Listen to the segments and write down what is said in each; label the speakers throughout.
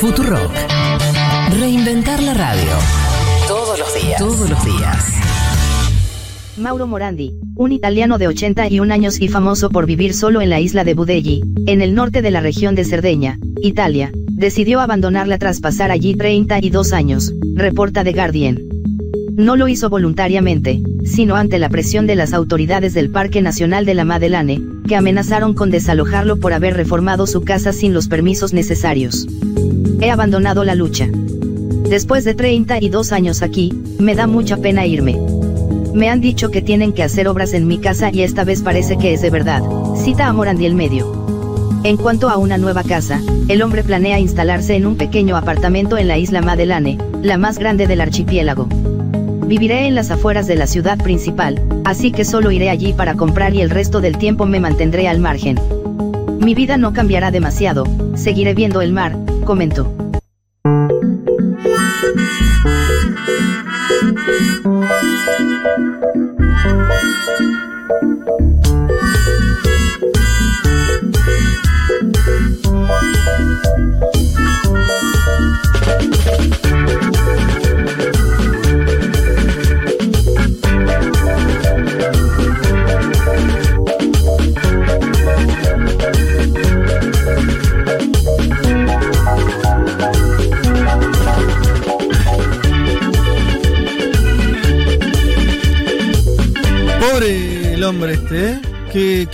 Speaker 1: Futurock. Reinventar la radio. Todos los días. Todos los días.
Speaker 2: Mauro Morandi, un italiano de 81 años y famoso por vivir solo en la isla de Budelli, en el norte de la región de Cerdeña, Italia, decidió abandonarla tras pasar allí 32 años, reporta The Guardian. No lo hizo voluntariamente, sino ante la presión de las autoridades del Parque Nacional de la Madelane, que amenazaron con desalojarlo por haber reformado su casa sin los permisos necesarios. He abandonado la lucha. Después de 32 años aquí, me da mucha pena irme. Me han dicho que tienen que hacer obras en mi casa y esta vez parece que es de verdad, cita a Morandi el medio. En cuanto a una nueva casa, el hombre planea instalarse en un pequeño apartamento en la isla Madelane, la más grande del archipiélago. Viviré en las afueras de la ciudad principal, así que solo iré allí para comprar y el resto del tiempo me mantendré al margen. Mi vida no cambiará demasiado, seguiré viendo el mar, comentó.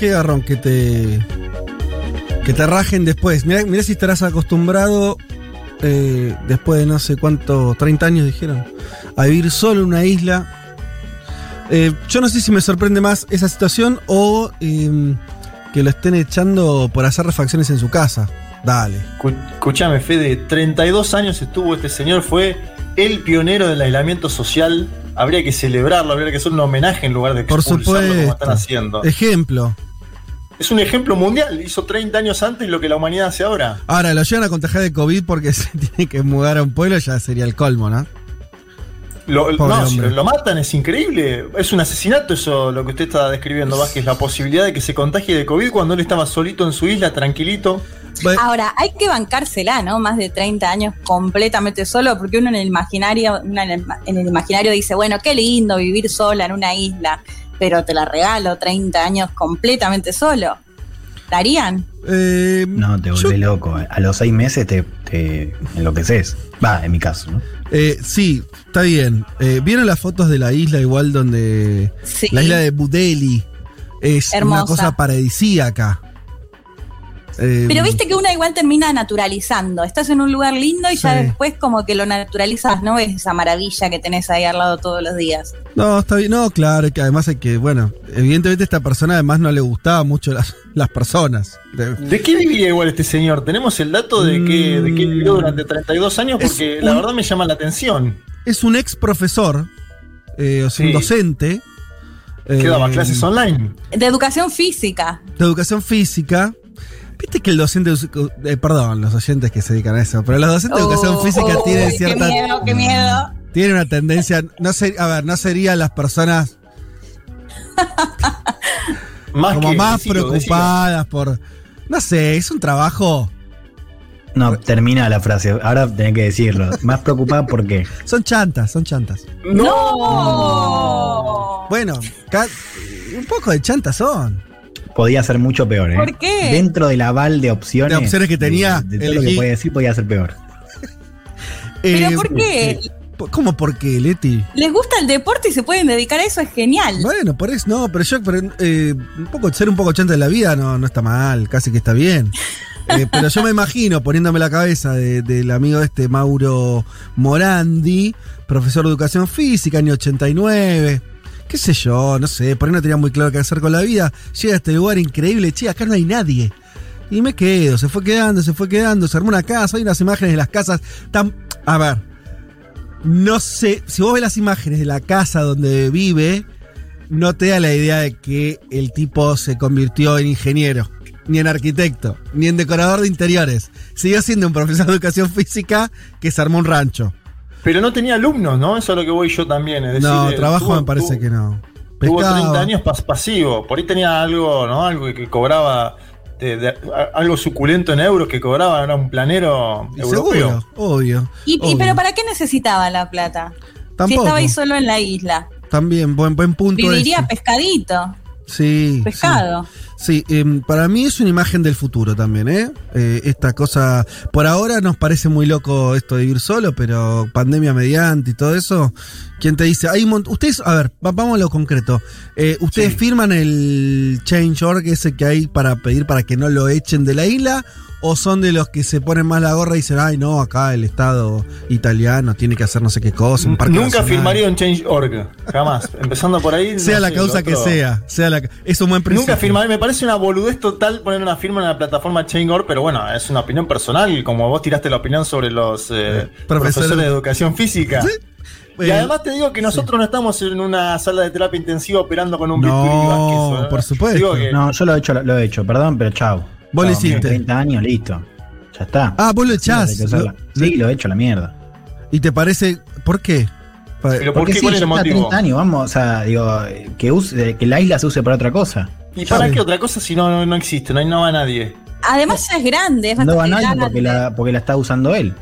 Speaker 3: Qué, garrón que te. Que te rajen después. Mirá, mirá si estarás acostumbrado, eh, después de no sé cuánto, 30 años dijeron, a vivir solo en una isla. Eh, yo no sé si me sorprende más esa situación o eh, que lo estén echando por hacer refacciones en su casa. Dale.
Speaker 4: Escu- Escuchame, Fede, 32 años estuvo este señor, fue el pionero del aislamiento social. Habría que celebrarlo, habría que hacer un homenaje en lugar de
Speaker 3: Por
Speaker 4: expulsarlo como
Speaker 3: supuesto.
Speaker 4: están haciendo.
Speaker 3: Ejemplo.
Speaker 4: Es un ejemplo mundial, hizo 30 años antes lo que la humanidad hace ahora.
Speaker 3: Ahora, lo llevan a contagiar de COVID porque se tiene que mudar a un pueblo, ya sería el colmo, ¿no?
Speaker 4: Lo, no, si lo matan, es increíble. Es un asesinato eso lo que usted está describiendo, Vázquez, la posibilidad de que se contagie de COVID cuando él estaba solito en su isla, tranquilito.
Speaker 5: Ahora, hay que bancársela, ¿no? Más de 30 años completamente solo, porque uno en el imaginario, uno en el, en el imaginario dice, bueno, qué lindo vivir sola en una isla, pero te la regalo 30 años completamente solo. ¿Darían?
Speaker 3: eh,
Speaker 6: No, te volvés
Speaker 3: yo-
Speaker 6: loco. A los seis meses te, te enloqueces. Va, en mi caso, ¿no?
Speaker 3: eh, sí, está bien. Eh, ¿Vieron las fotos de la isla igual donde...
Speaker 5: Sí.
Speaker 3: La isla de Budeli es una cosa paradisíaca. Eh,
Speaker 5: Pero viste que uno igual termina naturalizando. Estás en un lugar lindo y ya después como que lo naturalizas, no ves esa maravilla que tenés ahí al lado todos los días.
Speaker 3: No, está bien. No, claro, que además hay que, bueno, evidentemente a esta persona además no le gustaba mucho las, las personas. De-
Speaker 4: ¿De qué vivía igual este señor? ¿Tenemos el dato de que, de qué vivió durante 32 años?
Speaker 3: Es
Speaker 4: Porque la verdad me llama la atención.
Speaker 3: Es un ex profesor, eh, o sea, un docente.
Speaker 4: ¿Qué daba?
Speaker 3: eh,
Speaker 4: ¿Clases online?
Speaker 5: De educación física.
Speaker 3: de educación física. Viste que el docente, eh, perdón, los oyentes que se dedican a eso, pero los docentes de educación
Speaker 5: Oh,
Speaker 3: física
Speaker 5: oh,
Speaker 3: tienen
Speaker 5: Qué
Speaker 3: cierta,
Speaker 5: miedo, qué miedo.
Speaker 3: Tienen una tendencia, no sé, a ver, no serían las personas
Speaker 4: Más
Speaker 3: como
Speaker 4: que-
Speaker 3: más
Speaker 4: decilo,
Speaker 3: preocupadas por, no sé, es un trabajo,
Speaker 6: No, termina la frase. Ahora tenés que decirlo. Más preocupada por qué.
Speaker 3: son chantas, son chantas.
Speaker 4: ¡No!
Speaker 3: Bueno, un poco de chantas son.
Speaker 6: Podía ser mucho peor, ¿eh?
Speaker 5: ¿Por qué?
Speaker 6: Dentro del aval de opciones.
Speaker 3: De opciones que tenía,
Speaker 6: De, de todo lo que podía decir, podía ser peor.
Speaker 5: ¿Pero
Speaker 3: Eh,
Speaker 5: por qué?
Speaker 3: ¿Cómo por qué, Leti?
Speaker 5: Les gusta el deporte y se pueden dedicar a eso, es genial.
Speaker 3: Bueno, por eso, no, pero yo, pero, eh, un poco, ser un poco chanta de la vida no, no está mal, casi que está bien. Eh, pero yo me imagino, poniéndome la cabeza de- del amigo este Mauro Morandi, profesor de educación física, año 89, qué sé yo, no sé, por ahí no tenía muy claro qué hacer con la vida. Llega a este lugar increíble, che, acá no hay nadie. Y me quedo, se fue quedando, se fue quedando, se armó una casa, hay unas imágenes de las casas tan... A ver, no sé, si vos ves las imágenes de la casa donde vive, no te da la idea de que el tipo se convirtió en ingeniero, ni en arquitecto, ni en decorador de interiores. Siguió siendo un profesor de educación física que se armó un rancho.
Speaker 4: Pero no tenía alumnos, ¿no? Eso es lo que voy yo también. Es decir,
Speaker 3: no,
Speaker 4: eh,
Speaker 3: trabajo
Speaker 4: tuvo-
Speaker 3: me parece
Speaker 4: tuvo-
Speaker 3: que no.
Speaker 4: Tuvo
Speaker 3: Pescaba.
Speaker 4: 30 años pas- pasivo. Por ahí tenía algo, ¿no? Algo que cobraba de- a- algo suculento en euros que cobraba, era un planero
Speaker 3: Y
Speaker 4: europeo.
Speaker 3: seguro, obvio.
Speaker 5: ¿Y, y pero para qué necesitaba la plata? Si estaba ahí solo en la isla.
Speaker 3: También, buen, buen punto.
Speaker 5: Viviría
Speaker 3: ese.
Speaker 5: pescadito,
Speaker 3: Sí. sí.
Speaker 5: pescado.
Speaker 3: Sí, em, para mí es una imagen del futuro también, ¿eh? Eh, Esta cosa, por ahora nos parece muy loco esto de vivir solo, pero pandemia mediante y todo eso, ¿quién te dice? Hay ustedes, a ver, va- vamos a lo concreto. Eh, ¿Ustedes
Speaker 4: Sí.
Speaker 3: firman el change.org ese que hay para pedir para que no lo echen de la isla? ¿O son de los que se ponen más la gorra y dicen, ay no, acá el Estado italiano tiene que hacer no sé qué cosa? un parque
Speaker 4: Nunca
Speaker 3: nacional"?
Speaker 4: firmaría un Change.org, jamás. Empezando por ahí.
Speaker 3: Sea
Speaker 4: no
Speaker 3: la
Speaker 4: sé,
Speaker 3: causa que sea, sea la, es un buen principio.
Speaker 4: Nunca firmaré, me parece una boludez total poner una firma en la plataforma Change.org, pero bueno, es una opinión personal, como vos tiraste la opinión sobre los eh,
Speaker 3: profesores.
Speaker 4: profesores de educación física. Y
Speaker 3: Eh,
Speaker 4: además te digo que nosotros no estamos en una sala de terapia intensiva operando con un
Speaker 3: No,
Speaker 4: ¿eh?
Speaker 3: por supuesto.
Speaker 4: Digo que-
Speaker 6: No, yo lo he hecho, lo he hecho, perdón, pero chau.
Speaker 3: Vos lo hiciste.
Speaker 6: 30 años, listo. Ya está.
Speaker 3: Ah, vos lo
Speaker 6: Sí,
Speaker 3: echás. Lo-
Speaker 6: sí, lo he hecho, la mierda.
Speaker 3: ¿Y te parece por qué?
Speaker 4: Pero ¿por
Speaker 6: Porque
Speaker 4: qué?
Speaker 6: sí,
Speaker 4: ¿Cuál es el motivo?
Speaker 6: 30 años, vamos, o sea, digo, que, use, que la isla se use para otra cosa.
Speaker 4: ¿Y para
Speaker 3: Ya
Speaker 4: qué otra cosa si no, no, no existe? No, hay, no va nadie.
Speaker 5: Además ya es grande, es
Speaker 6: No va nadie porque la, porque la está usando él.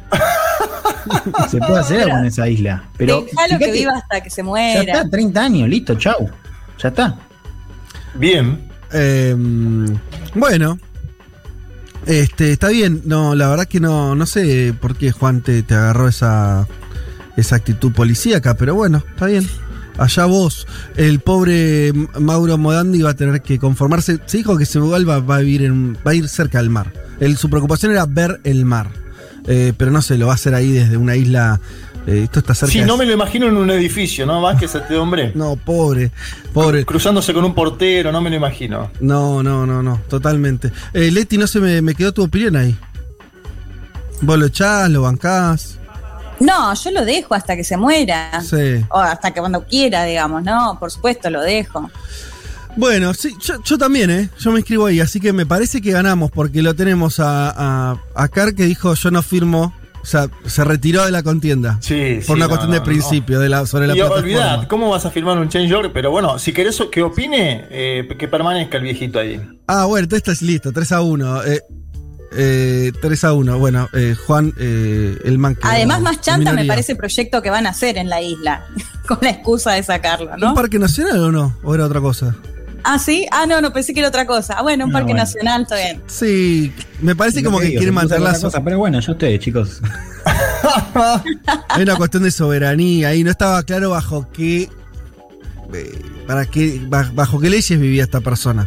Speaker 6: se puede hacer algo en esa isla. Pero
Speaker 5: Dejalo que viva hasta que se
Speaker 6: ya
Speaker 5: muera.
Speaker 6: está, 30 años, listo, chau. Ya está.
Speaker 4: Bien.
Speaker 3: Eh, bueno. Este, está bien. No, la verdad que no, no sé por qué Juan te, te agarró esa, esa actitud policíaca, pero bueno, está bien. Allá vos, el pobre Mauro Modandi va a tener que conformarse. Se dijo que se va, va a vivir en, va a ir cerca del mar. Su preocupación era ver el mar. Eh, pero no sé, lo va a hacer ahí desde una isla. eh, esto está cerca
Speaker 4: Sí, no me lo imagino en un edificio, ¿no? Vázquez, este hombre.
Speaker 3: No, pobre, pobre.
Speaker 4: Cruzándose con un portero, no me lo imagino.
Speaker 3: No, no, no, no, totalmente. Eh, Leti, no se me, me quedó tu opinión ahí. ¿Vos lo echás, lo bancás?
Speaker 5: No, yo lo dejo hasta que se muera.
Speaker 3: Sí.
Speaker 5: O hasta que cuando quiera, digamos, ¿no? Por supuesto, lo dejo.
Speaker 3: Bueno, sí, yo, yo también, ¿eh? Yo me inscribo ahí, así que me parece que ganamos porque lo tenemos a, a, a Car que dijo yo no firmo, o sea, se retiró de la contienda.
Speaker 4: Sí,
Speaker 3: Por
Speaker 4: sí,
Speaker 3: una
Speaker 4: no,
Speaker 3: cuestión
Speaker 4: no,
Speaker 3: de
Speaker 4: no.
Speaker 3: principio, de la, sobre la
Speaker 4: Y
Speaker 3: plataforma.
Speaker 4: olvidad, ¿cómo vas a firmar un change.org? Pero bueno, si querés que opine, eh, que permanezca el viejito ahí.
Speaker 3: Ah, bueno, entonces estás listo, 3 a 1. Eh, eh, 3 a 1. Bueno, eh, Juan, eh, el man que.
Speaker 5: Además, más chanta me parece el proyecto que van a hacer en la isla, con la excusa de sacarlo,
Speaker 3: ¿Un
Speaker 5: ¿no?
Speaker 3: parque nacional o no? ¿O era otra cosa?
Speaker 5: Ah, sí. Ah, no, no, pensé que era otra cosa. Ah, bueno, un
Speaker 6: No,
Speaker 5: parque
Speaker 6: bueno.
Speaker 5: nacional, está bien.
Speaker 3: Sí, me parece como que
Speaker 6: digo,
Speaker 3: quiere
Speaker 6: se puso
Speaker 3: mantener la
Speaker 6: otra cosa, Pero bueno, yo ustedes, chicos.
Speaker 3: Hay una cuestión de soberanía y no estaba claro bajo qué. eh, para qué. ba- bajo qué leyes vivía esta persona.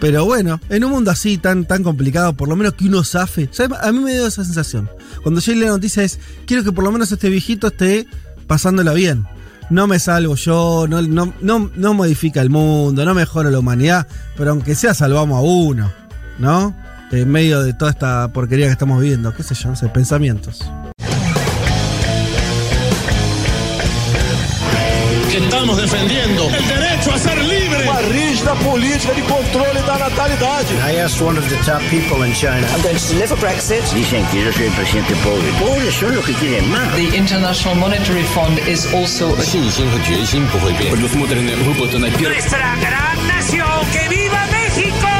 Speaker 3: Pero bueno, en un mundo así tan, tan complicado, por lo menos que uno zafe. ¿sabes? A mí me dio esa sensación. Cuando yo leí la noticia es, quiero que por lo menos este viejito esté pasándola bien. No me salvo yo, no, no, no, no modifica el mundo, no mejora la humanidad, pero aunque sea salvamos a uno, ¿no? En medio de toda esta porquería que estamos viviendo, qué sé yo, no sé, pensamientos.
Speaker 7: que estamos defendiendo el derecho.
Speaker 8: uma rígida política de controle da natalidade.
Speaker 9: I asked one of the top people in China.
Speaker 10: I'm going to deliver Brexit.
Speaker 9: Que presidente pobre. Que.
Speaker 11: The International Monetary Fund is also... A...
Speaker 7: Плюс мудренные выплаты на.
Speaker 8: Nuestra gran nación, que viva México!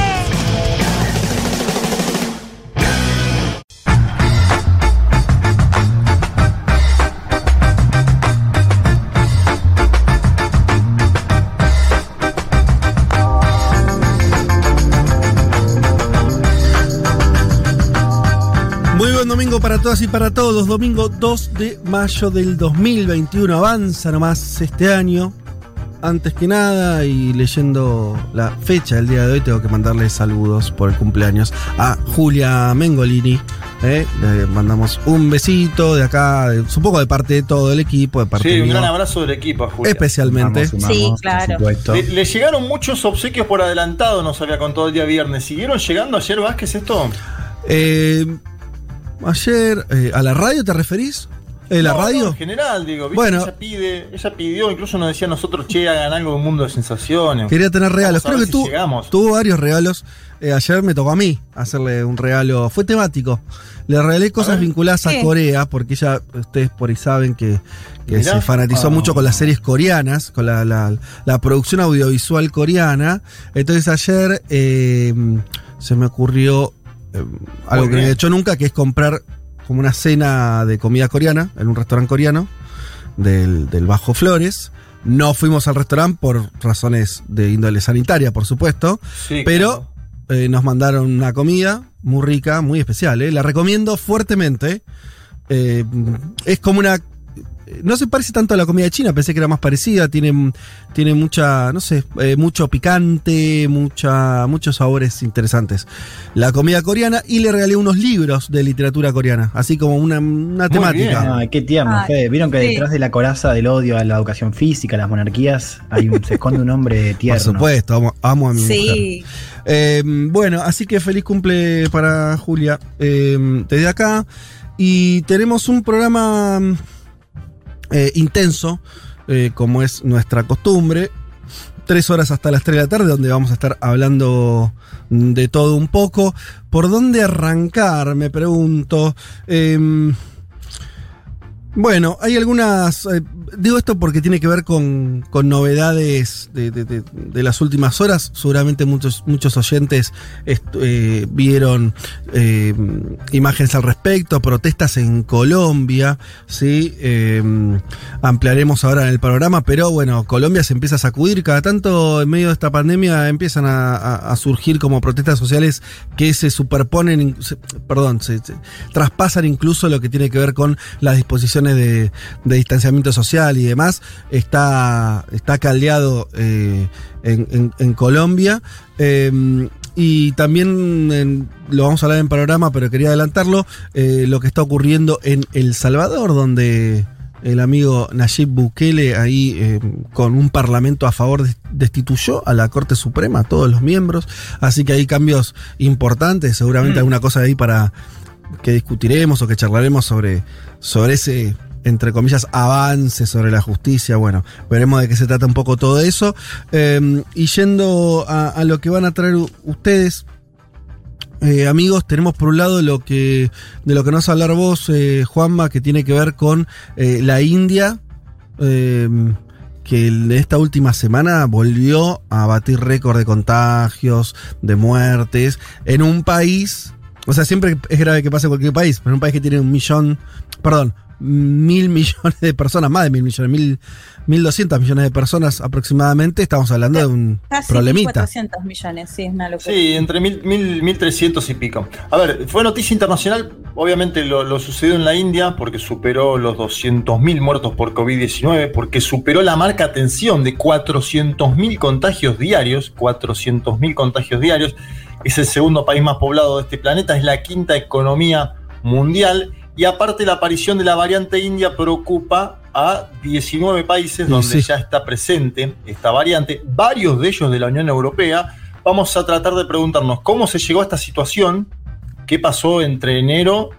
Speaker 3: Domingo para todas y para todos. Domingo 2 de mayo del 2021. Avanza nomás este año. Antes que nada, y leyendo la fecha del día de hoy, tengo que mandarle saludos por el cumpleaños a Julia Mengolini. ¿eh? Le mandamos un besito de acá, supongo de parte de todo el equipo, de parte
Speaker 4: Sí, un gran abrazo del equipo a Julia.
Speaker 3: especialmente.
Speaker 6: Sumamos, sumamos,
Speaker 5: Sí, claro.
Speaker 4: le llegaron muchos obsequios por adelantado, nos había contado el día viernes. ¿Siguieron llegando ayer Vázquez esto?
Speaker 3: Eh, ayer, eh, ¿a la radio te referís? ¿Eh, ¿La
Speaker 4: No, no,
Speaker 3: radio?
Speaker 4: en general, digo, ¿viste?
Speaker 3: Bueno.
Speaker 4: ella pide, ella pidió, incluso nos decía a nosotros, che, hagan algo de un mundo de sensaciones.
Speaker 3: Quería tener regalos. Creo que
Speaker 4: si
Speaker 3: tú, tuvo varios regalos. Eh, ayer me tocó a mí hacerle un regalo. Fue temático. Le regalé cosas vinculadas a. Corea, porque ella, ustedes por ahí saben que, se fanatizó
Speaker 4: Ah.
Speaker 3: mucho con las series coreanas, con la, la- la producción audiovisual coreana. Entonces ayer eh, se me ocurrió eh, algo que no había
Speaker 4: bien.
Speaker 3: hecho nunca, que es comprar como una cena de comida coreana en un restaurante coreano del, del Bajo Flores. No fuimos al restaurante por razones de índole sanitaria, por supuesto,
Speaker 4: Sí,
Speaker 3: pero eh, nos mandaron una comida muy rica, muy especial. ¿eh? La recomiendo fuertemente. Eh, es como una. No se parece tanto a la comida china, pensé que era más parecida. Tiene, tiene mucha, no sé, eh, mucho picante, mucha, muchos sabores interesantes. La comida coreana y le regalé unos libros de literatura coreana, así como una, una temática.
Speaker 6: Ay, qué tierno,
Speaker 5: Ay,
Speaker 6: Fede. Vieron que
Speaker 5: sí.
Speaker 6: detrás de la coraza del odio a la educación física, a las monarquías, hay un, se esconde un hombre
Speaker 3: Por
Speaker 6: tierno.
Speaker 3: supuesto, amo, amo a mi mujer.
Speaker 5: Sí.
Speaker 3: Eh, bueno, así que feliz cumple para Julia eh, desde acá. Y tenemos un programa eh, intenso, eh, como es nuestra costumbre. Tres horas hasta las 3 de la tarde, donde vamos a estar hablando de todo un poco. ¿Por dónde arrancar? Me pregunto. Em, bueno, hay algunas. eh, digo esto porque tiene que ver con, con novedades de, de- las últimas horas. Seguramente muchos, muchos oyentes eh, vieron eh, imágenes al respecto, protestas en Colombia. ¿sí? Eh, ampliaremos ahora en el programa, pero bueno, Colombia se empieza a sacudir. Cada tanto en medio de esta pandemia empiezan a, surgir como protestas sociales que se superponen, se- perdón, se traspasan incluso lo que tiene que ver con las disposiciones de, de distanciamiento social y demás. Está, está caldeado eh, en, en- en Colombia. Eh, y también en- lo vamos a hablar en programa, pero quería adelantarlo, eh, lo que está ocurriendo en El Salvador, donde el amigo Nayib Bukele ahí eh, con un parlamento a favor des- destituyó a la Corte Suprema, a todos los miembros, así que hay cambios importantes, seguramente alguna cosa ahí para que discutiremos o que charlaremos sobre, sobre ese, entre comillas, avance sobre la justicia. Bueno, veremos de qué se trata un poco todo eso. Eh, y yendo a, lo que van a traer ustedes. eh, amigos, tenemos por un lado lo que de lo que nos vas a hablar vos, eh, Juanma, que tiene que ver con eh, la India, eh, que esta última semana volvió a batir récord de contagios, de muertes, en un país, o sea, siempre es grave que pase en cualquier país, pero en un país que tiene un millón, perdón, mil millones de personas, más de mil millones, mil, mil doscientas millones de personas aproximadamente, estamos hablando de un
Speaker 5: Casi
Speaker 3: problemita.
Speaker 5: 400 millones, sí, es una locura.
Speaker 4: Sí, entre mil, mil, 1300 y pico. A ver, fue noticia internacional, obviamente lo, lo sucedió en la India porque superó los 200.000 muertos por COVID-19, porque superó la marca, atención, de 400.000 contagios diarios, 400.000 contagios diarios, es el segundo país más poblado de este planeta, es la quinta economía mundial y aparte la aparición de la variante india preocupa a 19 países donde
Speaker 3: sí.
Speaker 4: ya está presente esta variante, varios de ellos de la Unión Europea. Vamos a tratar de preguntarnos cómo se llegó a esta situación, qué pasó entre enero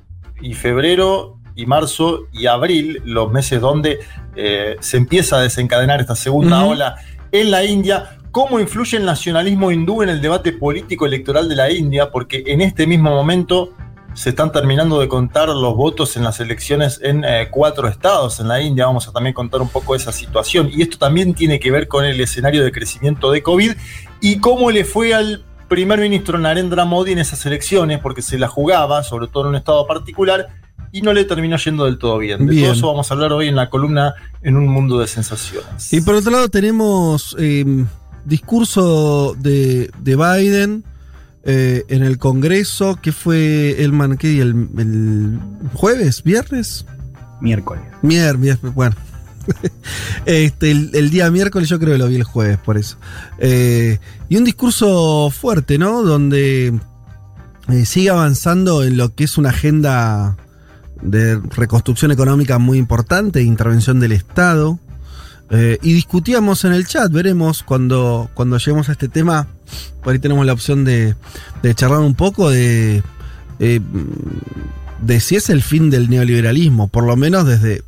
Speaker 4: y febrero y marzo y abril, los meses donde eh, se empieza a desencadenar esta segunda ola en la India, cómo influye el nacionalismo hindú en el debate político electoral de la India, porque en este mismo momento se están terminando de contar los votos en las elecciones en eh, cuatro estados en la India. Vamos a también contar un poco esa situación. Y esto también tiene que ver con el escenario de crecimiento de COVID y cómo le fue al primer ministro Narendra Modi en esas elecciones, porque se la jugaba, sobre todo en un estado particular, y no le terminó yendo del todo bien. De
Speaker 3: Bien.
Speaker 4: todo eso vamos a hablar hoy en la columna En un mundo de sensaciones.
Speaker 3: Y por otro lado tenemos eh, discurso de, de Biden eh, en el Congreso, que fue el man, ¿qué? El, el jueves, viernes,
Speaker 6: Miércoles.
Speaker 3: Mier, mier- bueno. este, el, el día miércoles yo creo que lo vi el jueves, por eso. Eh, y un discurso fuerte, ¿no? Donde eh, sigue avanzando en lo que es una agenda de reconstrucción económica muy importante, intervención del Estado. Eh, y discutíamos en el chat, veremos cuando, cuando lleguemos a este tema, por ahí tenemos la opción de, de charlar un poco de, eh, de si es el fin del neoliberalismo, por lo menos desde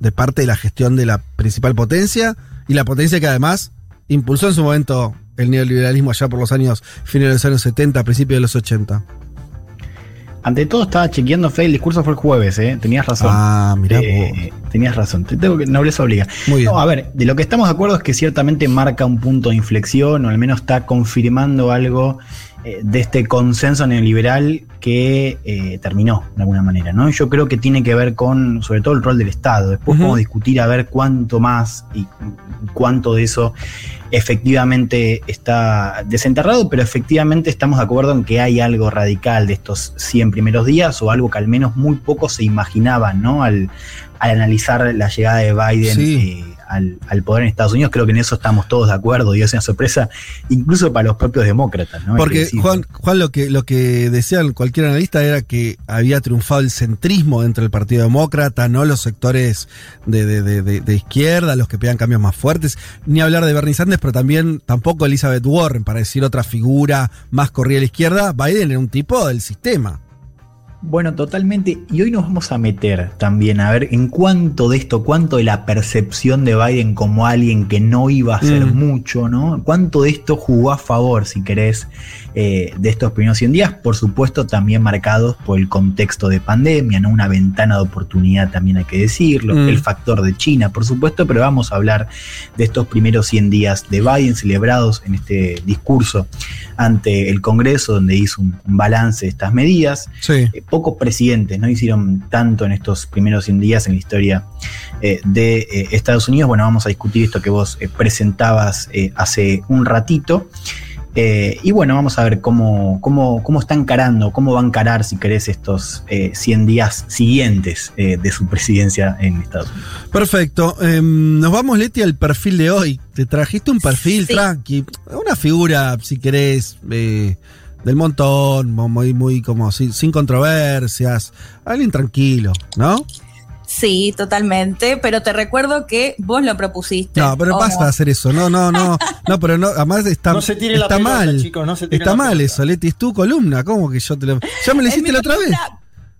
Speaker 3: de parte de la gestión de la principal potencia y la potencia que además impulsó en su momento el neoliberalismo allá por los años, finales de los años 70, principios de los 80.
Speaker 6: Ante todo estaba chequeando, Fede, el discurso fue el jueves, ¿eh? Tenías razón.
Speaker 3: Ah, mirá
Speaker 6: Eh, Tenías razón. Te tengo que, nobleza obliga.
Speaker 3: Muy bien.
Speaker 6: No, a ver, de lo que estamos de acuerdo es que ciertamente marca un punto de inflexión, o al menos está confirmando algo eh, de este consenso neoliberal que eh, terminó de alguna manera, ¿no? Yo creo que tiene que ver con, sobre todo, el rol del Estado. Después
Speaker 3: Ujú.
Speaker 6: podemos discutir a ver cuánto más y cuánto de eso efectivamente está desenterrado, pero efectivamente estamos de acuerdo en que hay algo radical de estos 100 primeros días o algo que al menos muy pocos se imaginaban, ¿no? Al, al analizar la llegada de Biden
Speaker 3: Sí.
Speaker 6: eh, al, al poder en Estados Unidos, creo que en eso estamos todos de acuerdo y es una sorpresa incluso para los propios demócratas, ¿no?
Speaker 3: Porque. Juan, Juan lo que lo que decía cualquier analista era que había triunfado el centrismo dentro del Partido Demócrata, no los sectores de, de- de- de- de izquierda, los que pegan cambios más fuertes, ni hablar de Bernie Sanders, pero también tampoco Elizabeth Warren, para decir otra figura más corrida a la izquierda, Biden era un tipo del sistema.
Speaker 6: Bueno, totalmente. Y hoy nos vamos a meter también a ver en cuánto de esto, cuánto de la percepción de Biden como alguien que no iba a hacer
Speaker 3: Mm.
Speaker 6: mucho, ¿no? Cuánto de esto jugó a favor, si querés, eh, de estos primeros 100 días. Por supuesto, también marcados por el contexto de pandemia, ¿no? Una ventana de oportunidad también hay que decirlo.
Speaker 3: Mm.
Speaker 6: El factor de China, por supuesto, pero vamos a hablar de estos primeros 100 días de Biden celebrados en este discurso ante el Congreso, donde hizo un, balance de estas medidas.
Speaker 3: Sí.
Speaker 6: Eh, pocos presidentes no hicieron tanto en estos primeros 100 días en la historia eh, de eh, Estados Unidos. Bueno, vamos a discutir esto que vos eh, presentabas eh, hace un ratito. Eh, y bueno, vamos a ver cómo, cómo, cómo está encarando, cómo va a encarar, si querés, estos eh, 100 días siguientes eh, de su presidencia en Estados Unidos.
Speaker 3: Perfecto. Em, nos vamos, Leti, al perfil de hoy. Te trajiste un perfil
Speaker 5: Sí.
Speaker 3: tranqui, una figura, si querés, eh, del montón, muy, muy como sin, sin controversias, alguien tranquilo, ¿no?
Speaker 5: Sí, totalmente, pero te recuerdo que vos lo propusiste.
Speaker 3: No, pero
Speaker 5: ¿o
Speaker 3: basta
Speaker 5: no?
Speaker 3: hacer eso. No, no, no. No, pero no, además está,
Speaker 4: No se tire la
Speaker 3: está
Speaker 4: pelota,
Speaker 3: mal.
Speaker 4: chicos, no se tire
Speaker 3: está
Speaker 4: la
Speaker 3: mal
Speaker 4: pelota.
Speaker 3: eso, Leti. Es tu columna. ¿Cómo que yo te lo.? Ya me lo hiciste la otra vez.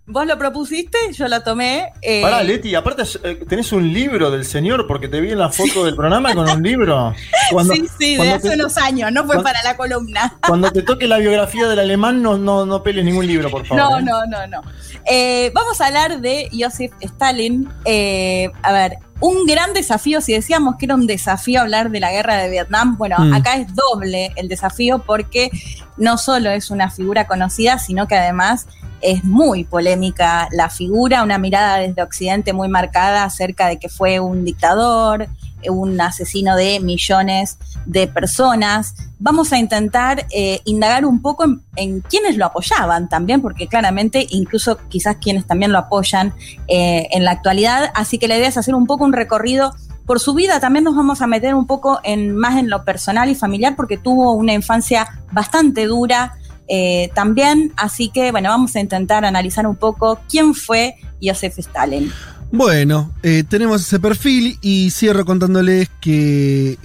Speaker 5: Vos lo propusiste, yo la tomé. eh,
Speaker 4: Pará, Leti, aparte eh, tenés un libro del señor, porque te vi en la foto del programa con un libro. Cuando,
Speaker 5: sí, sí, de
Speaker 4: cuando
Speaker 5: hace
Speaker 4: te,
Speaker 5: unos años, no fue
Speaker 4: cuando-
Speaker 5: para la columna.
Speaker 4: cuando te toque la biografía del alemán, no, no, no peles ningún libro, por favor.
Speaker 5: No,
Speaker 4: ¿eh?
Speaker 5: no, no, no. Eh, vamos a hablar de Joseph Stalin. Eh, a ver, un gran desafío, si decíamos que era un desafío hablar de la guerra de Vietnam, bueno,
Speaker 3: Mm.
Speaker 5: acá es doble el desafío porque no solo es una figura conocida, sino que además es muy polémica la figura, una mirada desde Occidente muy marcada acerca de que fue un dictador, un asesino de millones de personas. Vamos a intentar eh, indagar un poco en, en quiénes lo apoyaban también, porque claramente incluso quizás quienes también lo apoyan eh, en la actualidad. Así que la idea es hacer un poco un recorrido por su vida. También nos vamos a meter un poco en más en lo personal y familiar, porque tuvo una infancia bastante dura. eh, también, así que bueno, vamos a intentar analizar un poco quién fue Joseph Stalin.
Speaker 3: Bueno, eh, tenemos ese perfil y cierro contándoles que,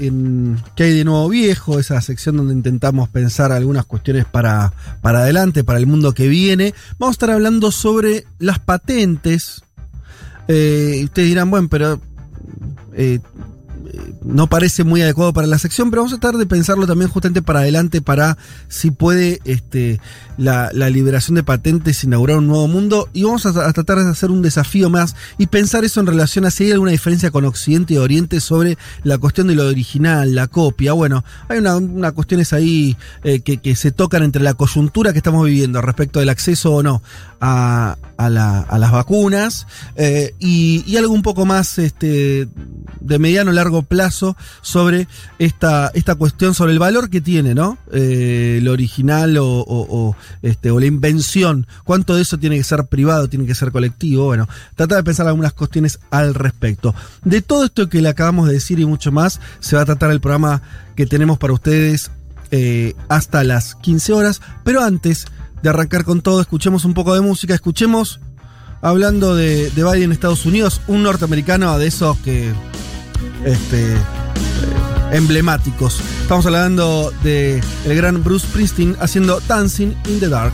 Speaker 3: que hay de nuevo viejo, esa sección donde intentamos pensar algunas cuestiones para, para adelante, para el mundo que viene. Vamos a estar hablando sobre las patentes. Eh, ustedes dirán, bueno, pero eh, eh, no parece muy adecuado para la sección, pero vamos a tratar de pensarlo también justamente para adelante, para si puede este, la, liberación de patentes inaugurar un nuevo mundo. Y vamos a, tratar de hacer un desafío más y pensar eso en relación a si hay alguna diferencia con Occidente y Oriente sobre la cuestión de lo original, la copia. Bueno, hay una, una cuestiones ahí eh, que, se tocan entre la coyuntura que estamos viviendo respecto del acceso o no a, a las vacunas eh, y, y algo un poco más este, de mediano largo plazo sobre esta, esta cuestión, sobre el valor que tiene, ¿no? Eh, lo original o, o- o, este, o la invención. ¿Cuánto de eso tiene que ser privado, tiene que ser colectivo? Bueno, tratar de pensar algunas cuestiones al respecto. De todo esto que le acabamos de decir y mucho más, se va a tratar el programa que tenemos para ustedes eh, hasta las 15 horas. Pero antes de arrancar con todo, escuchemos un poco de música, escuchemos, hablando de, de Biden en Estados Unidos, un norteamericano de esos que, este, eh, emblemáticos. Estamos hablando de el gran Bruce Springsteen haciendo Dancing in the Dark.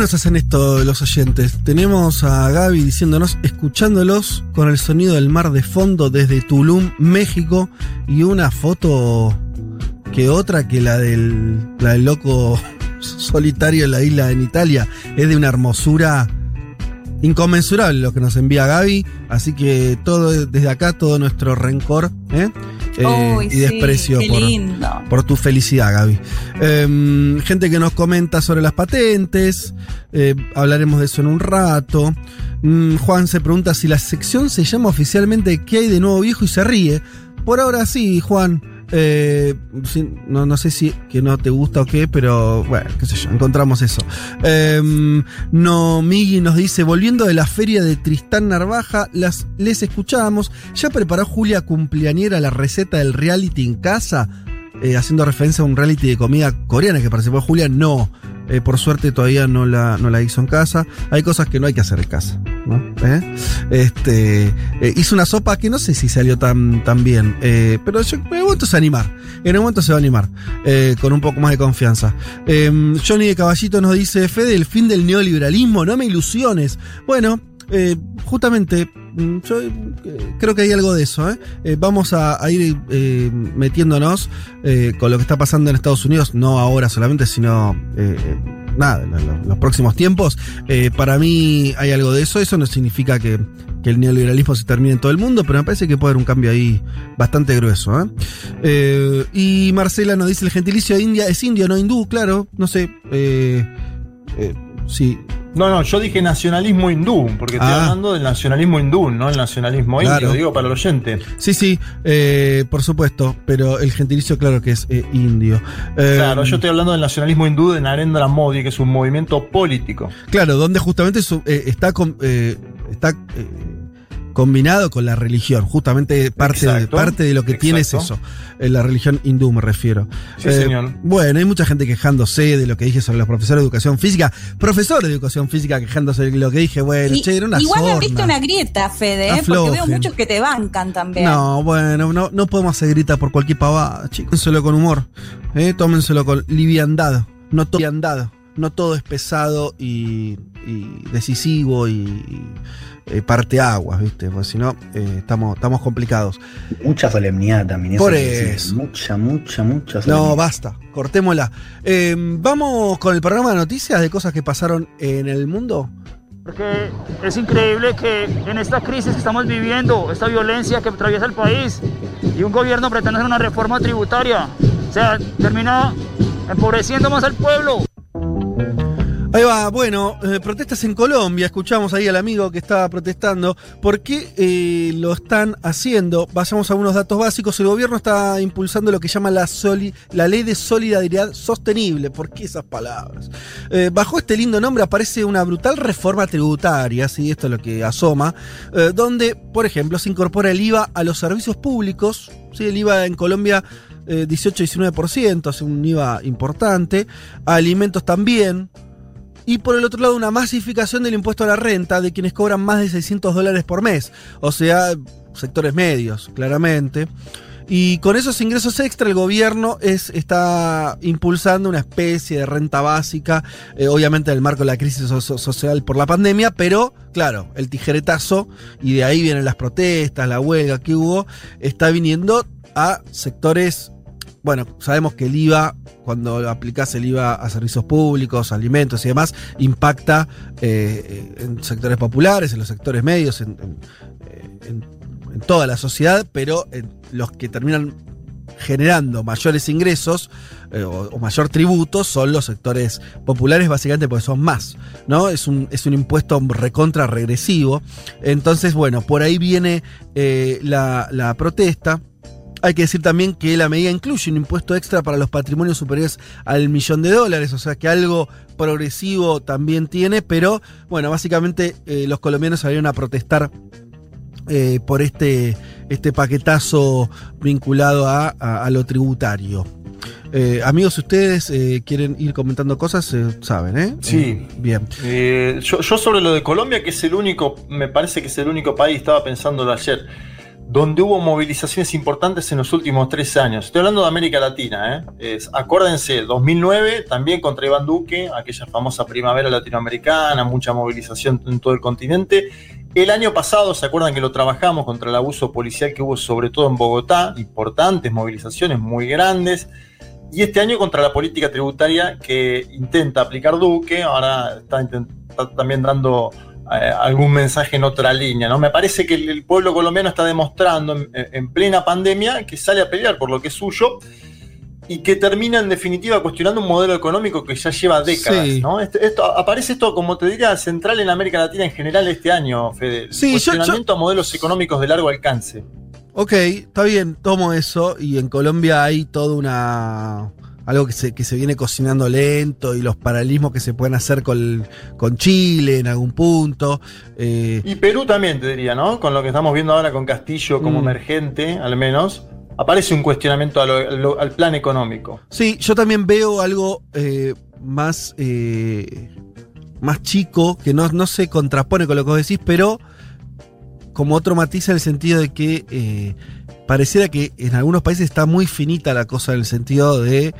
Speaker 3: Nos hacen esto los oyentes? Tenemos a Gaby diciéndonos, escuchándolos con el sonido del mar de fondo desde Tulum, México, y una foto que otra que la del, la del loco solitario en la isla en Italia. Es de una hermosura inconmensurable lo que nos envía Gaby. Así que todo desde acá, todo nuestro rencor ¿eh? Eh,
Speaker 5: Uy,
Speaker 3: y desprecio por tu felicidad, Gaby. Em, gente que nos comenta sobre las patentes. eh, hablaremos de eso en un rato. Mm, Juan se pregunta si la sección se llama oficialmente ¿Qué hay de nuevo viejo? y se ríe. Por ahora sí, Juan. Eh, no, no sé si que no te gusta o qué, pero bueno, qué sé yo, encontramos eso. Em, no, Migi nos dice, volviendo de la feria de Tristán Narvaja, las, les escuchábamos. ¿Ya preparó Julia cumpleañera la receta del reality en casa? Eh, haciendo referencia a un reality de comida coreana que participó Julia, no. Eh, por suerte todavía no la, no la hizo en casa. Hay cosas que no hay que hacer en casa. ¿no? ¿Eh? Este, eh, hizo una sopa que no sé si salió tan, tan bien. pero yo, en un momento se va a animar. En un momento se va a animar. con un poco más de confianza. Eh, Johnny de Caballito nos dice: Fede, el fin del neoliberalismo, no me ilusiones. Bueno, justamente, yo eh, creo que hay algo de eso. ¿eh? Eh, vamos a, ir metiéndonos con lo que está pasando en Estados Unidos, no ahora solamente, sino nada, en lo- los próximos tiempos. Para mí hay algo de eso. Eso no significa que, el neoliberalismo se termine en todo el mundo, pero me parece que puede haber un cambio ahí bastante grueso. y Marcela nos dice: el gentilicio de India es indio, no hindú, claro, no sé. Sí,
Speaker 4: No, no, yo dije nacionalismo hindú, porque estoy
Speaker 3: Ah.
Speaker 4: hablando del nacionalismo hindú, no el nacionalismo
Speaker 3: Claro.
Speaker 4: indio, digo para el oyente.
Speaker 3: Sí, sí, eh, por supuesto, pero el gentilicio, claro que es eh, indio. Eh,
Speaker 4: Claro, yo estoy hablando del nacionalismo hindú de Narendra Modi, que es un movimiento político.
Speaker 3: Claro, donde justamente su- está, eh, está combinado con la religión. Justamente parte, de,
Speaker 4: Exacto,
Speaker 3: parte de lo que tiene es
Speaker 4: exacto.
Speaker 3: eso. Eh, la religión hindú me refiero.
Speaker 4: Sí,
Speaker 3: Eh,
Speaker 4: señor.
Speaker 3: Bueno, hay mucha gente quejándose de lo que dije sobre los profesores de educación física. Profesor de educación física quejándose de lo que dije. Bueno,
Speaker 5: Y-
Speaker 3: che, era una
Speaker 5: igual
Speaker 3: sorna.
Speaker 5: abriste una grieta, Fede, ¿eh? porque veo muchos que te bancan también.
Speaker 3: No, bueno, no, no podemos hacer grita por cualquier pavada, chicos. Tómenselo con humor, ¿eh? tómenselo con liviandad. No todo liviandad. No todo es pesado y, y decisivo y, y, eh, parteaguas, ¿viste? Porque si no, eh, estamos, estamos complicados.
Speaker 6: Mucha solemnidad también.
Speaker 3: Por
Speaker 6: decir.
Speaker 3: eso.
Speaker 6: Mucha, mucha, mucha
Speaker 3: No,
Speaker 6: solemnidad.
Speaker 3: basta, cortémosla. Eh, Vamos con el programa de noticias de cosas que pasaron en el mundo.
Speaker 12: Porque es increíble que en esta crisis que estamos viviendo, esta violencia que atraviesa el país, y un gobierno pretende hacer una reforma tributaria, o sea, termina empobreciendo más al pueblo.
Speaker 3: Ahí va, bueno, eh, protestas en Colombia, escuchamos ahí al amigo que estaba protestando. ¿Por qué eh, lo están haciendo? Vayamos a algunos datos básicos. El gobierno está impulsando lo que llama la, ley de solidaridad sostenible. ¿Por qué esas palabras? Eh, bajo este lindo nombre aparece una brutal reforma tributaria, ¿sí? esto es lo que asoma, donde, por ejemplo, se incorpora el IVA a los servicios públicos. ¿sí? El IVA en Colombia eh, 18-19%, es un IVA importante. A alimentos también. Y por el otro lado, una masificación del impuesto a la renta de quienes cobran más de 600 dólares por mes. O sea, sectores medios, claramente. Y con esos ingresos extra, el gobierno es, está impulsando una especie de renta básica, eh, obviamente en el marco de la crisis so- so- social por la pandemia, pero claro, el tijeretazo, y de ahí vienen las protestas, la huelga que hubo, está viniendo a sectores bueno, sabemos que el IVA, cuando aplicás el IVA a servicios públicos, alimentos y demás, impacta eh, en sectores populares, en los sectores medios, en, en- eh, toda la sociedad, pero en los que terminan generando mayores ingresos eh, o, o mayor tributo son los sectores populares, básicamente porque son más, ¿no? Es un, es un impuesto recontra regresivo. Entonces, bueno, por ahí viene eh, la, la protesta. Hay que decir también que la medida incluye un impuesto extra para los patrimonios superiores al millón de dólares, o sea que algo progresivo también tiene, pero bueno, básicamente eh, los colombianos salieron a protestar eh, por este, este paquetazo vinculado a, a- a lo tributario. Eh, amigos, si ustedes eh, quieren ir comentando cosas, eh, saben, ¿eh?
Speaker 4: Sí.
Speaker 3: Bien.
Speaker 4: Yo, yo sobre lo de Colombia, que es el único, me parece que es el único país, estaba pensándolo ayer, donde hubo movilizaciones importantes en los últimos tres años. Estoy hablando de América Latina, ¿eh? Acuérdense, 2009, también contra Iván Duque, aquella famosa primavera latinoamericana, mucha movilización en todo el continente. El año pasado, ¿se acuerdan que lo trabajamos contra el abuso policial que hubo sobre todo en Bogotá? Importantes movilizaciones muy grandes. Y este año contra la política tributaria que intenta aplicar Duque, ahora está, está también dando algún mensaje en otra línea. ¿no? Me parece que el, pueblo colombiano está demostrando en, en plena pandemia que sale a pelear por lo que es suyo y que termina en definitiva cuestionando un modelo económico que ya lleva décadas.
Speaker 3: Sí.
Speaker 4: ¿no? Este- esto, aparece esto, como te diría, central en América Latina en general este año, Fede.
Speaker 3: Sí, yo-
Speaker 4: cuestionamiento a modelos económicos de largo alcance.
Speaker 3: Ok, está bien, tomo eso. Y en Colombia hay toda una. Algo que se, que se viene cocinando lento y los paralelismos que se pueden hacer con, con Chile en algún punto. Eh,
Speaker 4: Y Perú también, te diría, ¿no? Con lo que estamos viendo ahora con Castillo como
Speaker 3: Mm.
Speaker 4: emergente, al menos, aparece un cuestionamiento a lo- a lo- al plan económico.
Speaker 3: sí, yo también veo algo eh, más. eh, más chico, que no, no se contrapone con lo que vos decís, pero como otro matiz en el sentido de que pareciera que en algunos países está muy finita la cosa en el sentido de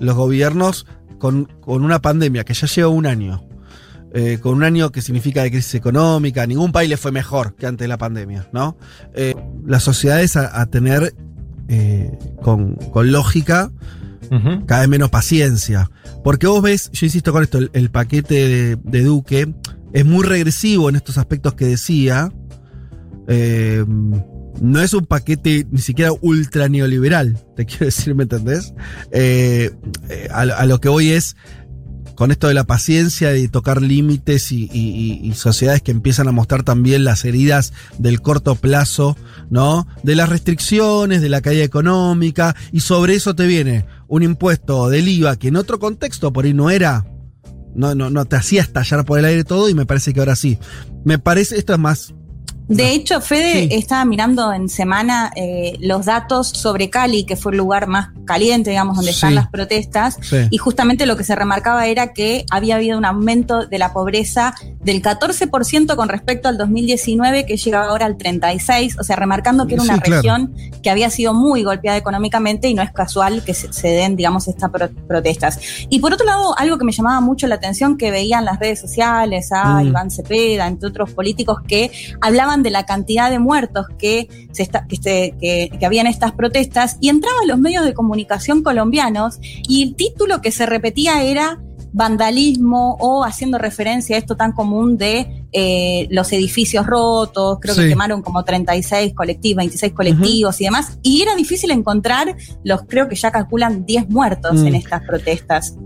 Speaker 3: los gobiernos con, con una pandemia que ya lleva un año. eh, con un año que significa de crisis económica, ningún país le fue mejor que antes de la pandemia, ¿no? Eh, las sociedades a, a tener eh, con, con lógica cada vez menos paciencia. Porque vos ves, yo insisto con esto, el, el paquete de, de Duque es muy regresivo en estos aspectos que decía. No es un paquete ni siquiera ultra neoliberal, te quiero decir, ¿me entendés? Eh, eh, a, lo que voy es con esto de la paciencia, de tocar límites y- y sociedades que empiezan a mostrar también las heridas del corto plazo, ¿no? De las restricciones, de la caída económica, y sobre eso te viene un impuesto del IVA que en otro contexto por ahí no era, no, no, no te hacía estallar por el aire todo, y me parece que ahora sí. Me parece, esto es más.
Speaker 5: De hecho, Fede
Speaker 3: Sí.
Speaker 5: estaba mirando en semana eh, los datos sobre Cali, que fue el lugar más caliente, digamos, donde
Speaker 3: Sí.
Speaker 5: están las protestas,
Speaker 3: Sí.
Speaker 5: y justamente lo que se remarcaba era que había habido un aumento de la pobreza del 14% con respecto al 2019, que llegaba ahora al 36%, o sea, remarcando que era una
Speaker 3: claro.
Speaker 5: región que había sido muy golpeada económicamente y no es casual que se, se den, digamos, estas pro- protestas. Y por otro lado, algo que me llamaba mucho la atención, que veía en las redes sociales a
Speaker 3: Mm.
Speaker 5: Iván Cepeda, entre otros políticos, que hablaban de la cantidad de muertos que, se está, que, se- que, que había en estas protestas, y entraban los medios de comunicación colombianos, y el título que se repetía era vandalismo o haciendo referencia a esto tan común de eh, los edificios rotos, creo
Speaker 3: Sí.
Speaker 5: que quemaron como 36 colectivos, 26 colectivos y demás, y era difícil encontrar los, creo que ya calculan 10 muertos
Speaker 6: Mm.
Speaker 5: en estas protestas.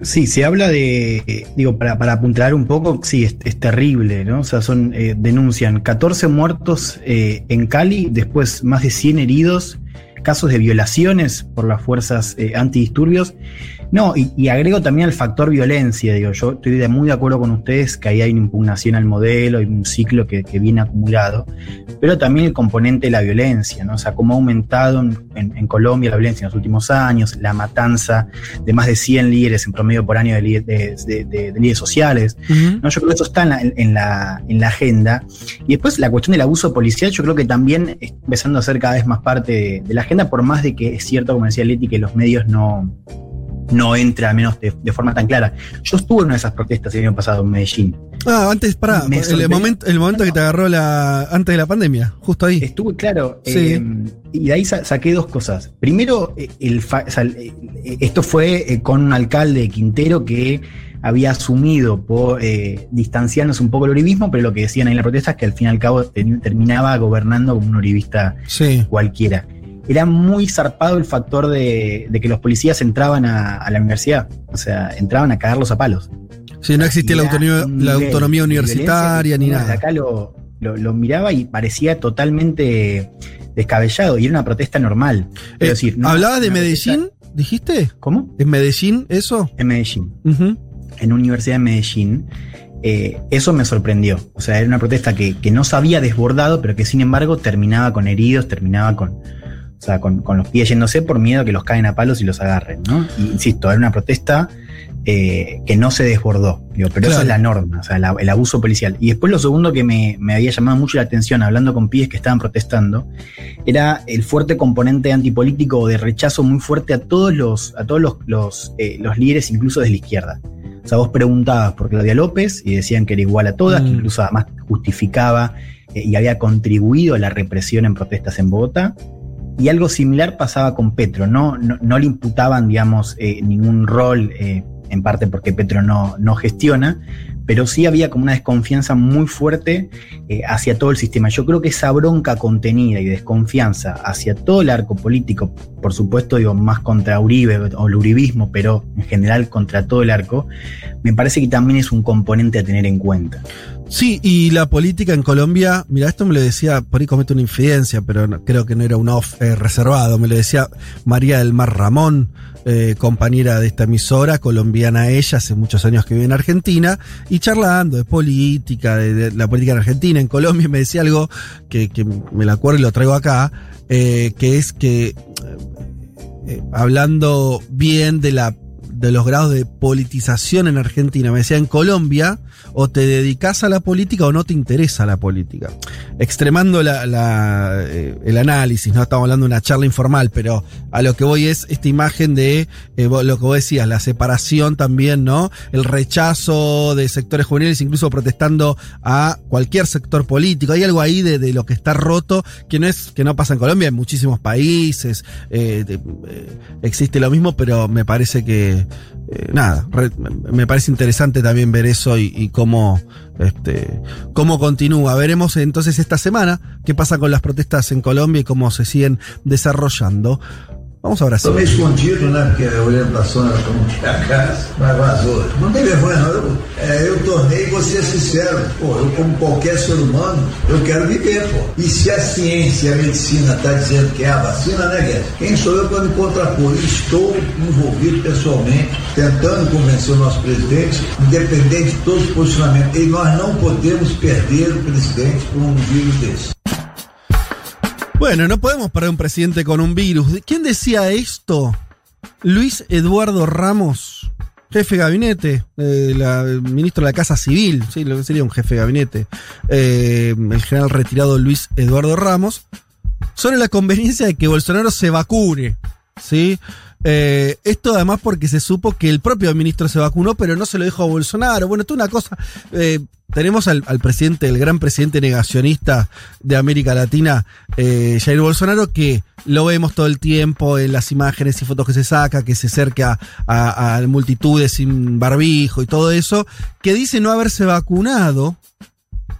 Speaker 6: Sí, se habla de, digo, para, para apuntalar un poco, sí, es, es terrible, ¿no? O sea, son, eh, denuncian 14 muertos eh, en Cali, después más de 100 heridos, casos de violaciones por las fuerzas eh, antidisturbios. No, y, y agrego también el factor violencia, digo, yo estoy de- muy de acuerdo con ustedes que ahí hay una impugnación al modelo, hay un ciclo que, que viene acumulado, pero también el componente de la violencia, ¿no? O sea, cómo ha aumentado en, en- en Colombia la violencia en los últimos años, la matanza de más de 100 líderes en promedio por año de, líder- de- de- de- de líderes sociales. ¿no? Yo creo que eso está en la, en, la, en la agenda. Y después la cuestión del abuso policial, yo creo que también está empezando a ser cada vez más parte de, de la agenda, por más de que es cierto, como decía Leti, que los medios no, no entran, al menos de, de forma tan clara. Yo estuve en una de esas protestas el año pasado en Medellín.
Speaker 3: Ah, antes, pará,
Speaker 6: Me
Speaker 3: el, momento, el momento que te agarró la. antes de la pandemia, justo ahí.
Speaker 6: Estuve, claro.
Speaker 3: Sí.
Speaker 6: eh, y de ahí sa- saqué dos cosas. Primero, eh, el fa- o sea, eh, esto fue con un alcalde de Quintero que había asumido por eh, distanciarnos un poco del uribismo, pero lo que decían ahí en la protesta es que al fin y al cabo terminaba gobernando como un uribista
Speaker 3: Sí.
Speaker 6: cualquiera. Era muy zarpado el factor de, de que los policías entraban a, a la universidad. O sea, entraban a cagarlos a palos.
Speaker 3: Sí, no existía la autonomía, la universitaria ni nada.
Speaker 6: acá lo, lo- lo miraba y parecía totalmente descabellado y era una protesta normal. Es
Speaker 3: Eh,
Speaker 6: decir, no-
Speaker 3: ¿Hablabas de
Speaker 6: protesta-
Speaker 3: Medellín? ¿Dijiste?
Speaker 6: ¿Cómo?
Speaker 3: ¿En Medellín eso?
Speaker 6: En Medellín,
Speaker 3: Ujú.
Speaker 6: en Universidad de Medellín. eh, eso me sorprendió. O sea, era una protesta que, que no se había desbordado, pero que sin embargo terminaba con heridos, terminaba con, o sea, con, con los pies yéndose por miedo a que los caen a palos y los agarren, ¿no? Y insisto, era una protesta eh, que no se desbordó, digo, pero eso
Speaker 3: Claro.
Speaker 6: es la norma, o sea, la- el abuso policial. Y después lo segundo que me, me había llamado mucho la atención hablando con pies que estaban protestando, era el fuerte componente antipolítico o de rechazo muy fuerte a todos los, a todos los, los, eh, los líderes, incluso de la izquierda. O sea, vos preguntabas por Claudia López y decían que era igual a todas, que
Speaker 3: Mm.
Speaker 6: incluso además justificaba eh, y había contribuido a la represión en protestas en Bogotá. Y algo similar pasaba con Petro, no, no, le imputaban, digamos, eh, ningún rol, eh, en parte porque Petro no, no gestiona, pero sí había como una desconfianza muy fuerte eh, hacia todo el sistema. Yo creo que esa bronca contenida y desconfianza hacia todo el arco político, por supuesto, digo, más contra Uribe o el uribismo, pero en general contra todo el arco, me parece que también es un componente a tener en cuenta.
Speaker 3: Sí, y la política en Colombia, mira, esto me lo decía, por ahí comete una infidencia, pero creo que no era un off eh, reservado, me lo decía María del Mar Ramón, eh, compañera de esta emisora, colombiana ella, hace muchos años que vive en Argentina, y charlando de política, de, la política en Argentina, en Colombia, me decía algo que, que me lo acuerdo y lo traigo acá, eh, que es que, hablando bien de la de los grados de politización en Argentina. Me decía, en Colombia, o te dedicas a la política o no te interesa la política. Extremando la, la, eh, el análisis, no estamos hablando de una charla informal, pero a lo que voy es esta imagen de eh, lo que vos decías, la separación también, ¿no? El rechazo de sectores juveniles, incluso protestando a cualquier sector político. Hay algo ahí de, lo que está roto, que no es que no pasa en Colombia, en muchísimos países. eh, eh, existe lo mismo, pero me parece que eh, nada, me parece interesante también ver eso y, y cómo, este, cómo continúa. Veremos entonces esta semana qué pasa con las protestas en Colombia y cómo se siguen desarrollando. Vamos Brasil.
Speaker 13: Tô meio escondido, né? Porque a orientação era pra não tirar a casa, mas vazou. Não tem vergonha, não. Eu, é, eu tornei, vou ser sincero, pô, eu como qualquer ser humano, eu quero viver, pô. E se a ciência e a medicina tá dizendo que é a vacina, né, Guedes? Quem sou eu para me contrapor? Estou envolvido pessoalmente, tentando convencer o nosso presidente, independente de todos os posicionamentos. E nós não podemos perder o presidente por um vírus desse.
Speaker 3: Bueno, no podemos perder un presidente con un virus. ¿Quién decía esto? Luis Eduardo Ramos, jefe de gabinete, eh, el ministro de la Casa Civil, sí, lo que sería un jefe de gabinete, eh, el general retirado Luis Eduardo Ramos, sobre la conveniencia de que Bolsonaro se vacune. ¿sí? Eh, esto además porque se supo que el propio ministro se vacunó, pero no se lo dijo a Bolsonaro. Bueno, esto es una cosa. eh, tenemos al, al presidente, el gran presidente negacionista de América Latina, eh, Jair Bolsonaro, que lo vemos todo el tiempo en las imágenes y fotos que se saca, que se acerca a, multitudes sin barbijo y todo eso, que dice no haberse vacunado.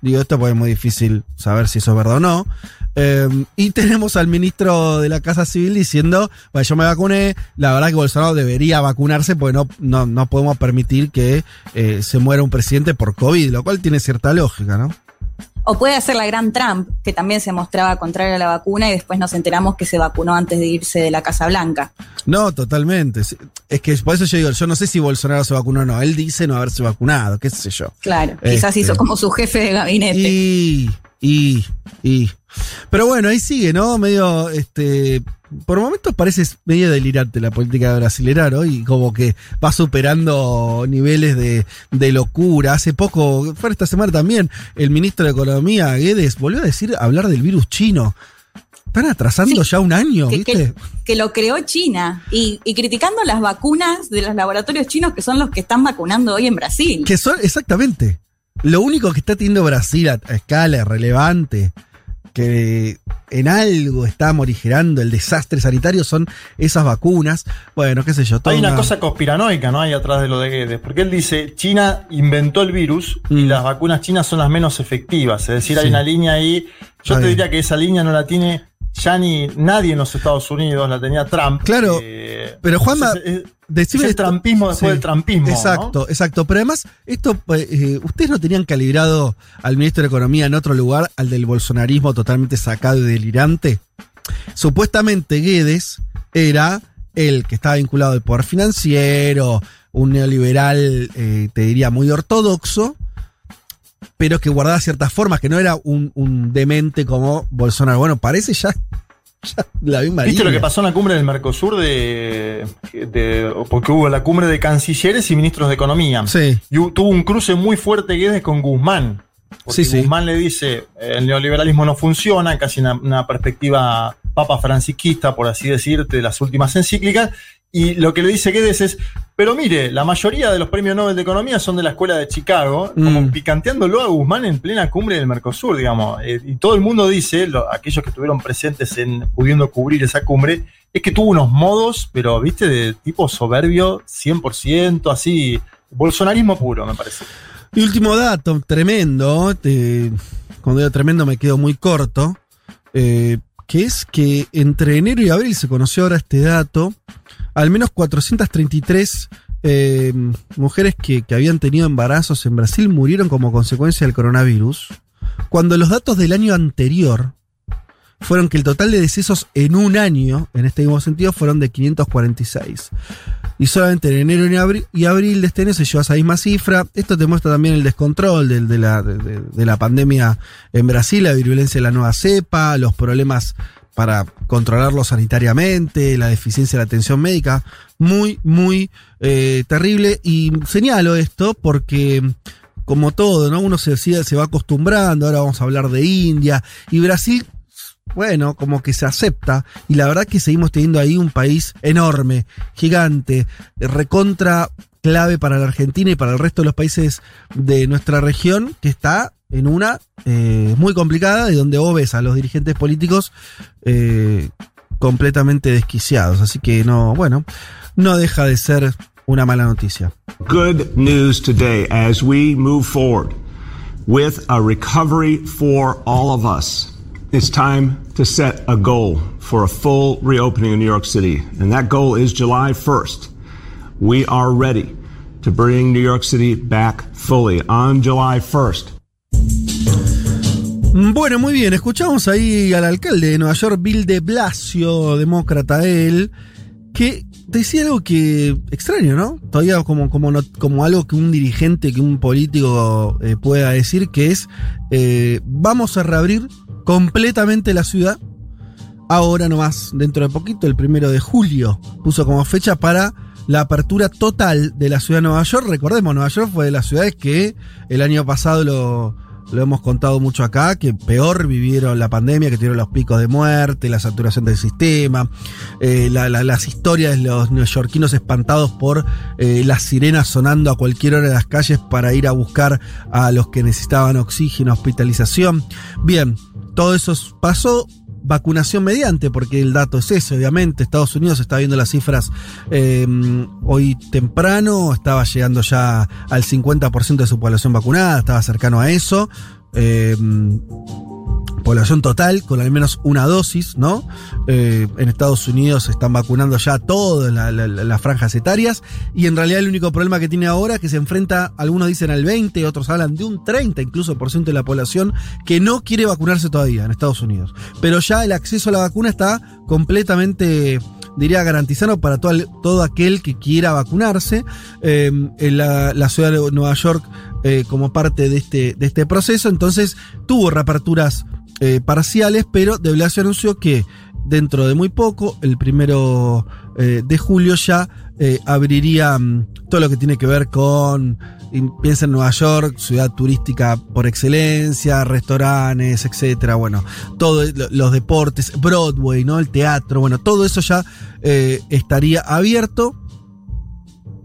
Speaker 3: Digo, esto pues es muy difícil saber si eso es verdad o no. Eh, y tenemos al ministro de la Casa Civil diciendo, bueno, yo me vacuné, la verdad que Bolsonaro debería vacunarse porque no, no, no podemos permitir que eh, se muera un presidente por COVID, lo cual tiene cierta lógica, ¿no?
Speaker 5: O puede ser la gran Trump, que también se mostraba contrario a la vacuna y después nos enteramos que se vacunó antes de irse de la Casa Blanca.
Speaker 3: No, totalmente. Es que por eso yo digo, yo no sé si Bolsonaro se vacunó o no. Él dice no haberse vacunado, qué sé yo.
Speaker 5: Claro, quizás
Speaker 3: Este.
Speaker 5: hizo como su jefe de gabinete.
Speaker 3: Y, y, y. Pero bueno, ahí sigue, ¿no? Medio, este. Por momentos parece medio delirante la política brasilera, ¿no? Y como que va superando niveles de, de locura. Hace poco, fue esta semana también, el ministro de Economía, Guedes, volvió a decir, hablar del virus chino. Están atrasando ya un año,
Speaker 5: que,
Speaker 3: ¿viste?
Speaker 5: que- que lo creó China y, y criticando las vacunas de los laboratorios chinos que son los que están vacunando hoy en Brasil.
Speaker 3: Que son, exactamente. Lo único que está teniendo Brasil a, a escala relevante, que en algo está morigerando el desastre sanitario, son esas vacunas. Bueno, qué sé yo.
Speaker 4: Hay una cosa conspiranoica, ¿no? Hay atrás de lo de Guedes, porque él dice, China inventó el virus y las vacunas chinas son las menos efectivas. Es decir, hay
Speaker 3: Mm.
Speaker 4: Una línea ahí. Yo te
Speaker 3: bien.
Speaker 4: diría que esa línea no la tiene ya ni nadie en los Estados Unidos, la tenía Trump.
Speaker 3: Claro,
Speaker 4: Eh,
Speaker 3: pero Juanma,
Speaker 4: entonces, es-
Speaker 3: decime
Speaker 4: es el trampismo después
Speaker 3: Sí.
Speaker 4: del trampismo. ¿no?
Speaker 3: Exacto, exacto. Pero además, esto, eh, eh, ustedes no tenían calibrado al ministro de Economía en otro lugar, al del bolsonarismo totalmente sacado y delirante. Supuestamente Guedes era el que estaba vinculado al poder financiero, un neoliberal, eh, te diría, muy ortodoxo, pero que guardaba ciertas formas, que no era un, un demente como Bolsonaro. Bueno, parece ya la misma
Speaker 4: ¿Viste lo que pasó en la cumbre del Mercosur de, de- porque hubo la cumbre de cancilleres y ministros de economía?
Speaker 3: Sí.
Speaker 4: Y tuvo un cruce muy fuerte Guedes con Guzmán. Porque
Speaker 3: Sí, sí.
Speaker 4: Guzmán le dice, el neoliberalismo no funciona, casi una, una perspectiva papa francisquista, por así decirte, de las últimas encíclicas. Y lo que le dice Guedes es, pero mire, la mayoría de los premios Nobel de Economía son de la escuela de Chicago, como
Speaker 3: Mm.
Speaker 4: picanteándolo a Guzmán en plena cumbre del Mercosur, digamos. Eh, y todo el mundo dice, lo- aquellos que estuvieron presentes en pudiendo cubrir esa cumbre, es que tuvo unos modos, pero viste, de tipo soberbio, 100%, así, bolsonarismo puro, me parece.
Speaker 3: Y último dato, tremendo, te- cuando digo tremendo me quedo muy corto, eh, que es que entre enero y abril se conoció ahora este dato, al menos 433 eh, mujeres que, habían tenido embarazos en Brasil murieron como consecuencia del coronavirus, cuando los datos del año anterior fueron que el total de decesos en un año, en este mismo sentido, fueron de 546. Y solamente en enero y abril, de este año se llevó esa misma cifra. Esto te muestra también el descontrol de, la, de la pandemia en Brasil, la virulencia de la nueva cepa, los problemas para controlarlo sanitariamente, la deficiencia de la atención médica. Muy, muy eh, terrible. Y señalo esto porque, como todo, ¿no? Uno se, se va acostumbrando. Ahora vamos a hablar de India. Y Brasil bueno, como que se acepta. Y la verdad que seguimos teniendo ahí un país enorme, gigante, recontra clave para la Argentina y para el resto de los países de nuestra región, que está en una eh, muy complicada y donde vos ves a los dirigentes políticos eh, completamente desquiciados. Así que no, bueno, no deja de ser una mala noticia.
Speaker 14: Good news today as we move forward with a recovery for all of us. It's time to set a goal for a full reopening of New York City, and that goal is July 1st. We are ready to bring New York City back fully on July 1st.
Speaker 3: Bueno, muy bien. Escuchamos ahí al alcalde de Nueva York, Bill de Blasio, demócrata él, que decía algo que extraño, ¿no? Todavía como, como, no- como algo que un dirigente, que un político eh, pueda decir, que es, eh, vamos a reabrir completamente la ciudad. Ahora nomás, dentro de poquito, el primero de julio, puso como fecha para la apertura total de la ciudad de Nueva York. Recordemos, Nueva York fue de las ciudades que el año pasado lo, lo hemos contado mucho acá, que peor vivieron la pandemia, que tuvieron los picos de muerte, la saturación del sistema, eh, la- la- las historias de los neoyorquinos espantados por eh, las sirenas sonando a cualquier hora en las calles para ir a buscar a los que necesitaban oxígeno, hospitalización. Bien, todo eso pasó. Vacunación mediante, porque el dato es ese, obviamente. Estados Unidos está viendo las cifras eh, hoy temprano, estaba llegando ya al 50% de su población vacunada, estaba cercano a eso. Eh, población total con al menos una dosis, ¿no? Eh, en Estados Unidos se están vacunando ya todas la- la- la- las franjas etarias y en realidad el único problema que tiene ahora es que se enfrenta, algunos dicen al 20, otros hablan de un 30 incluso por ciento de la población que no quiere vacunarse todavía en Estados Unidos. Pero ya el acceso a la vacuna está completamente diría garantizado para todo, todo aquel que quiera vacunarse. Eh, en la, la ciudad de Nueva York, eh, como parte de este, de este proceso, entonces tuvo reaperturas eh, parciales, pero De Blasio anunció que dentro de muy poco, el primero eh, de julio, ya eh, abriría mm, todo lo que tiene que ver con. Piensa en Nueva York, ciudad turística por excelencia, restaurantes, etcétera. Bueno, todos los deportes, Broadway, ¿no? El teatro, bueno, todo eso ya estaría abierto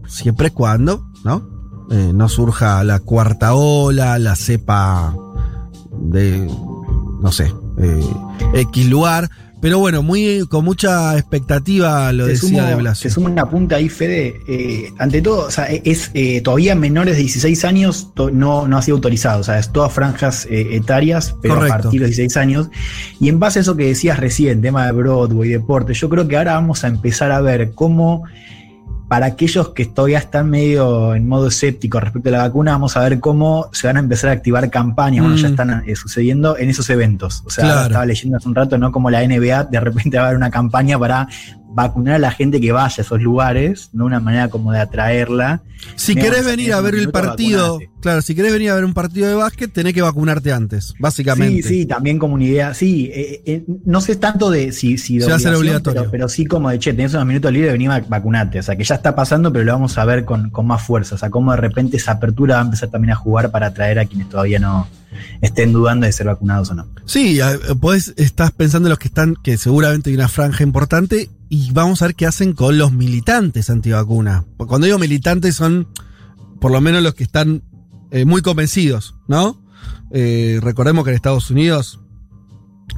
Speaker 3: siempre y cuando, ¿no? No surja la cuarta ola, la cepa de, no sé, eh, X lugar. Pero bueno, muy con mucha expectativa lo
Speaker 6: Te
Speaker 3: decía
Speaker 6: sumo-
Speaker 3: de Blasio.
Speaker 6: Te sumo una punta ahí, Fede. Eh, ante todo, o sea, es eh, todavía menores de 16 años no, no ha sido autorizado. O sea, es todas franjas eh, etarias, pero
Speaker 3: Correcto.
Speaker 6: a partir de los 16 años. Y en base a eso que decías recién, tema de Broadway, deporte, yo creo que ahora vamos a empezar a ver cómo. Para aquellos que todavía están medio en modo escéptico respecto a la vacuna, vamos a ver cómo se van a empezar a activar campañas, bueno,
Speaker 3: Mm.
Speaker 6: ya están eh, sucediendo en esos eventos. O sea,
Speaker 3: Claro.
Speaker 6: estaba leyendo hace un rato, ¿no? Como la NBA de repente va a haber una campaña para vacunar a la gente que vaya a esos lugares, no una manera como de atraerla.
Speaker 3: Si querés venir a ver el partido,
Speaker 6: vacunate.
Speaker 3: claro, si querés venir a ver un partido de básquet, tenés que vacunarte antes, básicamente.
Speaker 6: Sí, sí, también como una idea. Sí, eh, eh, no sé tanto de si, si de
Speaker 3: Se va a
Speaker 6: obligación,
Speaker 3: obligatorio.
Speaker 6: Pero, pero sí como de che, tenés unos minutos libres, vení a vacunarte. O sea, que ya está pasando, pero lo vamos a ver con, con más fuerza. O sea, cómo de repente esa apertura va a empezar también a jugar para atraer a quienes todavía no estén dudando de ser vacunados o no.
Speaker 3: Sí, eh, podés, estás pensando en los que están, que seguramente hay una franja importante, y vamos a ver qué hacen con los militantes antivacunas. Cuando digo militantes son por lo menos los que están eh, muy convencidos, ¿no? Eh, recordemos que en Estados Unidos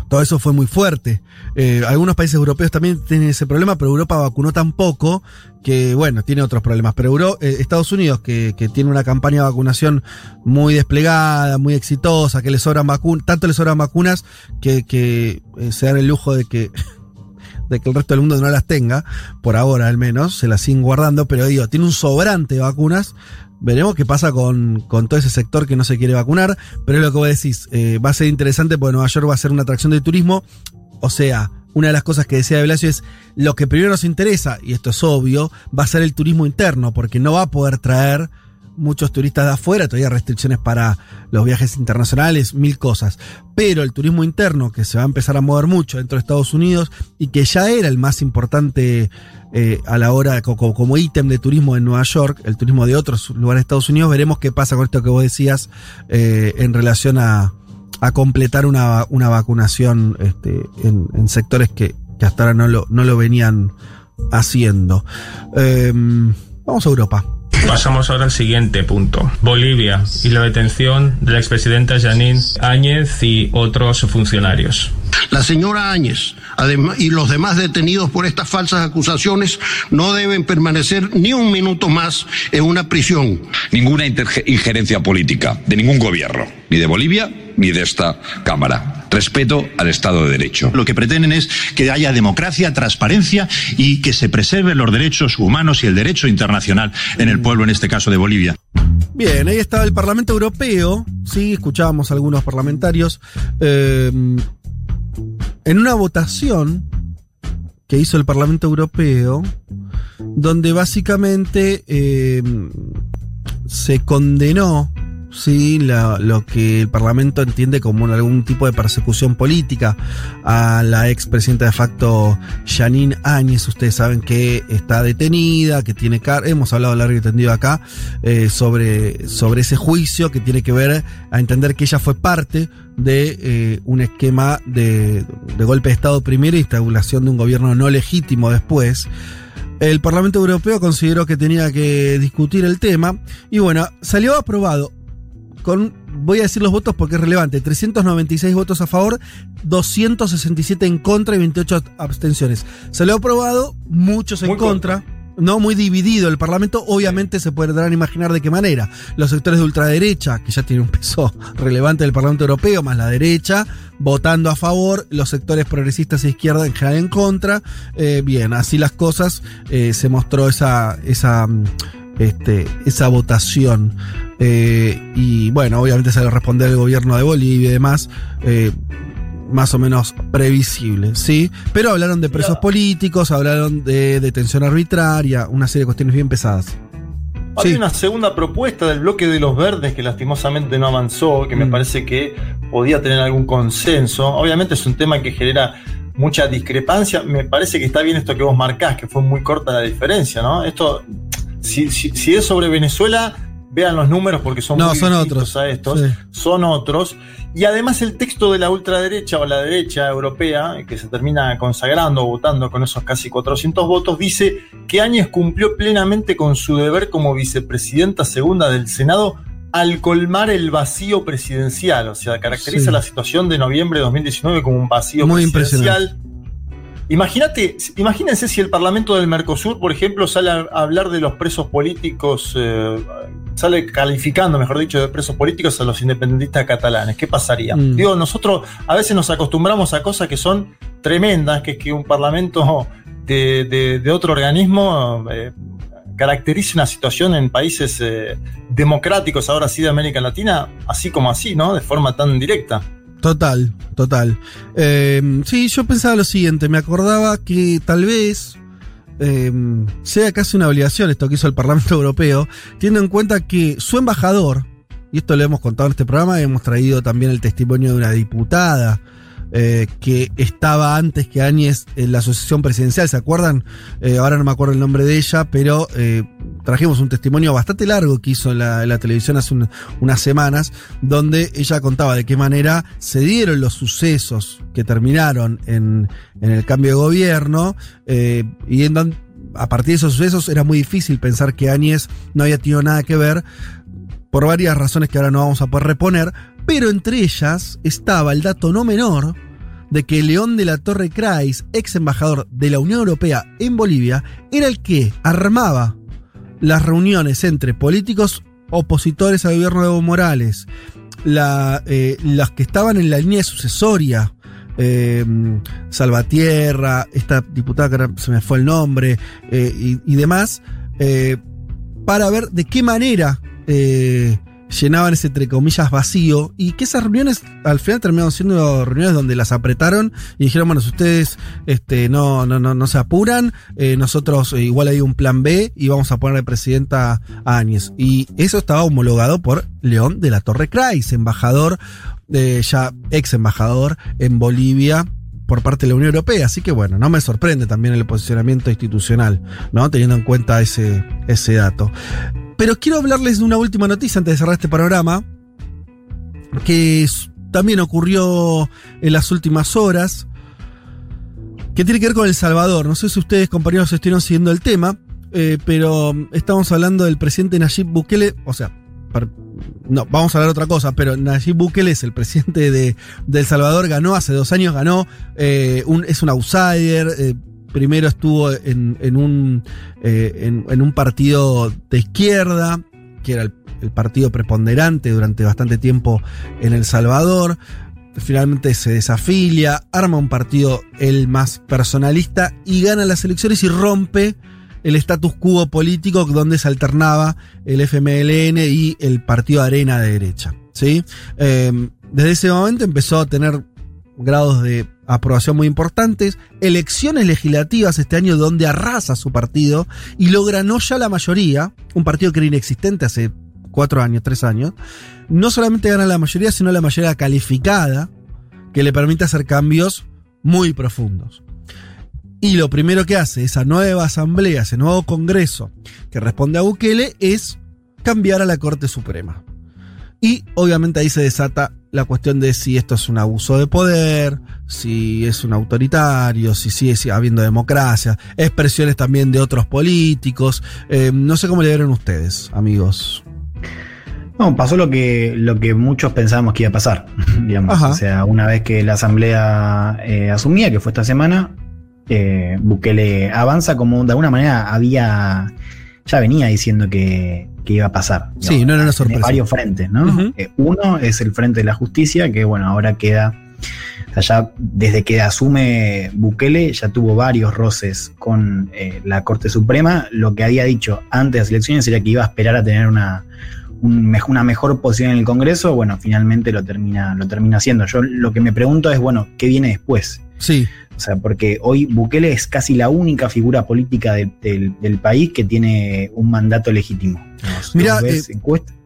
Speaker 3: todo eso fue muy fuerte. Eh, algunos países europeos también tienen ese problema, pero Europa vacunó tan poco que, bueno, tiene otros problemas. Pero Estados Unidos, que, que tiene una campaña de vacunación muy desplegada, muy exitosa, que le sobran vacunas, tanto le sobran vacunas que, que se dan el lujo de que de que el resto del mundo no las tenga, por ahora al menos, se las siguen guardando, pero digo, tiene un sobrante de vacunas. Veremos qué pasa con, con todo ese sector que no se quiere vacunar, pero es lo que vos decís, eh, va a ser interesante porque Nueva York va a ser una atracción de turismo, o sea, una de las cosas que decía de Blasio es lo que primero nos interesa, y esto es obvio, va a ser el turismo interno, porque no va a poder traer muchos turistas de afuera, todavía restricciones para los viajes internacionales, mil cosas. Pero el turismo interno, que se va a empezar a mover mucho dentro de Estados Unidos y que ya era el más importante eh, a la hora co- co- como ítem de turismo en Nueva York, el turismo de otros lugares de Estados Unidos, veremos qué pasa con esto que vos decías eh, en relación a, a completar una, una vacunación este, en, en sectores que, que hasta ahora no lo, no lo venían haciendo. Em, vamos a Europa.
Speaker 15: Pasamos ahora al siguiente punto. Bolivia y la detención de la expresidenta Janine Áñez y otros funcionarios.
Speaker 16: La señora Áñez y los demás detenidos por estas falsas acusaciones no deben permanecer ni un minuto más en una prisión.
Speaker 17: Ninguna injerencia política de ningún gobierno, ni de Bolivia ni de esta Cámara. Respeto al Estado de Derecho.
Speaker 18: Lo que pretenden es que haya democracia, transparencia y que se preserven los derechos humanos y el derecho internacional en el pueblo, en este caso de Bolivia.
Speaker 3: Bien, ahí estaba el Parlamento Europeo, sí, escuchábamos a algunos parlamentarios, eh, en una votación que hizo el Parlamento Europeo, donde básicamente eh, se condenó sí, la- lo que el Parlamento entiende como algún tipo de persecución política a la expresidenta de facto Janine Áñez. Ustedes saben que está detenida, que tiene car hemos hablado largo y tendido acá eh, sobre, sobre ese juicio que tiene que ver a entender que ella fue parte de eh, un esquema de, golpe de Estado primero y instauración de un gobierno no legítimo después. El Parlamento Europeo consideró que tenía que discutir el tema y bueno, salió aprobado con, voy a decir los votos porque es relevante, 396 votos a favor, 267 en contra y 28 abstenciones. Salió aprobado, muchos en contra. No muy dividido el Parlamento, obviamente se podrán imaginar de qué manera. Los sectores de ultraderecha, que ya tienen un peso relevante del Parlamento Europeo, más la derecha, votando a favor, los sectores progresistas e izquierda en general en contra. Eh, bien, así las cosas, eh, se mostró esa, esa, mm, este, esa votación. Eh, y bueno, obviamente se le responder el gobierno de Bolivia y demás. eh, más o menos previsible, ¿sí? Pero hablaron de presos políticos, hablaron de detención arbitraria, una serie de cuestiones bien pesadas.
Speaker 4: Hay una segunda propuesta del bloque de los verdes que lastimosamente no avanzó, que me parece que podía tener algún consenso. Obviamente es un tema que genera mucha discrepancia. Me parece que está bien esto que vos marcás, que fue muy corta la diferencia, ¿no? Esto, si, si- si es sobre Venezuela, vean los números porque son
Speaker 3: No,
Speaker 4: muy
Speaker 3: son otros.
Speaker 4: a estos.
Speaker 3: Sí.
Speaker 4: Son otros. Y además el texto de la ultraderecha o la derecha europea, que se termina consagrando, votando con esos casi 400 votos, dice que Áñez cumplió plenamente con su deber como vicepresidenta segunda del Senado al colmar el vacío presidencial. O sea, caracteriza
Speaker 3: Sí.
Speaker 4: la situación de noviembre de 2019 como un vacío
Speaker 3: Muy
Speaker 4: presidencial. Imagínate, imagínense si el Parlamento del Mercosur, por ejemplo, sale a hablar de los presos políticos, eh, sale calificando, mejor dicho, de presos políticos a los independentistas catalanes. ¿Qué pasaría?
Speaker 3: Mm.
Speaker 4: Digo, nosotros a veces nos acostumbramos a cosas que son tremendas, que es que un parlamento de, de- de otro organismo eh, caracterice una situación en países eh, democráticos, ahora sí de América Latina, así como así, ¿no? De forma tan directa.
Speaker 3: Total, total. Eh, sí, yo pensaba lo siguiente, me acordaba que tal vez eh, sea casi una obligación esto que hizo el Parlamento Europeo, teniendo en cuenta que su embajador, y esto lo hemos contado en este programa, hemos traído también el testimonio de una diputada eh, que estaba antes que Áñez en la asociación presidencial, ¿se acuerdan? Eh, ahora no me acuerdo el nombre de ella, pero eh, trajimos un testimonio bastante largo que hizo en la, televisión hace un- unas semanas, donde ella contaba de qué manera se dieron los sucesos que terminaron en, el cambio de gobierno, eh, y a partir de esos sucesos era muy difícil pensar que Áñez no había tenido nada que ver, por varias razones que ahora no vamos a poder reponer, pero entre ellas estaba el dato no menor de que León de la Torre Kreis, ex embajador de la Unión Europea en Bolivia, era el que armaba las reuniones entre políticos opositores al gobierno de Evo Morales, la, eh, los que estaban en la línea sucesoria, eh, Salvatierra, esta diputada que se me fue el nombre, eh, y, y demás, eh, para ver de qué manera eh, llenaban ese entre comillas vacío y que esas reuniones al final terminaron siendo reuniones donde las apretaron y dijeron, bueno, si ustedes este, no, no, no, no se apuran, eh, nosotros eh, igual hay un plan B y vamos a poner de presidenta a Áñez. Y eso estaba homologado por León de la Torre Kreis, embajador, eh, ya ex embajador en Bolivia por parte de la Unión Europea. Así que bueno, no me sorprende también el posicionamiento institucional, ¿no? Teniendo en cuenta ese, ese dato. Pero quiero hablarles de una última noticia antes de cerrar este programa, que también ocurrió en las últimas horas, que tiene que ver con El Salvador. No sé si ustedes, compañeros, estuvieron siguiendo el tema, eh, pero estamos hablando del presidente Nayib Bukele, o sea, par- no, vamos a hablar otra cosa, pero Nayib Bukele es el presidente de, El Salvador, ganó hace dos años, ganó, eh, es un outsider, eh, primero estuvo en, en un, eh, en un partido de izquierda, que era el, el partido preponderante durante bastante tiempo en El Salvador. Finalmente se desafilia, arma un partido el más personalista y gana las elecciones y rompe el status quo político donde se alternaba el FMLN y el partido Arena de derecha. ¿sí? Eh, desde ese momento empezó a tener grados de aprobación muy importantes, elecciones legislativas este año donde arrasa su partido y logra no ya la mayoría, un partido que era inexistente hace cuatro años, tres años, no solamente gana la mayoría, sino la mayoría calificada, que le permite hacer cambios muy profundos. Y lo primero que hace esa nueva asamblea, ese nuevo congreso que responde a Bukele es cambiar a la Corte Suprema. Y obviamente ahí se desata la cuestión de si esto es un abuso de poder, si es un autoritario, si sigue habiendo democracia, expresiones también de otros políticos. Eh, no sé cómo le vieron ustedes, amigos.
Speaker 6: No, pasó lo que, lo que muchos pensábamos que iba a pasar, digamos.
Speaker 3: Ajá.
Speaker 6: O sea, una vez que la asamblea eh, asumía, que fue esta semana, eh, Bukele avanza como de alguna manera había, ya venía diciendo que, que iba a pasar.
Speaker 3: Sí, no era una
Speaker 6: Tiene
Speaker 3: sorpresa.
Speaker 6: varios frentes, ¿no? Eh, uno es el frente de la justicia, que bueno, ahora queda, o sea, ya desde que asume Bukele, ya tuvo varios roces con eh, la Corte Suprema. Lo que había dicho antes de las elecciones era que iba a esperar a tener una, un una mejor posición en el Congreso. Bueno, finalmente lo termina, lo termina haciendo. Yo lo que me pregunto es, bueno, ¿qué viene después?
Speaker 3: Sí.
Speaker 6: O sea, porque hoy Bukele es casi la única figura política de- del, del país que tiene un mandato legítimo.
Speaker 3: Mira, eh,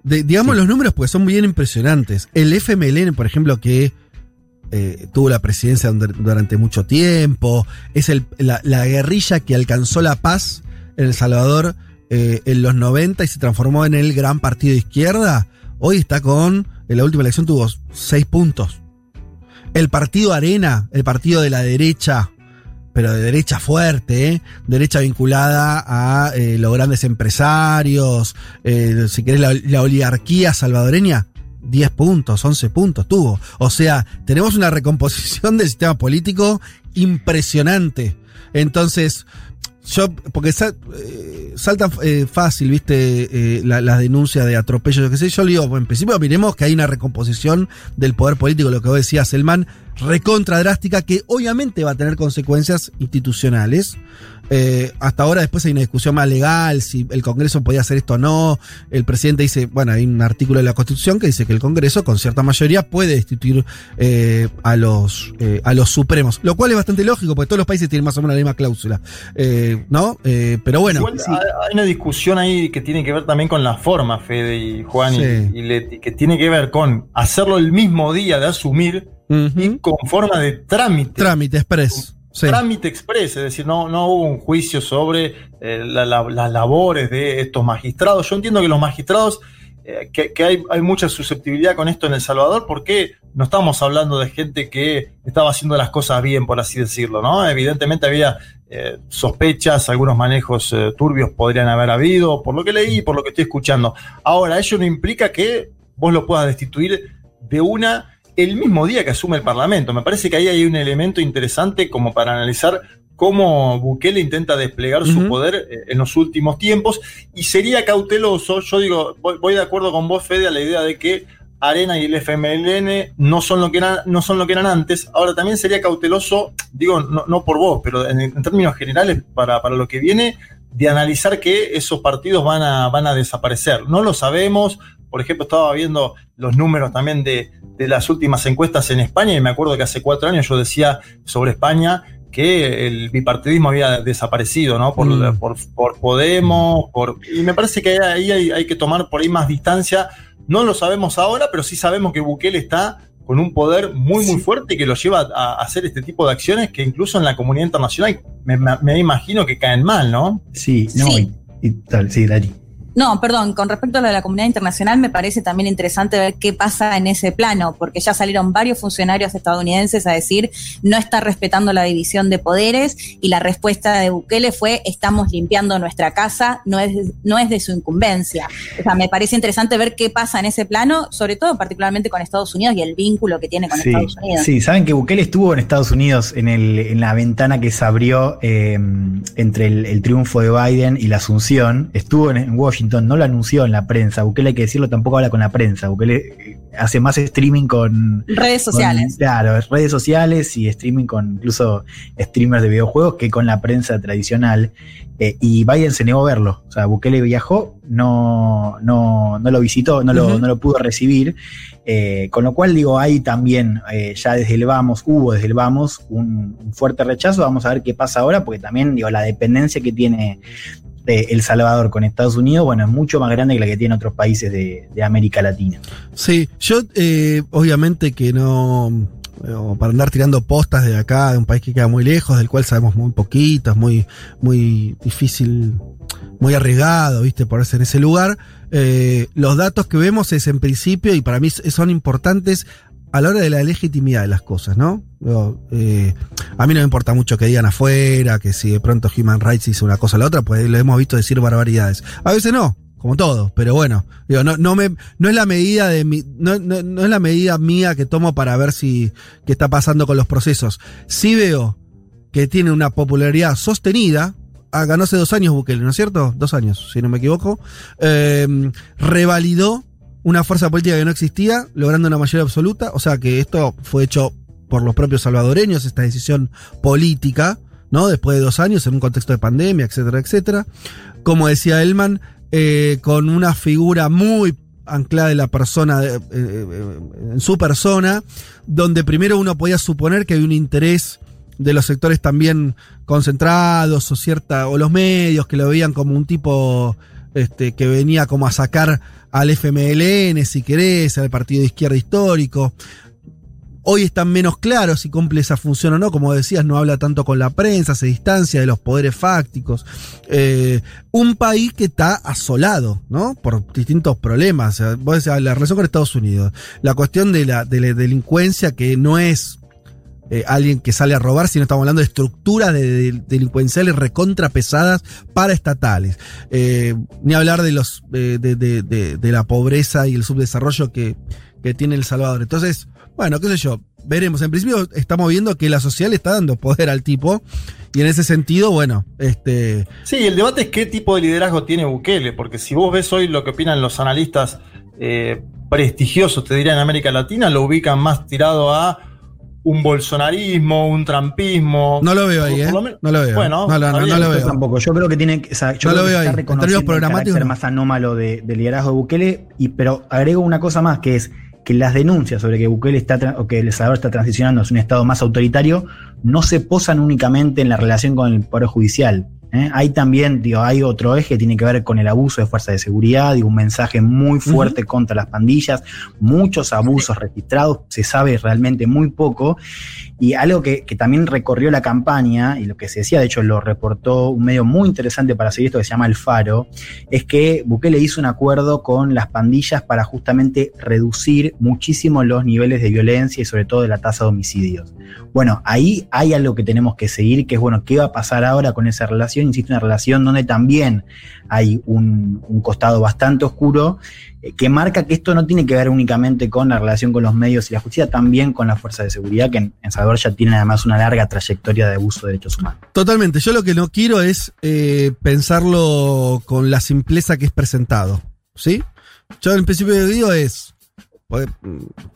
Speaker 3: de- digamos los números porque son bien impresionantes. El FMLN, por ejemplo, que eh, tuvo la presidencia dur- durante mucho tiempo, es el- la, la guerrilla que alcanzó la paz en El Salvador eh, en los 90 y se transformó en el gran partido de izquierda. Hoy está con, en la última elección tuvo seis puntos. El partido Arena, el partido de la derecha, pero de derecha fuerte, ¿eh? derecha vinculada a eh, los grandes empresarios, eh, si querés la, la oligarquía salvadoreña, 10 puntos, 11 puntos tuvo. O sea, tenemos una recomposición del sistema político impresionante. Entonces, yo, porque sal- eh, salta eh, fácil, viste, eh, la- las denuncias de atropello, yo qué sé, yo le digo, en principio miremos que hay una recomposición del poder político, lo que vos decías, Selman, recontra drástica, que obviamente va a tener consecuencias institucionales, Eh, hasta ahora después hay una discusión más legal, si el Congreso podía hacer esto o no. El presidente dice, bueno, hay un artículo de la Constitución que dice que el Congreso con cierta mayoría puede destituir eh, a, los, eh, a los supremos, lo cual es bastante lógico porque todos los países tienen más o menos la misma cláusula, eh, ¿no? Eh, pero bueno.
Speaker 4: Igual hay, hay una discusión ahí que tiene que ver también con la forma, Fede y Juan
Speaker 3: Sí.
Speaker 4: y, Leti, que tiene que ver con hacerlo el mismo día de asumir y con forma de trámite.
Speaker 3: Trámite express.
Speaker 4: Trámite express, es decir, no, no hubo un juicio sobre eh, la- la- las labores de estos magistrados. Yo entiendo que los magistrados, eh, que, hay, hay mucha susceptibilidad con esto en El Salvador, porque no estamos hablando de gente que estaba haciendo las cosas bien, por así decirlo, ¿no? Evidentemente había eh, sospechas, algunos manejos turbios podrían haber habido, por lo que leí, por lo que estoy escuchando. Ahora, ello no implica que vos lo puedas destituir de una el mismo día que asume el Parlamento. Me parece que ahí hay un elemento interesante como para analizar cómo Bukele intenta desplegar su poder eh, en los últimos tiempos y sería cauteloso, yo digo, voy, voy de acuerdo con vos, Fede, a la idea de que Arena y el FMLN no son lo que eran, no son lo que eran antes. Ahora también sería cauteloso, digo, no, no por vos, pero en, en términos generales para, para lo que viene, de analizar que esos partidos van a, van a desaparecer. No lo sabemos. Por ejemplo, estaba viendo los números también de, de las últimas encuestas en España y me acuerdo que hace cuatro años yo decía sobre España que el bipartidismo había desaparecido, ¿no? Por,
Speaker 3: Mm.
Speaker 4: por, por Podemos, por, y me parece que ahí hay, hay que tomar por ahí más distancia. No lo sabemos ahora, pero sí sabemos que Bukele está con un poder muy, muy fuerte que lo lleva a, hacer este tipo de acciones que incluso en la comunidad internacional me, me- me imagino que caen mal, ¿no?
Speaker 6: Sí, no,
Speaker 5: Sí.
Speaker 6: Y, y tal, sí, Dari.
Speaker 5: No, perdón, con respecto a lo de la comunidad internacional, me parece también interesante ver qué pasa en ese plano, porque ya salieron varios funcionarios estadounidenses a decir no está respetando la división de poderes y la respuesta de Bukele fue estamos limpiando nuestra casa, no es, no es de su incumbencia. O sea, me parece interesante ver qué pasa en ese plano, sobre todo particularmente con Estados Unidos y el vínculo que tiene con
Speaker 6: Sí,
Speaker 5: Estados Unidos.
Speaker 6: sí, saben que Bukele estuvo en Estados Unidos en, el, en la ventana que se abrió eh, entre el, el triunfo de Biden y la asunción. Estuvo en, en Washington, no lo anunció en la prensa. Bukele, hay que decirlo, tampoco habla con la prensa. Bukele eh, hace más streaming con.
Speaker 5: Redes
Speaker 6: con-
Speaker 5: sociales.
Speaker 6: claro, redes sociales y streaming con incluso streamers de videojuegos que con la prensa tradicional. Eh, y Biden se negó a verlo. O sea, Bukele viajó, no, no, no lo visitó, no lo, no lo pudo recibir. Eh, con lo cual, digo, hay también, eh, ya desde el vamos, hubo desde el vamos un, un fuerte rechazo. Vamos a ver qué pasa ahora, porque también, digo, la dependencia que tiene El Salvador con Estados Unidos, bueno, es mucho más grande que la que tiene otros países de, América Latina.
Speaker 3: Sí, yo eh, obviamente que no, para andar tirando postas de acá, de un país que queda muy lejos, del cual sabemos muy poquito, es muy, muy difícil, muy arriesgado, viste, ponerse en ese lugar. Eh, los datos que vemos es en principio, y para mí son importantes a la hora de la legitimidad de las cosas, ¿no? Eh, a mí no me importa mucho que digan afuera, que si de pronto Human Rights hizo una cosa o la otra, pues lo hemos visto decir barbaridades. A veces no, como todo, pero bueno, no, no me, no es la medida de mi, no, no- no es la medida mía que tomo para ver si qué está pasando con los procesos. Sí veo que tiene una popularidad sostenida. Ah, ganó hace dos años Bukele, ¿no es cierto? Dos años, si no me equivoco. Eh, revalidó una fuerza política que no existía, logrando una mayoría absoluta. O sea que esto fue hecho por los propios salvadoreños, esta decisión política, ¿no? Después de dos años, en un contexto de pandemia, etcétera, etcétera. Como decía Elman, eh, con una figura muy anclada de la persona, eh, eh, en su persona, donde primero uno podía suponer que había un interés de los sectores también concentrados o cierta o los medios que lo veían como un tipo este, que venía como a sacar al FMLN, si querés, al partido de izquierda histórico. Hoy están menos claros si cumple esa función o no. Como decías, no habla tanto con la prensa, se distancia de los poderes fácticos. Eh, un país que está asolado, ¿no? Por distintos problemas. O sea, vos decías, la relación con Estados Unidos, la cuestión de la, de la delincuencia que no es eh, alguien que sale a robar, sino estamos hablando de estructuras de, de- delincuenciales recontra pesadas para estatales. Eh, ni hablar de los eh, de- de la pobreza y el subdesarrollo que, que tiene El Salvador. Entonces, bueno, qué sé yo, veremos. En principio estamos viendo que la sociedad le está dando poder al tipo. Y en ese sentido, bueno, este.
Speaker 4: Sí, el debate es qué tipo de liderazgo tiene Bukele, porque si vos ves hoy lo que opinan los analistas eh, prestigiosos, te diría en América Latina, lo ubican más tirado a un bolsonarismo, un trampismo.
Speaker 3: No lo veo ahí, ¿eh? No lo veo.
Speaker 4: Bueno,
Speaker 3: no, no,
Speaker 4: está
Speaker 3: no,
Speaker 4: bien,
Speaker 3: no lo veo.
Speaker 6: tampoco. Yo creo que tiene que, o sea, yo
Speaker 3: No lo
Speaker 6: creo que
Speaker 3: veo
Speaker 6: está reconociendo el carácter más anómalo de, del liderazgo de Bukele, y, pero agrego una cosa más, que es que las denuncias sobre que Bukele está o que El Salvador está transicionando hacia un estado más autoritario no se posan únicamente en la relación con el poder judicial. ¿Eh? Hay también, digo, hay otro eje que tiene que ver con el abuso de fuerzas de seguridad, digo, un mensaje muy fuerte contra las pandillas, muchos abusos registrados, se sabe realmente muy poco. Y algo que, que también recorrió la campaña, y lo que se decía, de hecho lo reportó un medio muy interesante para seguir esto que se llama El Faro, es que Bukele hizo un acuerdo con las pandillas para justamente reducir muchísimo los niveles de violencia y sobre todo de la tasa de homicidios. Bueno, ahí hay algo que tenemos que seguir, que es, bueno, ¿qué va a pasar ahora con esa relación? Insisto, una relación donde también hay un, un costado bastante oscuro que marca que esto no tiene que ver únicamente con la relación con los medios y la justicia, también con las fuerzas de seguridad, que en, Salvador ya tienen además una larga trayectoria de abuso de derechos humanos.
Speaker 3: Totalmente. Yo lo que no quiero es eh, pensarlo con la simpleza que es presentado. ¿Sí? Yo en principio digo es. eh,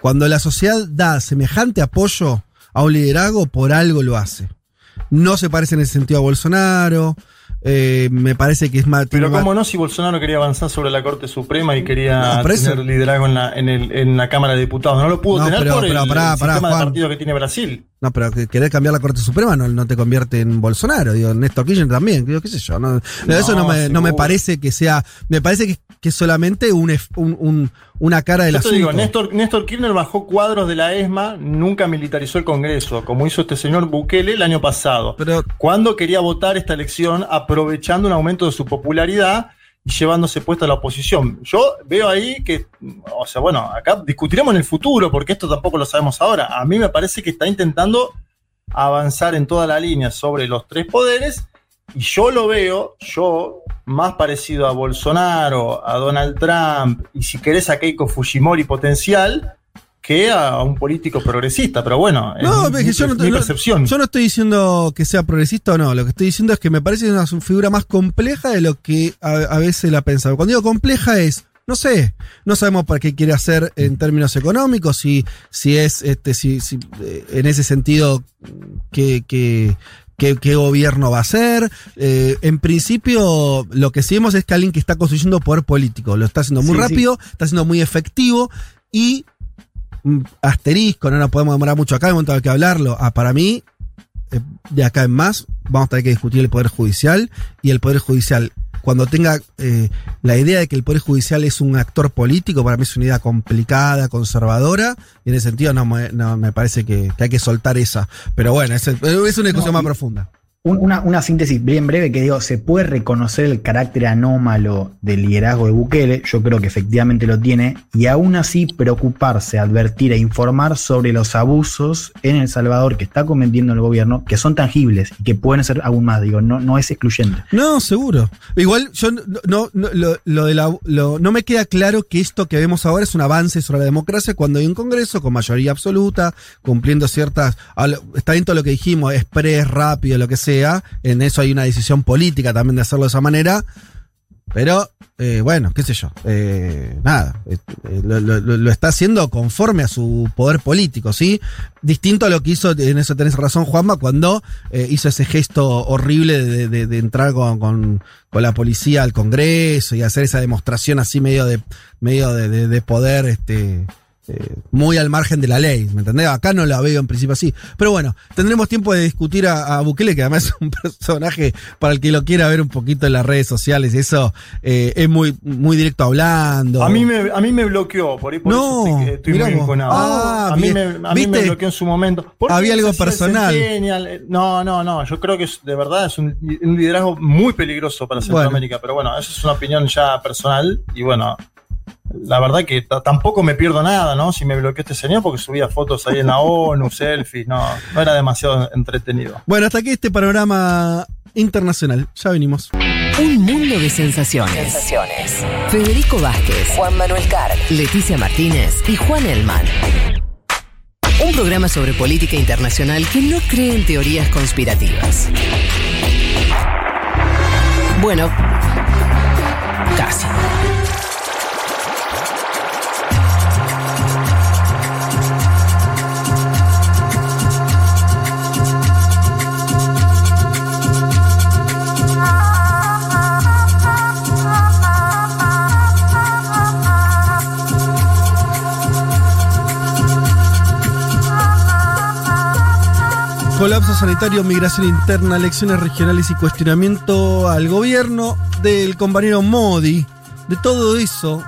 Speaker 3: Cuando la sociedad da semejante apoyo a un liderazgo, por algo lo hace. No se parece en ese sentido a Bolsonaro. Eh, me parece que es más.
Speaker 4: Pero
Speaker 3: más-
Speaker 4: cómo no si Bolsonaro quería avanzar sobre la Corte Suprema y quería
Speaker 3: No,
Speaker 4: tener liderazgo en la, en, el- en la Cámara de Diputados. No lo pudo
Speaker 3: No,
Speaker 4: tener
Speaker 3: pero-
Speaker 4: por el,
Speaker 3: pero pará,
Speaker 4: el
Speaker 3: pará,
Speaker 4: sistema de partido que tiene Brasil.
Speaker 3: No, pero que querer cambiar la Corte Suprema no, no te convierte en Bolsonaro. Digo, Néstor Kirchner también. Digo, qué sé yo. No, eso no me, no me parece que sea. Me parece que, que es solamente un, ef- un- un- una cara del
Speaker 4: Yo te
Speaker 3: asunto.
Speaker 4: digo, Néstor, Néstor Kirchner bajó cuadros de la ESMA, nunca militarizó el Congreso, como hizo este señor Bukele el año pasado.
Speaker 3: Pero
Speaker 4: cuando quería votar esta elección, aprovechando un aumento de su popularidad y llevándose puesta a la oposición. Yo veo ahí que, o sea, bueno, acá discutiremos en el futuro, porque esto tampoco lo sabemos ahora. A mí me parece que está intentando avanzar en toda la línea sobre los tres poderes. Y yo lo veo, yo, más parecido a Bolsonaro, a Donald Trump y si querés a Keiko Fujimori potencial, que a un político progresista. Pero bueno,
Speaker 3: No,
Speaker 4: es
Speaker 3: es que
Speaker 4: mi,
Speaker 3: yo no,
Speaker 4: mi
Speaker 3: no-
Speaker 4: percepción.
Speaker 3: yo no estoy diciendo que sea progresista o no. Lo que estoy diciendo es que me parece una figura más compleja de lo que a, a veces la pensaba. Cuando digo compleja es. No sé, no sabemos para qué quiere hacer en términos económicos, si, si es, este, si, si, eh, en ese sentido, qué, qué, qué- qué gobierno va a ser. Eh, en principio, lo que sí vemos es que alguien que está construyendo poder político, lo está haciendo muy
Speaker 6: Sí, sí.
Speaker 3: rápido, está siendo muy efectivo y mm, asterisco, no nos podemos demorar mucho acá, momento hay que hablarlo. Ah, para mí, eh, de acá en más, vamos a tener que discutir el Poder Judicial y el Poder Judicial, cuando tenga eh, la idea de que el Poder Judicial es un actor político, para mí es una idea complicada, conservadora, y en ese sentido no, me- no, me parece que, que hay que soltar esa. Pero bueno, es, es una discusión
Speaker 6: No,
Speaker 3: más
Speaker 6: y-
Speaker 3: profunda.
Speaker 6: Un- Una, una síntesis bien breve que digo, se puede reconocer el carácter anómalo del liderazgo de Bukele, yo creo que efectivamente lo tiene, y aún así preocuparse, advertir e informar sobre los abusos en El Salvador que está cometiendo el gobierno, que son tangibles y que pueden ser aún más, digo, no, no es excluyente.
Speaker 3: No, seguro. Igual yo no, no, lo, de la- lo- no me queda claro que esto que vemos ahora es un avance sobre la democracia cuando hay un Congreso con mayoría absoluta, cumpliendo ciertas. Está bien todo lo que dijimos, express, rápido, lo que sea. En eso hay una decisión política también de hacerlo de esa manera. Pero, eh, bueno, qué sé yo. eh, nada. eh, lo, está haciendo conforme a su poder político, ¿sí? Distinto a lo que hizo, en eso tenés razón, Juanma, cuando hizo ese gesto horrible de, entrar con, con- con la policía al Congreso y hacer esa demostración así medio de, medio de poder, este. Eh, muy al margen de la ley, ¿me entendés? Acá no la veo en principio así. Pero bueno, tendremos tiempo de discutir a, a Bukele, que además es un personaje para el que lo quiera ver un poquito en las redes sociales. Eso eh, es muy, muy directo hablando.
Speaker 4: A mí me, a mí me bloqueó, por ahí por
Speaker 3: No,
Speaker 4: eso estoy, muy.
Speaker 3: Ah,
Speaker 4: a mí, me, a mí me
Speaker 3: ¿Viste?
Speaker 4: bloqueó en su momento.
Speaker 3: Había algo personal.
Speaker 4: eh, No, no, no. Yo creo que es, de verdad es un, un liderazgo muy peligroso para Centroamérica. Pero bueno, eso es una opinión ya personal. Y bueno, la verdad que tampoco me pierdo nada, ¿no? Si me bloqueó este señor, porque subía fotos ahí en la ONU, selfies. No, no era demasiado entretenido.
Speaker 3: Bueno, hasta aquí este panorama internacional. Ya venimos.
Speaker 1: Un mundo de sensaciones. Federico Vázquez, Juan Manuel Carg, Leticia Martínez y Juan Elman. Un programa sobre política internacional que no cree en teorías conspirativas. Bueno, casi.
Speaker 3: Colapso sanitario, migración interna, elecciones regionales y cuestionamiento al gobierno del compañero Modi. De todo eso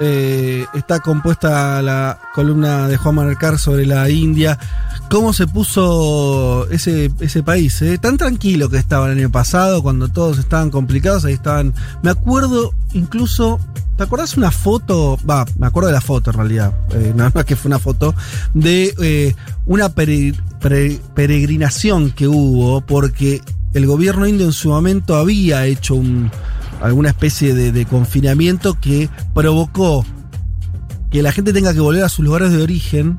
Speaker 3: eh, está compuesta la columna de Juan Manuel sobre la India. ¿Cómo se puso ese, país? eh? Tan tranquilo que estaba el año pasado, cuando todos estaban complicados, ahí estaban. Me acuerdo incluso. ¿Te acordás una foto? Va, me acuerdo de la foto en realidad. eh, nada más que fue una foto de eh, una pere- pere- peregrinación que hubo porque el gobierno indio en su momento había hecho un, alguna especie de, de confinamiento que provocó que la gente tenga que volver a sus lugares de origen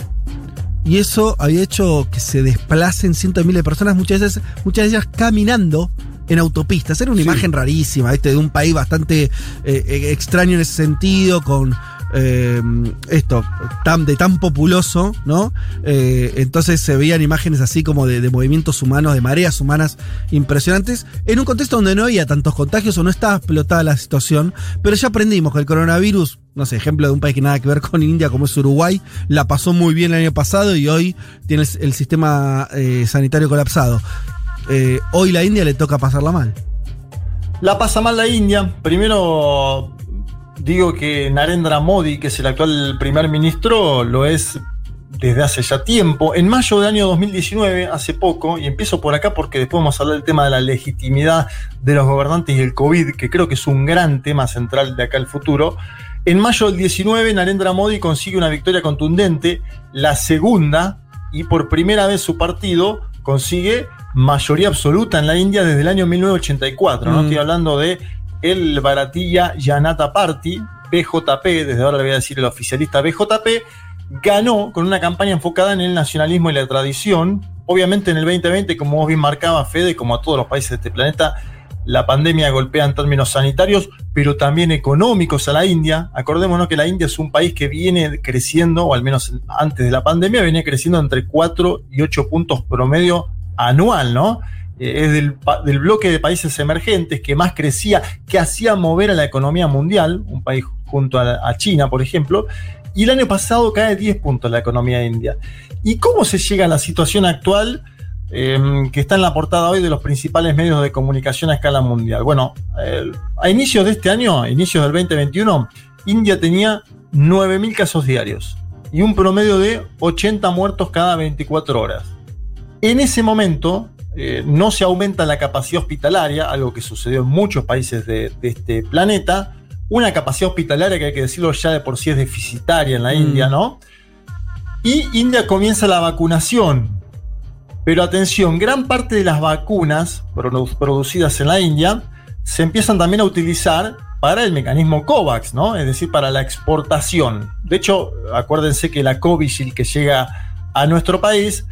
Speaker 3: y eso había hecho que se desplacen cientos de miles de personas, muchas veces, muchas de ellas caminando en autopistas. Era una imagen rarísima, ¿viste? De un país bastante eh, eh, extraño en ese sentido, con eh, esto, tan, de tan populoso, ¿no? Eh, entonces se veían imágenes así como de, movimientos humanos, de mareas humanas impresionantes, en un contexto donde no había tantos contagios o no estaba explotada la situación, pero ya aprendimos que el coronavirus, no sé, ejemplo de un país que nada que ver con India como es Uruguay, la pasó muy bien el año pasado y hoy tiene el, el sistema eh, sanitario colapsado. Eh, hoy la India le toca pasarla mal.
Speaker 4: La pasa mal la India. Primero digo que Narendra Modi, que es el actual primer ministro, lo es desde hace ya tiempo. En mayo del año 2019, hace poco, y empiezo por acá porque después vamos a hablar del tema de la legitimidad de los gobernantes y el COVID, que creo que es un gran tema central de acá al futuro. En mayo del 19, Narendra Modi consigue una victoria contundente, la segunda, y por primera vez su partido consigue mayoría absoluta en la India desde el año 1984. ¿no?
Speaker 3: Mm.
Speaker 4: Estoy hablando de el Bharatiya Janata Party, BJP, desde ahora le voy a decir el oficialista BJP, ganó con una campaña enfocada en el nacionalismo y la tradición. Obviamente en el 2020, como vos bien marcaba, Fede, como a todos los países de este planeta, la pandemia golpea en términos sanitarios, pero también económicos a la India. Acordémonos que la India es un país que viene creciendo, o al menos antes de la pandemia, venía creciendo entre 4 y 8 puntos promedio anual, ¿no? Eh, es del, bloque de países emergentes que más crecía, que hacía mover a la economía mundial, un país junto a, China, por ejemplo, y el año pasado cae 10 puntos la economía india. ¿Y cómo se llega a la situación actual eh, que está en la portada hoy de los principales medios de comunicación a escala mundial? Bueno, a inicios de este año, a inicios del 2021, India tenía 9.000 casos diarios y un promedio de 80 muertos cada 24 horas. En ese momento eh, no se aumenta la capacidad hospitalaria, algo que sucedió en muchos países de, de este planeta. Una capacidad hospitalaria que hay que decirlo ya de por sí es deficitaria en la
Speaker 3: Mm.
Speaker 4: India, ¿no? Y India comienza la vacunación. Pero atención, gran parte de las vacunas produ- producidas en la India se empiezan también a utilizar para el mecanismo COVAX, ¿no? Es decir, para la exportación. De hecho, acuérdense que la Covishield que llega a nuestro país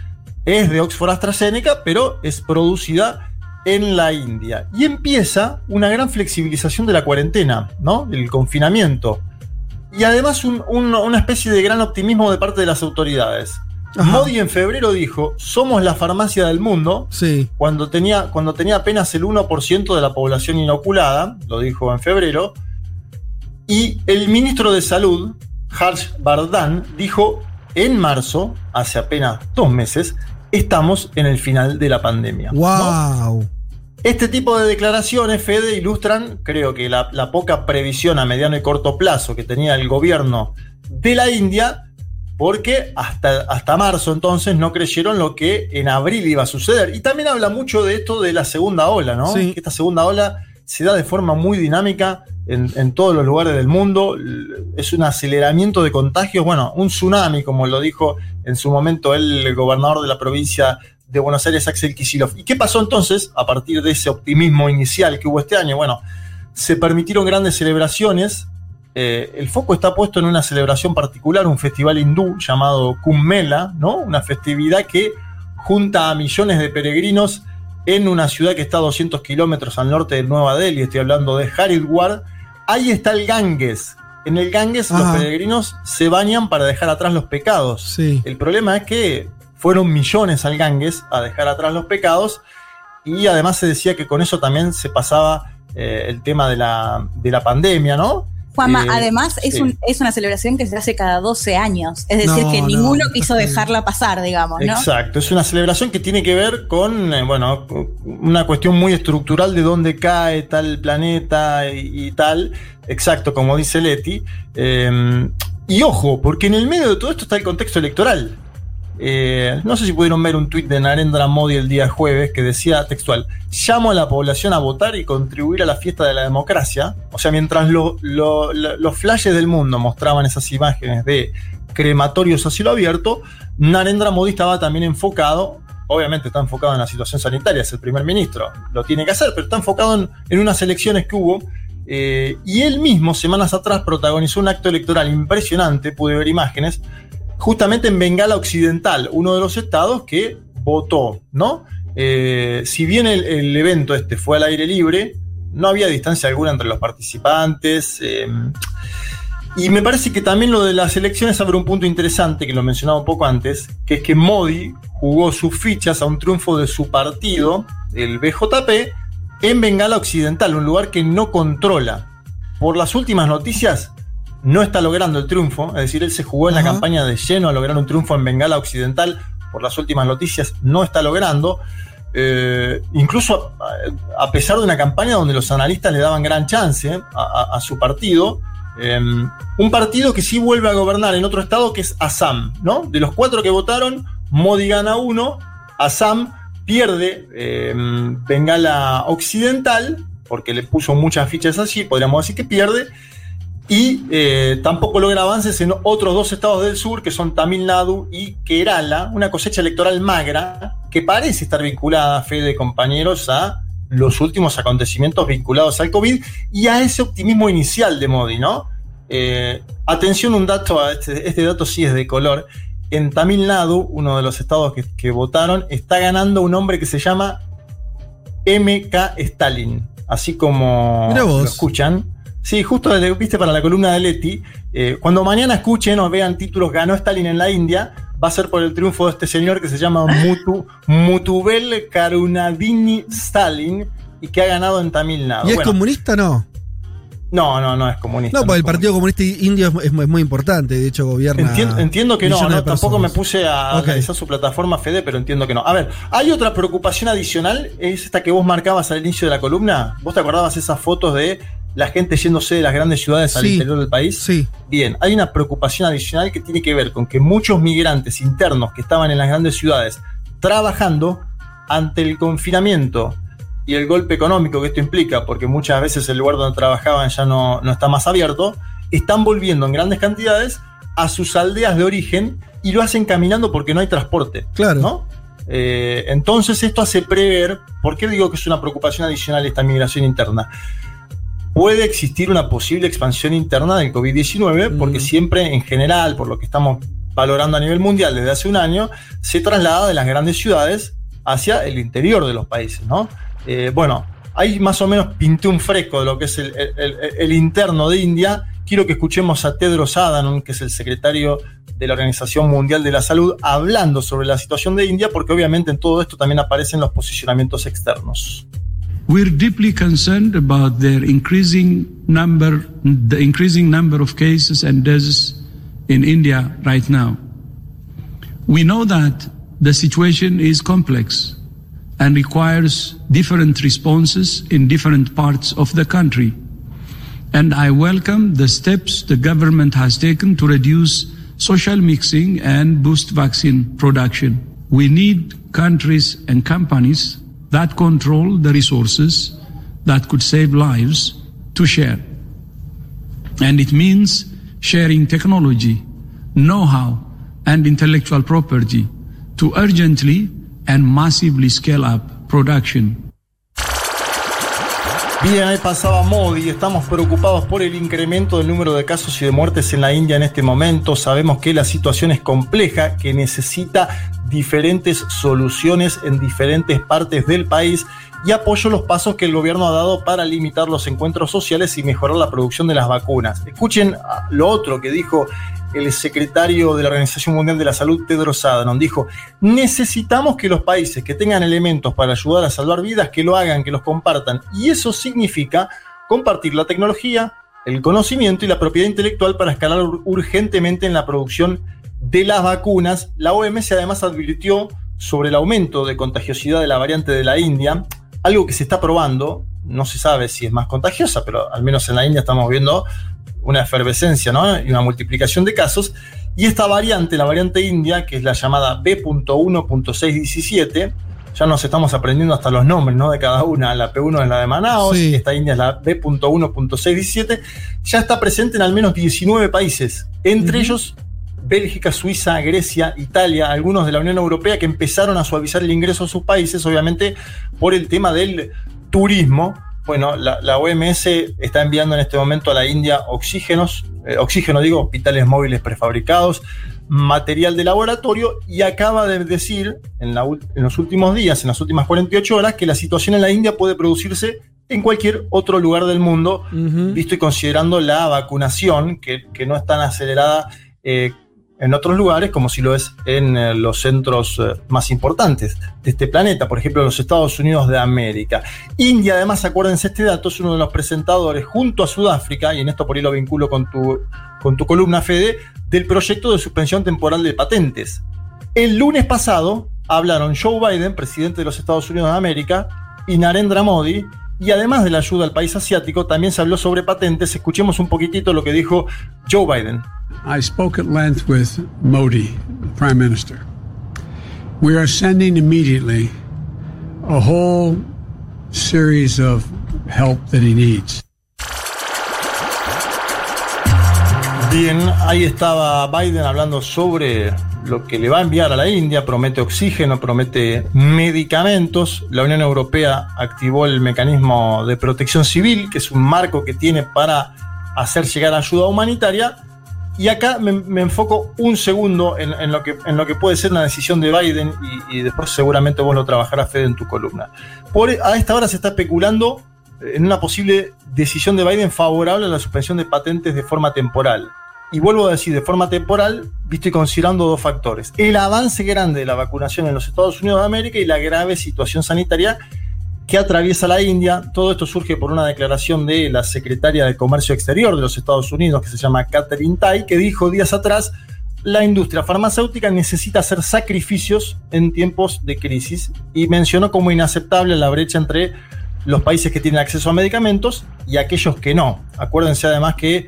Speaker 4: es de Oxford AstraZeneca, pero es producida en la India. Y empieza una gran flexibilización de la cuarentena, ¿no? Del confinamiento. Y además un- un- una especie de gran optimismo de parte de las autoridades. Modi en febrero dijo, somos la farmacia del mundo,
Speaker 3: Sí.
Speaker 4: cuando tenía, cuando tenía apenas el 1% de la población inoculada, lo dijo en febrero, y el ministro de Salud, Harsh Vardhan, dijo en marzo, hace apenas dos meses, estamos en el final de la pandemia. ¿no?
Speaker 3: ¡Wow!
Speaker 4: Este tipo de declaraciones, Fede, ilustran, creo que la, la poca previsión a mediano y corto plazo que tenía el gobierno de la India, porque hasta, hasta marzo entonces no creyeron lo que en abril iba a suceder. Y también habla mucho de esto de la segunda ola, ¿no?
Speaker 3: Sí.
Speaker 4: Que esta segunda ola se da de forma muy dinámica en, todos los lugares del mundo. Es un aceleramiento de contagios, bueno, un tsunami, como lo dijo en su momento el gobernador de la provincia de Buenos Aires, Axel Kicillof. ¿Y qué pasó entonces a partir de ese optimismo inicial que hubo este año? Bueno, se permitieron grandes celebraciones. Eh, el foco está puesto en una celebración particular, un festival hindú llamado Kumbh ¿no? Una festividad que junta a millones de peregrinos en una ciudad que está a 200 kilómetros al norte de Nueva Delhi, estoy hablando de Haridwar. Ahí está el Ganges. En el Ganges los peregrinos se bañan para dejar atrás los pecados.
Speaker 3: Sí.
Speaker 4: El problema es que fueron millones al Ganges a dejar atrás los pecados y además se decía que con eso también se pasaba eh, el tema de la, de la pandemia, ¿no?
Speaker 5: Juanma,
Speaker 4: Eh,
Speaker 5: además es,
Speaker 4: sí.
Speaker 5: un, es una celebración que se hace cada 12 años. Es decir,
Speaker 4: No,
Speaker 5: que
Speaker 4: no,
Speaker 5: ninguno
Speaker 4: no
Speaker 5: quiso dejarla pasar, digamos, ¿no?
Speaker 4: Exacto, es una celebración que tiene que ver con, eh, bueno, una cuestión muy estructural de dónde cae tal planeta y, y tal, exacto, como dice Leti. Eh, y ojo, porque en el medio de todo esto está el contexto electoral. Eh, no sé si pudieron ver un tuit de Narendra Modi el día jueves que decía textual, llamo a la población a votar y contribuir a la fiesta de la democracia. O sea, mientras lo- lo- lo- los flashes del mundo mostraban esas imágenes de crematorios a cielo abierto, Narendra Modi estaba también enfocado, obviamente está enfocado en la situación sanitaria, es el primer ministro, lo tiene que hacer, pero está enfocado en, en unas elecciones que hubo. eh, y él mismo, semanas atrás, protagonizó un acto electoral impresionante, pude ver imágenes, justamente en Bengala Occidental, uno de los estados que votó, ¿no? Eh, si bien el, evento este fue al aire libre, no había distancia alguna entre los participantes. eh, y me parece que también lo de las elecciones abre un punto interesante, que lo mencionaba un poco antes, que es que Modi jugó sus fichas a un triunfo de su partido, el BJP, en Bengala Occidental, un lugar que no controla. Por las últimas noticias, no está logrando el triunfo, es decir, él se jugó en la campaña de lleno a lograr un triunfo en Bengala Occidental, por las últimas noticias no está logrando. Eh, incluso a, a pesar de una campaña donde los analistas le daban gran chance eh, a, a- a su partido, eh, un partido que sí vuelve a gobernar en otro estado que es Assam, ¿no? De los cuatro que votaron, Modi gana uno, Assam pierde eh, Bengala Occidental, porque le puso muchas fichas allí, podríamos decir que pierde, y eh, tampoco logra avances en otros dos estados del sur, que son Tamil Nadu y Kerala, una cosecha electoral magra que parece estar vinculada, fe de compañeros, a los últimos acontecimientos vinculados al COVID y a ese optimismo inicial de Modi, ¿no? Eh, atención, un dato, a este, este dato sí es de color. En Tamil Nadu, uno de los estados que, que votaron, está ganando un hombre que se llama MK Stalin, así como lo escuchan. Sí, justo desde- viste para la columna de Leti. eh, cuando mañana escuchen o vean títulos Ganó Stalin en la India, va a ser por el triunfo de este señor que se llama Mutu, Mutubel Karunadini Stalin y que ha ganado en Tamil Nadu.
Speaker 3: ¿Y es
Speaker 4: Bueno,
Speaker 3: comunista no?
Speaker 4: no, no, no es comunista.
Speaker 3: No,
Speaker 4: no
Speaker 3: porque
Speaker 4: es
Speaker 3: el Partido Comunista Indio es, es muy- importante, de hecho gobierna.
Speaker 4: Entiendo, entiendo que no, no, tampoco me puse a
Speaker 3: Ok.
Speaker 4: analizar su plataforma Fede, pero entiendo que no. A ver, hay otra preocupación adicional, es esta que vos marcabas al inicio de la columna. ¿Vos te acordabas esas fotos de la gente yéndose de las grandes ciudades al interior del país?
Speaker 3: Sí.
Speaker 4: Bien, hay una preocupación adicional que tiene que ver con que muchos migrantes internos que estaban en las grandes ciudades trabajando ante el confinamiento y el golpe económico que esto implica, porque muchas veces el lugar donde trabajaban ya no, no está más abierto, están volviendo en grandes cantidades a sus aldeas de origen y lo hacen caminando porque no hay transporte.
Speaker 3: Claro.
Speaker 4: ¿no? Eh, entonces esto hace prever, ¿por qué digo que es una preocupación adicional esta migración interna? Puede existir una posible expansión interna del COVID-19 porque siempre en general, por lo que estamos valorando a nivel mundial desde hace un año, se traslada de las grandes ciudades hacia el interior de los países, ¿no? Eh, bueno, ahí más o menos pinté un fresco de lo que es el- el interno de India. Quiero que escuchemos a Tedros Adhanom, que es el secretario de la Organización Mundial de la Salud, hablando sobre la situación de India, porque obviamente en todo esto también aparecen los posicionamientos externos.
Speaker 19: We're deeply concerned about their increasing number, the increasing number of cases and deaths in India right now. We know that the situation is complex and requires different responses in different parts of the country. And I welcome the steps the government has taken to reduce social mixing and boost vaccine production. We need countries and companies that control the resources that could save lives to share. And it means sharing technology, know how, and intellectual property to urgently and massively scale up production.
Speaker 4: Bien, ahí pasaba Modi. Estamos preocupados por el incremento del número de casos y de muertes en la India en este momento. Sabemos que la situación es compleja, que necesita diferentes soluciones en diferentes partes del país y apoyo los pasos que el gobierno ha dado para limitar los encuentros sociales y mejorar la producción de las vacunas. Escuchen lo otro que dijo el secretario de la Organización Mundial de la Salud, Tedros Adhanom, dijo, necesitamos que los países que tengan elementos para ayudar a salvar vidas, que lo hagan, que los compartan. Y eso significa compartir la tecnología, el conocimiento y la propiedad intelectual para escalar ur- urgentemente en la producción de las vacunas. La OMS además advirtió sobre el aumento de contagiosidad de la variante de la India, algo que se está probando, no se sabe si es más contagiosa, pero al menos en la India estamos viendo una efervescencia ¿no? y una multiplicación de casos. Y esta variante, la variante india, que es la llamada B.1.617, ya nos estamos aprendiendo hasta los nombres ¿no? de cada una. La P1 es la de Manaus,
Speaker 3: Sí.
Speaker 4: esta india es la B.1.617, ya está presente en al menos 19 países, entre ellos Bélgica, Suiza, Grecia, Italia, algunos de la Unión Europea que empezaron a suavizar el ingreso a sus países, obviamente por el tema del turismo. Bueno, la, la OMS está enviando en este momento a la India oxígenos, eh, oxígeno digo, hospitales móviles prefabricados, material de laboratorio y acaba de decir en, la en los últimos días, en las últimas 48 horas, que la situación en la India puede producirse en cualquier otro lugar del mundo, visto y considerando la vacunación, que, que no es tan acelerada eh, en otros lugares como si lo es en eh, los centros eh, más importantes de este planeta, por ejemplo los Estados Unidos de América. India, además, acuérdense este dato, es uno de los presentadores junto a Sudáfrica, y en esto por ahí lo vinculo con tu, con tu columna, Fede, del proyecto de suspensión temporal de patentes. El lunes pasado hablaron Joe Biden, presidente de los Estados Unidos de América, y Narendra Modi, y además de la ayuda al país asiático, también se habló sobre patentes. Escuchemos un poquitito lo que dijo Joe Biden.
Speaker 19: I spoke at length with Modi, the Prime Minister. We are sending immediately a whole series of help that he needs.
Speaker 4: Bien, ahí estaba Biden hablando sobre lo que le va a enviar a la India, promete oxígeno, promete medicamentos. La Unión Europea activó el mecanismo de protección civil, que es un marco que tiene para hacer llegar ayuda humanitaria. Y acá me, enfoco un segundo en, lo que, puede ser una decisión de Biden y, después seguramente vos lo trabajarás, Fede, en tu columna. Por, a esta hora se está especulando en una posible decisión de Biden favorable a la suspensión de patentes de forma temporal. Y vuelvo a decir, de forma temporal, visto y considerando dos factores. El avance grande de la vacunación en los Estados Unidos de América y la grave situación sanitaria que atraviesa la India. Todo esto surge por una declaración de la secretaria de Comercio Exterior de los Estados Unidos, que se llama Catherine Tai, que dijo días atrás, la industria farmacéutica necesita hacer sacrificios en tiempos de crisis y mencionó como inaceptable la brecha entre los países que tienen acceso a medicamentos y aquellos que no. Acuérdense además que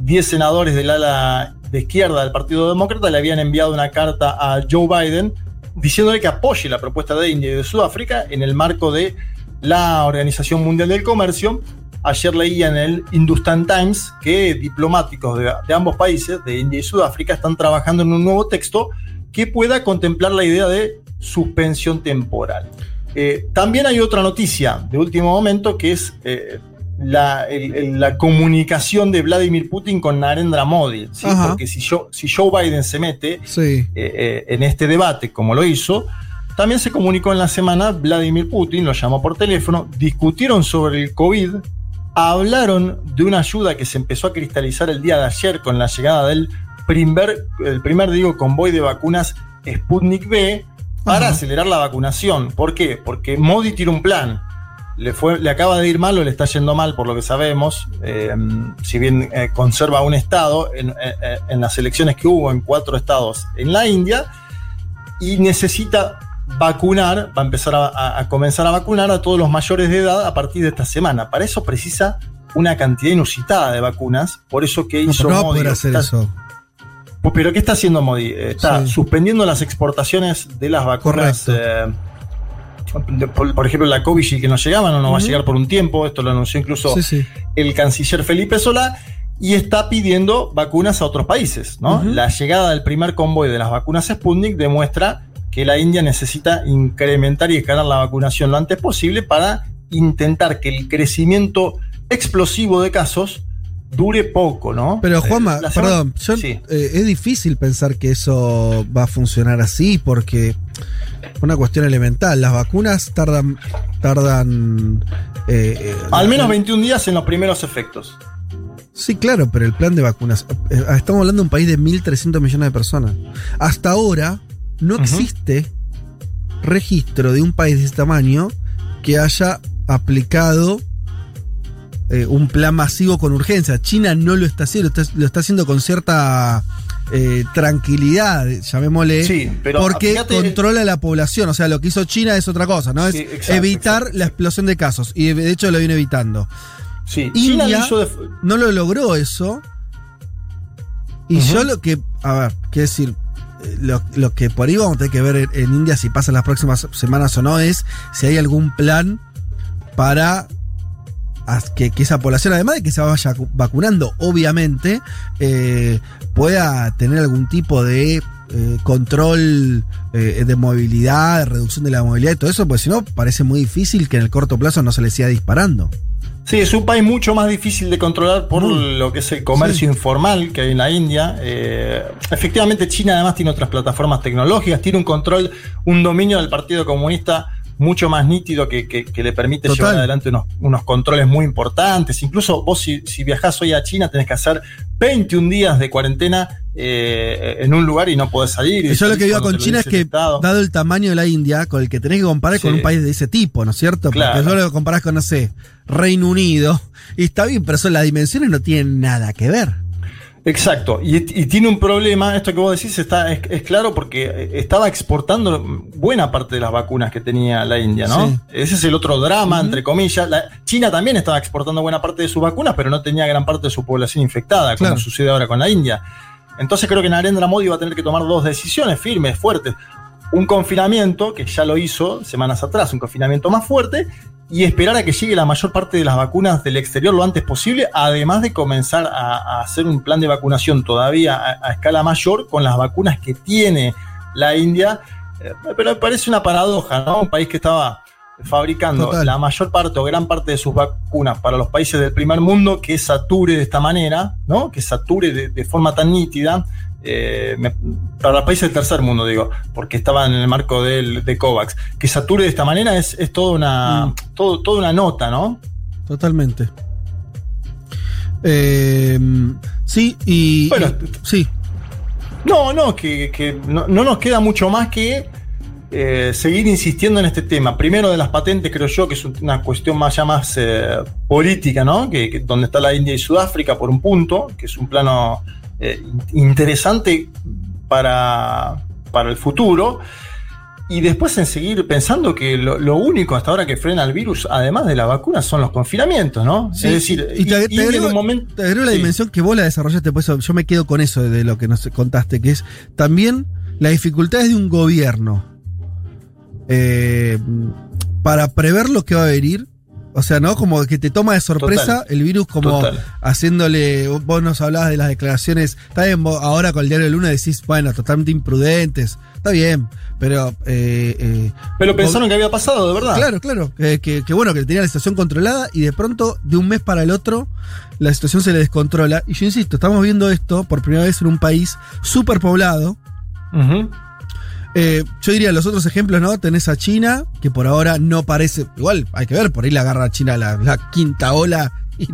Speaker 4: 10 senadores del ala de izquierda del Partido Demócrata le habían enviado una carta a Joe Biden diciéndole que apoye la propuesta de India y de Sudáfrica en el marco de la Organización Mundial del Comercio. Ayer leía en el Hindustan Times que diplomáticos de, ambos países, de India y Sudáfrica, están trabajando en un nuevo texto que pueda contemplar la idea de suspensión temporal. Eh, también hay otra noticia de último momento que es eh, la, el- el- la comunicación de Vladimir Putin con Narendra Modi. Porque si, Joe- si Joe Biden se mete
Speaker 3: Sí.
Speaker 4: eh, eh, en este debate, como lo hizo, también se comunicó en la semana Vladimir Putin, lo llamó por teléfono, discutieron sobre el COVID, hablaron de una ayuda que se empezó a cristalizar el día de ayer con la llegada del primer, el primer digo, convoy de vacunas Sputnik B para
Speaker 3: Ajá.
Speaker 4: acelerar la vacunación. ¿Por qué? Porque Modi tiene un plan. Le, fue, le acaba de ir mal o le está yendo mal, por lo que sabemos. Eh, si bien eh, conserva un estado en, eh, en las elecciones que hubo en cuatro estados en la India y necesita vacunar, va a empezar a, a- comenzar a vacunar a todos los mayores de edad a partir de esta semana. Para eso precisa una cantidad inusitada de vacunas. Por eso que hizo
Speaker 3: no
Speaker 4: Modi,
Speaker 3: hacer
Speaker 4: está-
Speaker 3: eso.
Speaker 4: pero ¿qué está haciendo Modi? Está
Speaker 3: Sí.
Speaker 4: suspendiendo las exportaciones de las vacunas. de- por, por ejemplo, la Covishield que no llegaban o no va a llegar por un tiempo. Esto lo anunció incluso
Speaker 3: Sí, sí.
Speaker 4: el canciller Felipe Solá. Y está pidiendo vacunas a otros países. ¿no? La llegada del primer convoy de las vacunas Sputnik demuestra que la India necesita incrementar y escalar la vacunación lo antes posible para intentar que el crecimiento explosivo de casos dure poco, ¿no?
Speaker 3: Pero
Speaker 4: Eh,
Speaker 3: Juanma, perdón, yo-
Speaker 4: Sí.
Speaker 3: eh, es difícil pensar que eso va a funcionar así porque una cuestión elemental, las vacunas tardan tardan eh,
Speaker 4: Al menos
Speaker 3: eh,
Speaker 4: 21 días en los primeros efectos.
Speaker 3: Sí, claro, pero el plan de vacunas. Estamos hablando de un país de 1.300 millones de personas. Hasta ahora no existe registro de un país de ese tamaño que haya aplicado eh, un plan masivo con urgencia. China no lo está haciendo, está- lo está haciendo con cierta eh, tranquilidad, llamémosle,
Speaker 4: Sí, pero
Speaker 3: porque
Speaker 4: fíjate-
Speaker 3: controla la población. O sea, lo que hizo China es otra cosa, ¿no? Es
Speaker 4: Sí, exacto,
Speaker 3: evitar la explosión de casos. Y de hecho lo viene evitando.
Speaker 4: Sí, China lo
Speaker 3: India
Speaker 4: hizo de-
Speaker 3: no lo logró eso. Y yo lo que, a ver, quiero decir, eh, lo, lo que por ahí vamos a tener que ver en, en India si pasa las próximas semanas o no es si hay algún plan para que, que esa población, además de que se vaya cu- vacunando, obviamente, eh, pueda tener algún tipo de eh, control eh, de movilidad, de reducción de la movilidad y todo eso, pues si no, parece muy difícil que en el corto plazo no se le siga disparando.
Speaker 4: Sí, es un país mucho más difícil de controlar por lo que es el comercio informal que hay en la India. Eh, efectivamente, China además tiene otras plataformas tecnológicas, tiene un control, un dominio del Partido Comunista mucho más nítido que, que- que le permite
Speaker 3: Total.
Speaker 4: llevar adelante unos, unos controles muy importantes. Incluso vos si, si viajás hoy a China tenés que hacer 21 días de cuarentena eh, en un lugar y no podés salir. Y
Speaker 3: yo lo que digo con China es
Speaker 4: el
Speaker 3: que, dado el tamaño de la India, con el que tenés que comparar con un país de ese tipo, ¿no es cierto?
Speaker 4: Claro.
Speaker 3: Porque solo lo comparás con, no sé, Reino Unido, y está bien, pero son las dimensiones no tienen nada que ver.
Speaker 4: Exacto, y, y tiene un problema, esto que vos decís está, es, es claro porque estaba exportando buena parte de las vacunas que tenía la India, ¿no?
Speaker 3: Sí.
Speaker 4: Ese es el otro drama, entre comillas. La- China también estaba exportando buena parte de sus vacunas, pero no tenía gran parte de su población infectada, como
Speaker 3: Claro.
Speaker 4: sucede ahora con la India. Entonces creo que Narendra Modi va a tener que tomar dos decisiones firmes, fuertes. Un confinamiento, que ya lo hizo semanas atrás, un confinamiento más fuerte, y esperar a que llegue la mayor parte de las vacunas del exterior lo antes posible, además de comenzar a, a hacer un plan de vacunación todavía a, a escala mayor con las vacunas que tiene la India. Eh, pero me parece una paradoja, ¿no? Un país que estaba fabricando
Speaker 3: Total.
Speaker 4: la mayor parte o gran parte de sus vacunas para los países del primer mundo, que sature de esta manera, ¿no? Que sature de, de forma tan nítida. Eh, me- para los países del tercer mundo, digo, porque estaban en el marco del, de COVAX. Que sature de esta manera es, es toda, una,
Speaker 3: Mm.
Speaker 4: todo, toda una nota, ¿no?
Speaker 3: Totalmente. Eh, sí, y.
Speaker 4: Bueno,
Speaker 3: y- sí.
Speaker 4: No, no, que, que no, no nos queda mucho más que eh, seguir insistiendo en este tema. Primero de las patentes, creo yo, que es una cuestión más ya más política, ¿no? Que, que donde está la India y Sudáfrica por un punto, que es un plano eh, in- interesante para, para el futuro. Y después en seguir pensando que lo, lo único hasta ahora que frena el virus, además de la vacuna, son los confinamientos, ¿no?
Speaker 3: Sí,
Speaker 4: es decir,
Speaker 3: y te,
Speaker 4: y-
Speaker 3: agrego,
Speaker 4: un momento-
Speaker 3: te agrego la dimensión que vos la desarrollaste, por eso yo me quedo con eso de lo que nos contaste, que es también las dificultades de un gobierno eh, para prever lo que va a venir. O sea, ¿no? Como que te toma de sorpresa
Speaker 4: Total.
Speaker 3: el virus, como
Speaker 4: Total.
Speaker 3: haciéndole. Vos nos hablabas de las declaraciones. Está bien, vos ahora con el diario de Luna decís, bueno, totalmente imprudentes. Está bien, pero. eh, eh,
Speaker 4: Pero pensaron que había pasado, de verdad.
Speaker 3: Claro, claro. Que, que- que bueno, que tenía la situación controlada y de pronto, de un mes para el otro, la situación se le descontrola. Y yo insisto, estamos viendo esto por primera vez en un país súper poblado.
Speaker 4: Ujú.
Speaker 3: Eh, yo diría los otros ejemplos, ¿no? Tenés a China, que por ahora no parece. Igual hay que ver, por ahí la agarra China la, quinta ola.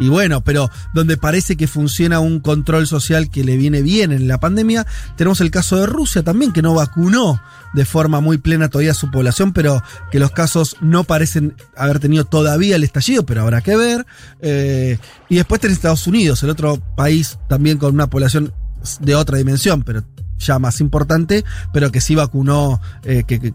Speaker 3: Y, bueno, pero donde parece que funciona un control social que le viene bien en la pandemia, tenemos el caso de Rusia también, que no vacunó de forma muy plena todavía su población, pero que los casos no parecen haber tenido todavía el estallido, pero habrá que ver. Eh, y después tenés Estados Unidos, el otro país también con una población de otra dimensión, pero ya más importante, pero que sí vacunó eh, que,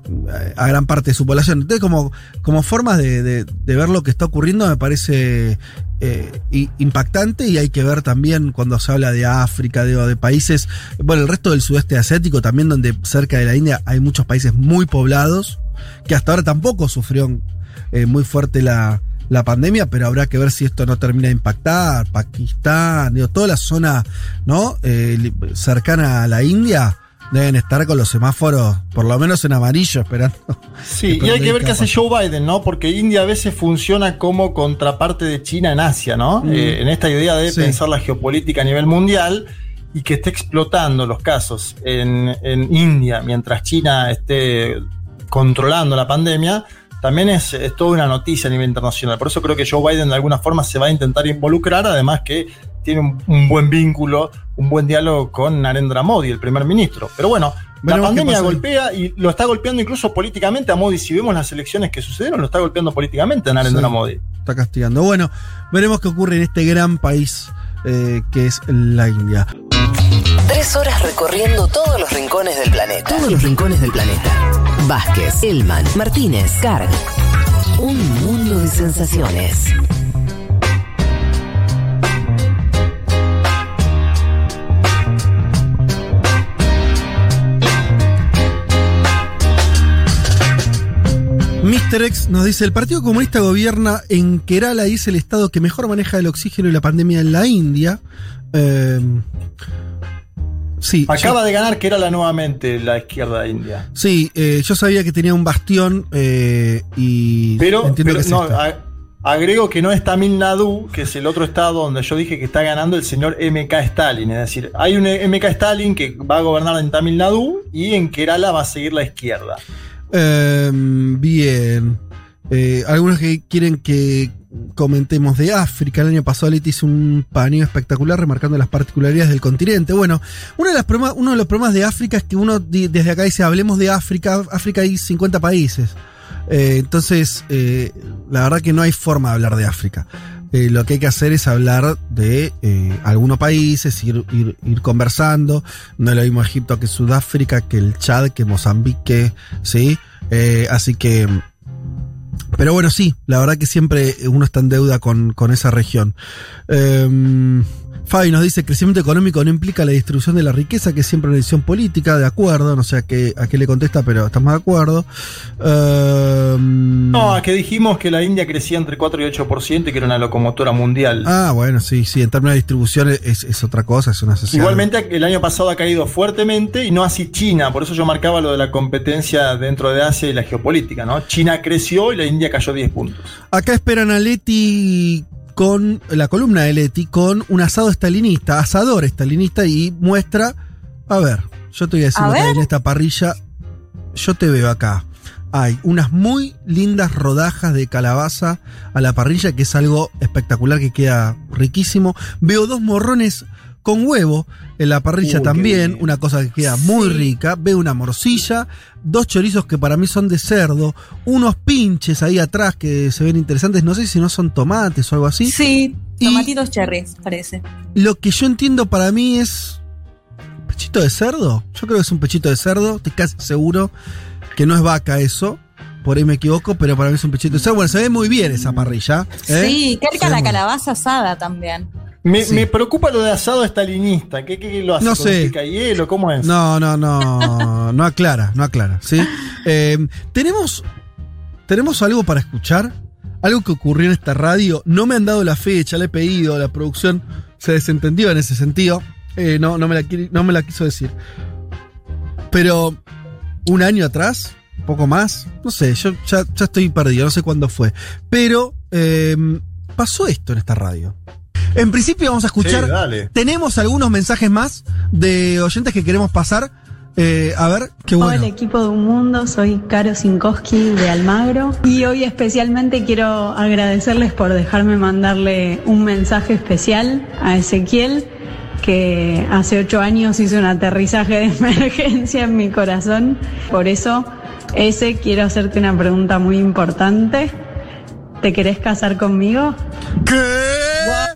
Speaker 3: a gran parte de su población. Entonces, como, como formas de, ver lo que está ocurriendo, me parece eh, impactante y hay que ver también cuando se habla de África, de, de países, bueno, el resto del sudeste asiático, también donde cerca de la India hay muchos países muy poblados, que hasta ahora tampoco sufrieron eh, muy fuerte la, la pandemia, pero habrá que ver si esto no termina de impactar. Pakistán, digo, toda la zona ¿no? Eh, cercana a la India deben estar con los semáforos, por lo menos en amarillo, esperando.
Speaker 4: Sí, y hay que ver qué hace Joe Biden, ¿no? Porque India a veces funciona como contraparte de China en Asia, ¿no?
Speaker 3: Mm.
Speaker 4: Eh, en esta idea de
Speaker 3: Sí.
Speaker 4: pensar la geopolítica a nivel mundial y que esté explotando los casos en, en India mientras China esté controlando la pandemia, también es, es toda una noticia a nivel internacional. Por eso creo que Joe Biden de alguna forma se va a intentar involucrar, además que tiene un, un buen vínculo, un buen diálogo con Narendra Modi, el primer ministro. Pero bueno, la pandemia golpea y lo está golpeando incluso políticamente a Modi. Si vemos las elecciones que sucedieron, lo está golpeando políticamente a Narendra
Speaker 3: Sí.
Speaker 4: Modi.
Speaker 3: está castigando. Bueno, veremos qué ocurre en este gran país eh, que es la India.
Speaker 1: Tres horas recorriendo todos los rincones del planeta. Todos los rincones del planeta. Vázquez, Elman, Martínez, Carg. Un mundo de sensaciones.
Speaker 3: Mr. X nos dice, el Partido Comunista gobierna en Kerala y es el estado que mejor maneja el oxígeno y la pandemia en la India. Eh, sí.
Speaker 4: Acaba
Speaker 3: yo-
Speaker 4: de ganar Kerala nuevamente la izquierda india.
Speaker 3: Sí, eh, yo sabía que tenía un bastión eh, y
Speaker 4: Pero,
Speaker 3: entiendo
Speaker 4: pero
Speaker 3: que es
Speaker 4: no,
Speaker 3: esta.
Speaker 4: a- agrego que no es Tamil Nadu, que es el otro estado donde yo dije que está ganando el señor MK Stalin. Es decir, hay un MK Stalin que va a gobernar en Tamil Nadu y en Kerala va a seguir la izquierda.
Speaker 3: Eh, bien. Eh, algunos que quieren que comentemos de África. El año pasado Leti hizo un paneo espectacular remarcando las particularidades del continente. Bueno, uno de, las uno de los problemas de África es que uno desde acá dice, hablemos de África. África hay 50 países. Eh, entonces, eh, la verdad que no hay forma de hablar de África. Eh, lo que hay que hacer es hablar de algunos países, ir, ir- conversando. No es lo mismo Egipto que Sudáfrica, que el Chad, que Mozambique, ¿sí? Así que. Pero bueno, sí, la verdad que siempre uno está en deuda con, con esa región. Em, Fabi nos dice, crecimiento económico no implica la distribución de la riqueza, que es siempre una decisión política, de acuerdo, no sé a qué, a qué le contesta, pero estamos de acuerdo. Em,
Speaker 4: No, que dijimos que la India crecía entre 4 y 8% y que era una locomotora mundial.
Speaker 3: Ah, bueno, sí, sí, en términos de distribución es, es otra cosa, es una sociedad.
Speaker 4: Igualmente el año pasado ha caído fuertemente y no así China, por eso yo marcaba lo de la competencia dentro de Asia y la geopolítica, ¿no? China creció y la India cayó 10 puntos.
Speaker 3: Acá esperan a Leti con la columna de Leti con un asado estalinista, asador estalinista y muestra, a ver, yo te voy a decir
Speaker 5: A
Speaker 3: en esta parrilla, yo te veo acá. Hay unas muy lindas rodajas de calabaza a la parrilla, que es algo espectacular, que queda riquísimo. Veo dos morrones con huevo en la parrilla
Speaker 4: Uy,
Speaker 3: también, una cosa que queda muy rica. Veo una morcilla, dos chorizos que para mí son de cerdo, unos pinches ahí atrás que se ven interesantes, no sé si no son tomates o algo así.
Speaker 5: Sí,
Speaker 3: Y-
Speaker 5: tomatitos cherries, parece.
Speaker 3: Lo que yo entiendo para mí es. ¿Pechito de cerdo? Yo creo que es un pechito de cerdo, estoy casi seguro que no es vaca eso. Por ahí me equivoco, pero para mí es un pechito de cerdo. Bueno, se ve muy bien esa parrilla. ¿eh?
Speaker 5: Sí, qué rica la calabaza asada también.
Speaker 4: Me,
Speaker 3: Sí.
Speaker 4: me preocupa lo de asado estalinista. ¿Qué, qué- lo hace?
Speaker 3: No
Speaker 4: ¿Con
Speaker 3: sé.
Speaker 4: hielo? ¿Cómo es?
Speaker 3: No, no, no. No aclara, no aclara. ¿sí? Eh, tenemos, tenemos algo para escuchar. Algo que ocurrió en esta radio. No me han dado la fecha, le he pedido. La producción se desentendió en ese sentido. Eh, no, no, me la, no me la quiso decir. Pero un año atrás, un poco más, no sé, yo ya, ya estoy perdido, no sé cuándo fue. Pero eh, pasó esto en esta radio. En principio vamos a escuchar.
Speaker 4: Sí, dale.
Speaker 3: Tenemos algunos mensajes más de oyentes que queremos pasar. Eh, a ver, qué bueno.
Speaker 20: Hola equipo de Un Mundo, soy Caro Sinkowski de Almagro y hoy especialmente quiero agradecerles por dejarme mandarle un mensaje especial a Ezequiel que hace ocho años hizo un aterrizaje de emergencia en mi corazón. Por eso, ese quiero hacerte una pregunta muy importante. ¿Te querés casar conmigo?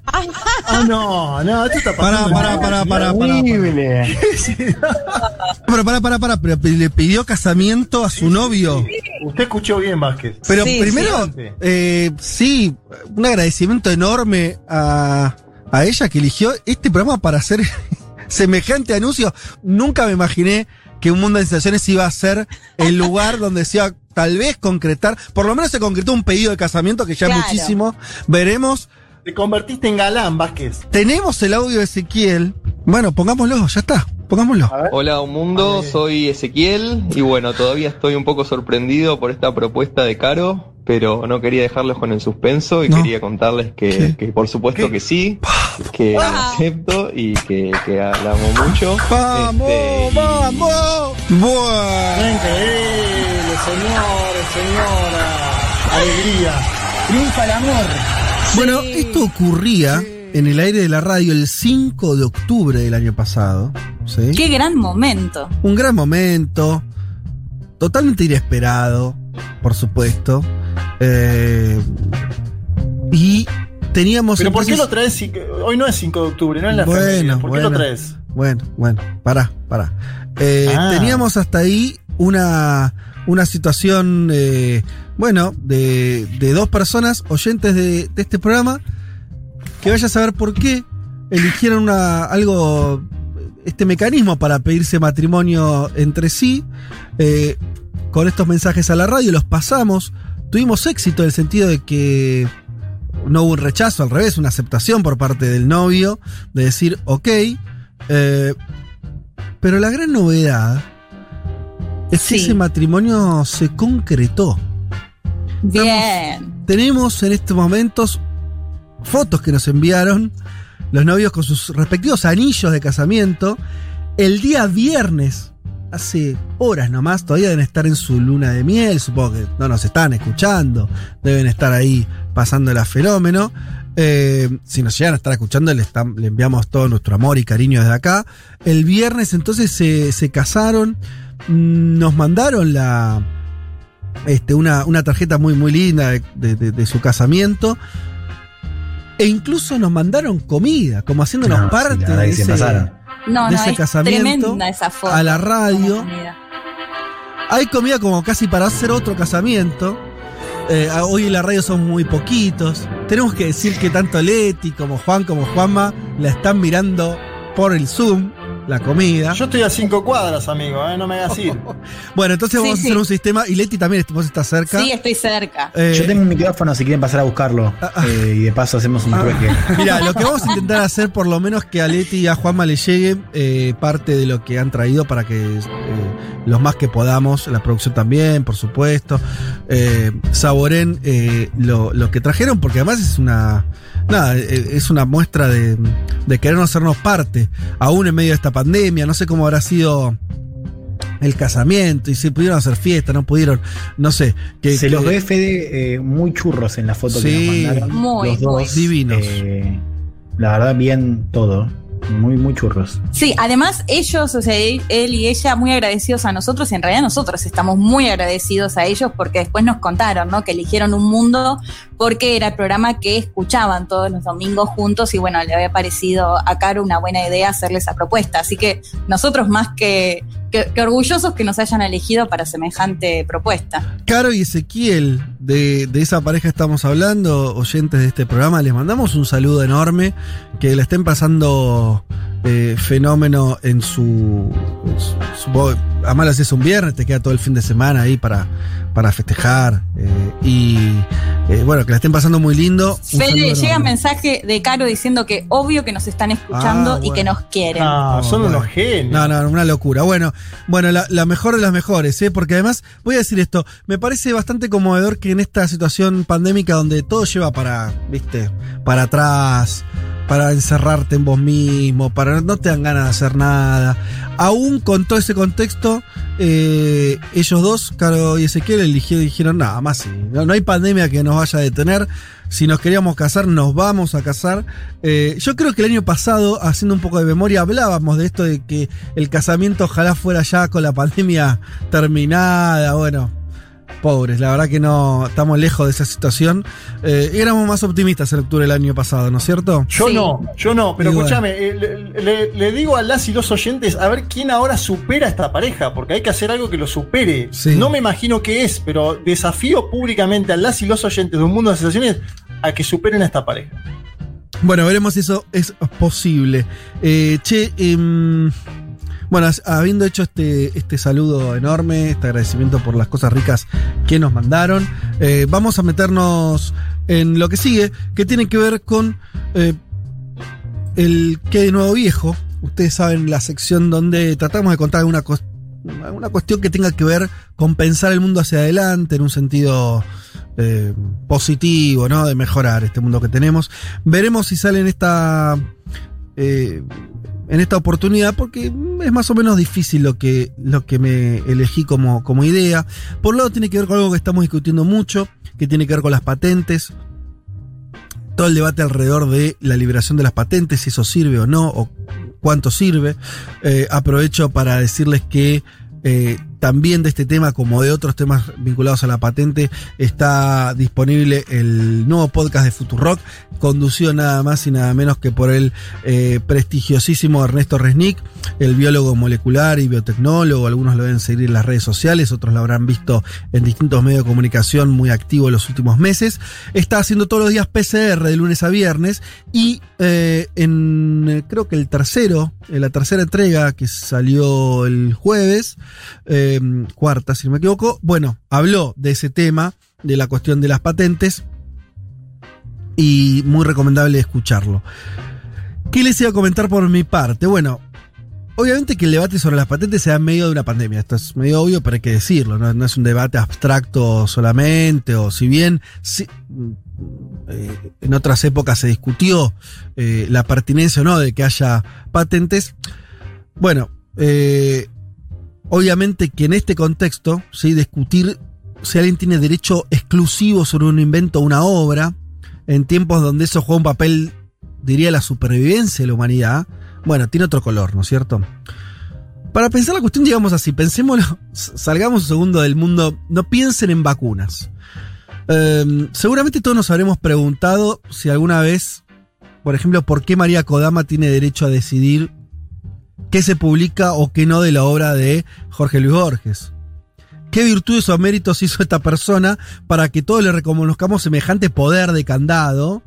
Speaker 4: Ah, no, no, esto está pasando.
Speaker 3: pará, pará, pará, pará. Pero pará, pará, pará, pero le pidió casamiento a su novio.
Speaker 4: Usted escuchó bien, Vázquez.
Speaker 3: Pero
Speaker 4: Sí,
Speaker 3: primero,
Speaker 4: sí.
Speaker 3: eh, sí, un agradecimiento enorme a, a ella que eligió este programa para hacer semejante anuncio. Nunca me imaginé que un mundo de sensaciones iba a ser el lugar donde se iba a tal vez concretar, por lo menos se concretó un pedido de casamiento que ya es
Speaker 4: Claro.
Speaker 3: muchísimo. Veremos.
Speaker 4: Te convertiste en galán, Vázquez.
Speaker 3: Tenemos el audio de Ezequiel. Bueno, pongámoslo, ya está. Pongámoslo.
Speaker 21: Hola, un mundo, soy Ezequiel y bueno, todavía estoy un poco sorprendido por esta propuesta de Caro, pero no quería dejarlos con el suspenso y
Speaker 3: No.
Speaker 21: quería contarles que, que por supuesto que sí, que
Speaker 3: Ah.
Speaker 21: acepto y que, que la amo mucho.
Speaker 3: ¡Vamos,
Speaker 21: Este, y-
Speaker 3: vamos! Bueno.
Speaker 4: Increíble, señores, señora. Alegría. Triunfa el amor.
Speaker 3: Bueno, esto ocurría en el aire de la radio el 5 de octubre del año pasado. ¿sí?
Speaker 5: Qué gran momento.
Speaker 3: Un gran momento, totalmente inesperado, por supuesto. Eh, Y teníamos.
Speaker 4: Pero ¿por qué lo traes? si- Hoy no es 5 de octubre, no es la
Speaker 3: Bueno.
Speaker 4: ¿Por qué lo
Speaker 3: bueno.
Speaker 4: traes?
Speaker 3: Bueno, bueno, pará, pará. Eh,
Speaker 4: Ah.
Speaker 3: Teníamos hasta ahí una, una situación, eh, bueno, de, de dos personas oyentes de, de este programa, que vaya a saber por qué eligieron una, algo, este mecanismo para pedirse matrimonio entre sí. Eh, con estos mensajes a la radio los pasamos. Tuvimos éxito en el sentido de que no hubo un rechazo, al revés, una aceptación por parte del novio de decir, ok, eh, pero la gran novedad es que ese matrimonio se concretó.
Speaker 5: Bien.
Speaker 3: Tenemos en estos momentos fotos que nos enviaron los novios con sus respectivos anillos de casamiento. El día viernes, hace horas nomás, todavía deben estar en su luna de miel, supongo que no nos están escuchando, deben estar ahí pasando el fenómeno. Eh, si nos llegan a estar escuchando, le, estam- le enviamos todo nuestro amor y cariño desde acá. El viernes entonces se, se casaron, mm, nos mandaron la, este, una, una tarjeta muy, muy linda de- de su casamiento. E incluso nos mandaron comida, como haciéndonos
Speaker 6: No,
Speaker 3: parte de ese.
Speaker 5: No,
Speaker 3: de
Speaker 5: no,
Speaker 3: ese
Speaker 5: es
Speaker 3: casamiento
Speaker 5: tremenda esa foto.
Speaker 3: a la radio. Hay comida como casi para hacer otro casamiento. Eh, hoy en la radio son muy poquitos. Tenemos que decir que tanto Leti como Juan como Juanma la están mirando por el Zoom, la comida.
Speaker 4: Yo estoy a 5 cuadras, amigo, ¿eh? no me hagas ir.
Speaker 3: Bueno, entonces
Speaker 5: Sí,
Speaker 3: vamos a hacer un sistema. Y Leti también, vos estás cerca.
Speaker 5: Sí, estoy cerca.
Speaker 3: Eh,
Speaker 6: Yo tengo un micrófono si quieren pasar a buscarlo. eh, y de paso hacemos un trueque.
Speaker 3: Mira, lo que vamos a intentar hacer, por lo menos que a Leti y a Juanma le llegue eh, parte de lo que han traído para que eh, los más que podamos, la producción también, por supuesto, eh, saboren eh, lo, lo que trajeron, porque además es una. Nada, es una muestra de, de querernos hacernos parte, aún en medio de esta pandemia. No sé cómo habrá sido el casamiento, y si pudieron hacer fiesta, no pudieron, no sé. Que,
Speaker 6: Se
Speaker 3: que-
Speaker 6: los ve, Fede, eh, muy churros en la foto
Speaker 3: Sí.
Speaker 6: que nos mandaron.
Speaker 5: Muy,
Speaker 6: los dos.
Speaker 5: muy.
Speaker 3: Divinos.
Speaker 6: eh, la verdad, bien todo. Muy, muy churros.
Speaker 5: Sí, además ellos, o sea, él, y ella muy agradecidos a nosotros y en realidad nosotros estamos muy agradecidos a ellos porque después nos contaron, ¿no? Que eligieron un mundo porque era el programa que escuchaban todos los domingos juntos y bueno, le había parecido a Caro una buena idea hacerle esa propuesta. Así que nosotros más que, que orgullosos que nos hayan elegido para semejante propuesta.
Speaker 3: Caro y Ezequiel, de, de esa pareja estamos hablando, oyentes de este programa, les mandamos un saludo enorme, que la estén pasando eh, fenómeno en su... Supongo, además lo haces un viernes, te queda todo el fin de semana ahí para, para festejar. eh, y eh, bueno, que la estén pasando muy lindo. Un
Speaker 5: Fede, llega
Speaker 3: enorme.
Speaker 5: mensaje de Caro diciendo que obvio que nos están escuchando
Speaker 3: Ah,
Speaker 5: y que nos quieren.
Speaker 4: No, son
Speaker 3: bueno.
Speaker 4: unos genios.
Speaker 3: No, no, una locura. Bueno, bueno, la, la mejor de las mejores, ¿eh? Porque además, voy a decir esto, me parece bastante conmovedor que en esta situación pandémica donde todo lleva para, viste, para atrás, para encerrarte en vos mismo, para no te dan ganas de hacer nada. Aún con todo ese contexto, eh, ellos dos, Caro y Ezequiel, eligieron, dijeron, nada más sí, no, hay pandemia que nos vaya a detener. Si nos queríamos casar, nos vamos a casar. Eh, yo creo que el año pasado, haciendo un poco de memoria, hablábamos de esto de que el casamiento ojalá fuera ya con la pandemia terminada. Bueno, pobres, la verdad que no estamos lejos de esa situación. Eh, éramos más optimistas en octubre del año pasado, ¿no es cierto?
Speaker 4: Yo
Speaker 5: Sí.
Speaker 4: no, yo no, pero escúchame, eh, le, le- le digo a las y los oyentes a ver quién ahora supera a esta pareja, porque hay que hacer algo que lo supere.
Speaker 3: Sí.
Speaker 4: No me imagino qué es, pero desafío públicamente a las y los oyentes de un mundo de sensaciones a que superen a esta pareja.
Speaker 3: Bueno, veremos si eso es posible. Eh, che, em, bueno, habiendo hecho este, este saludo enorme, este agradecimiento por las cosas ricas que nos mandaron, eh, vamos a meternos en lo que sigue, que tiene que ver con eh, el que de nuevo viejo. Ustedes saben la sección donde tratamos de contar cos- alguna cuestión que tenga que ver con pensar el mundo hacia adelante en un sentido eh, positivo, ¿no? De mejorar este mundo que tenemos. Veremos si sale en esta. En esta oportunidad, porque es más o menos difícil lo que, lo que me elegí como, como idea. Por un lado, tiene que ver con algo que estamos discutiendo mucho, que tiene que ver con las patentes. Todo el debate alrededor de la liberación de las patentes, si eso sirve o no, o cuánto sirve. Eh, aprovecho para decirles que eh, también de este tema como de otros temas vinculados a la patente está disponible el nuevo podcast de Futurock, conducido nada más y nada menos que por el eh, prestigiosísimo Ernesto Resnick, el biólogo molecular y biotecnólogo. Algunos lo deben seguir en las redes sociales, otros lo habrán visto en distintos medios de comunicación muy activo en los últimos meses. Está haciendo todos los días PCR de lunes a viernes y eh, en eh, creo que el tercero, la tercera entrega que salió el jueves, cuarta si no me equivoco, bueno, habló de ese tema, de la cuestión de las patentes y muy recomendable escucharlo. ¿Qué les iba a comentar por mi parte? Bueno, obviamente que el debate sobre las patentes se da en medio de una pandemia. Esto es medio obvio, pero hay que decirlo. No, es un debate abstracto solamente, o si bien sí, eh, en otras épocas se discutió eh, la pertinencia o no de que haya patentes. Bueno, eh, obviamente que en este contexto, ¿sí? discutir si alguien tiene derecho exclusivo sobre un invento o una obra, en tiempos donde eso juega un papel, diría, la supervivencia de la humanidad, bueno, tiene otro color, ¿no es cierto? Para pensar la cuestión, digamos así, pensémoslo, salgamos un segundo del mundo, no piensen en vacunas. Eh, seguramente todos nos habremos preguntado si alguna vez, por ejemplo, por qué María Kodama tiene derecho a decidir qué se publica o qué no de la obra de Jorge Luis Borges. ¿Qué virtudes o méritos hizo esta persona para que todos le reconozcamos semejante poder de candado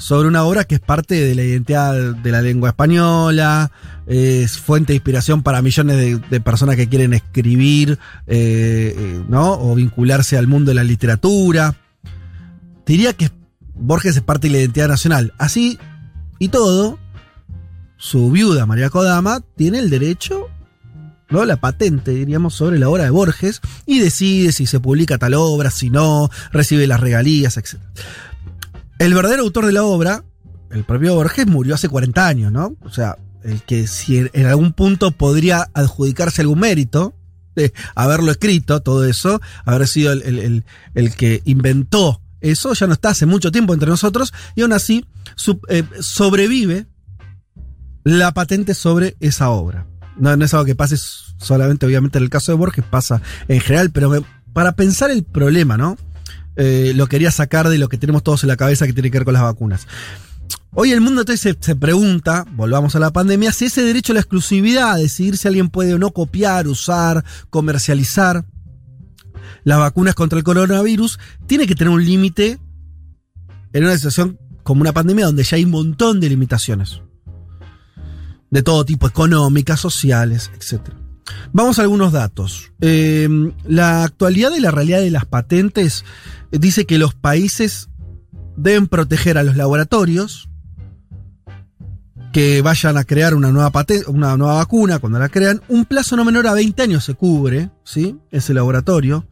Speaker 3: sobre una obra que es parte de la identidad de la lengua española, es fuente de inspiración para millones de, personas que quieren escribir, eh, eh, ¿no? O vincularse al mundo de la literatura. Diría que Borges es parte de la identidad nacional. Así y todo, su viuda, María Kodama, tiene el derecho, ¿no? La patente, diríamos, sobre la obra de Borges y decide si se publica tal obra, si no, recibe las regalías, etc. El verdadero autor de la obra, el propio Borges, murió hace 40 años, ¿no? O sea, el que si en algún punto podría adjudicarse algún mérito de haberlo escrito, todo eso, haber sido el, el, el, que inventó eso, ya no está hace mucho tiempo entre nosotros, y aún así eh, sobrevive la patente sobre esa obra. No, no, es algo que pase solamente, obviamente, en el caso de Borges, pasa en general, pero para pensar el problema, ¿no? Eh, lo quería sacar de lo que tenemos todos en la cabeza que tiene que ver con las vacunas. Hoy el mundo entonces se, se, pregunta, volvamos a la pandemia, si ese derecho a la exclusividad, a decidir si alguien puede o no copiar, usar, comercializar las vacunas contra el coronavirus, tiene que tener un límite en una situación como una pandemia donde ya hay un montón de limitaciones. De todo tipo, económicas, sociales, etc. Vamos a algunos datos. Eh, la actualidad de la realidad de las patentes dice que los países deben proteger a los laboratorios que vayan a crear una nueva, una nueva vacuna cuando la crean. Un plazo no menor a 20 años se cubre, ¿sí? Ese laboratorio.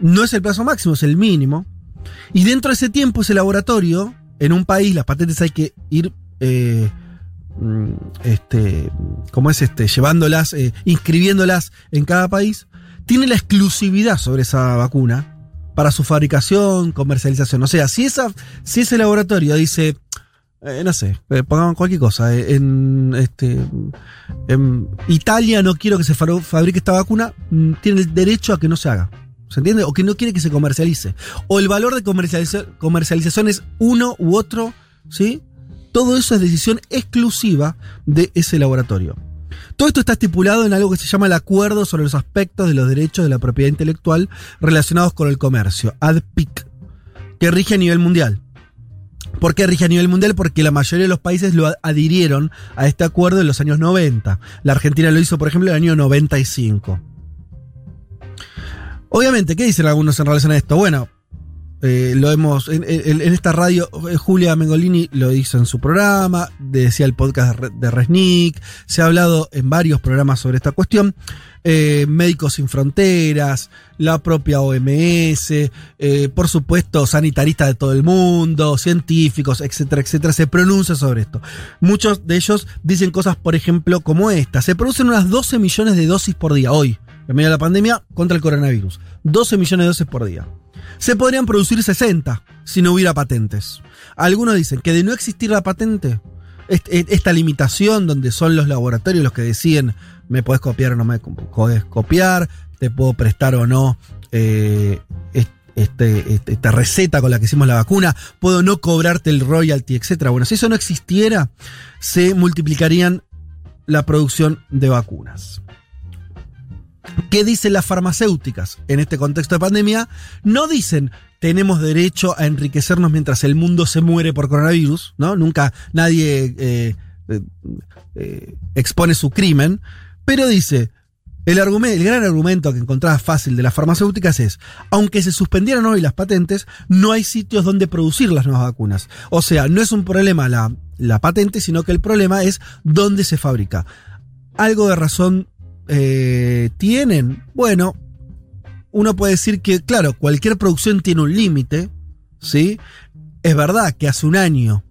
Speaker 3: No es el plazo máximo, es el mínimo. Y dentro de ese tiempo, ese laboratorio, en un país, las patentes hay que ir eh, este, ¿cómo es este? Llevándolas, eh, inscribiéndolas en cada país, tiene la exclusividad sobre esa vacuna para su fabricación, comercialización. O sea, si, esa, si ese laboratorio dice, eh, no sé, eh, pongamos cualquier cosa, eh, en, este, en Italia no quiero que se fabrique esta vacuna, mm, tiene el derecho a que no se haga. ¿Se entiende? O que no quiere que se comercialice. O el valor de comercializa comercialización es uno u otro, ¿sí? Todo eso es decisión exclusiva de ese laboratorio. Todo esto está estipulado en algo que se llama el Acuerdo sobre los aspectos de los derechos de la propiedad intelectual relacionados con el comercio, ADPIC, que rige a nivel mundial. ¿Por qué rige a nivel mundial? Porque la mayoría de los países lo adhirieron a este acuerdo en los años 90. La Argentina lo hizo, por ejemplo, en el año 95. Obviamente, ¿qué dicen algunos en relación a esto? Bueno, eh, lo hemos. En, esta radio, eh, Julia Mengolini lo hizo en su programa, decía el podcast de, Resnick, se ha hablado en varios programas sobre esta cuestión. Eh, Médicos Sin Fronteras, la propia OMS, por supuesto, sanitaristas de todo el mundo, científicos, etcétera, etcétera, se pronuncia sobre esto. Muchos de ellos dicen cosas, por ejemplo, como esta. Se producen unas 12 millones de dosis por día hoy, en medio de la pandemia, contra el coronavirus. 12 millones de dosis por día. Se podrían producir 60 si no hubiera patentes. Algunos dicen que de no existir la patente, esta limitación donde son los laboratorios los que deciden me puedes copiar o no me puedes copiar, te puedo prestar o no eh, est- este, este- esta receta con la que hicimos la vacuna, puedo no cobrarte el royalty, etcétera. Bueno, si eso no existiera, se multiplicarían la producción de vacunas. ¿Qué dicen las farmacéuticas en este contexto de pandemia? No dicen tenemos derecho a enriquecernos mientras el mundo se muere por coronavirus, ¿no? Nunca nadie eh, eh, eh, expone su crimen, pero dice, el, gran argumento que encontraba fácil de las farmacéuticas es, aunque se suspendieran hoy las patentes, no hay sitios donde producir las nuevas vacunas. O sea, no es un problema la, la patente, sino que el problema es dónde se fabrica. Algo de razón eh, tienen. Bueno, uno puede decir que, claro, cualquier producción tiene un límite, ¿sí? Es verdad que hace un año,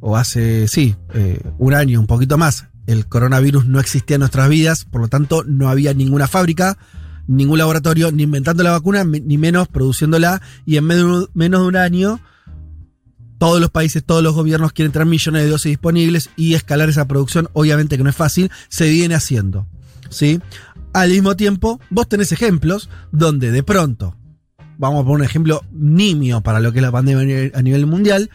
Speaker 3: o hace, sí, eh, un año, un poquito más, el coronavirus no existía en nuestras vidas, por lo tanto no había ninguna fábrica, ningún laboratorio, ni inventando la vacuna, ni menos produciéndola, y en menos de un año, todos los países, todos los gobiernos quieren tener millones de dosis disponibles y escalar esa producción, obviamente que no es fácil, se viene haciendo. ¿Sí? Al mismo tiempo, vos tenés ejemplos donde de pronto, vamos a poner un ejemplo nimio para lo que es la pandemia a nivel- mundial,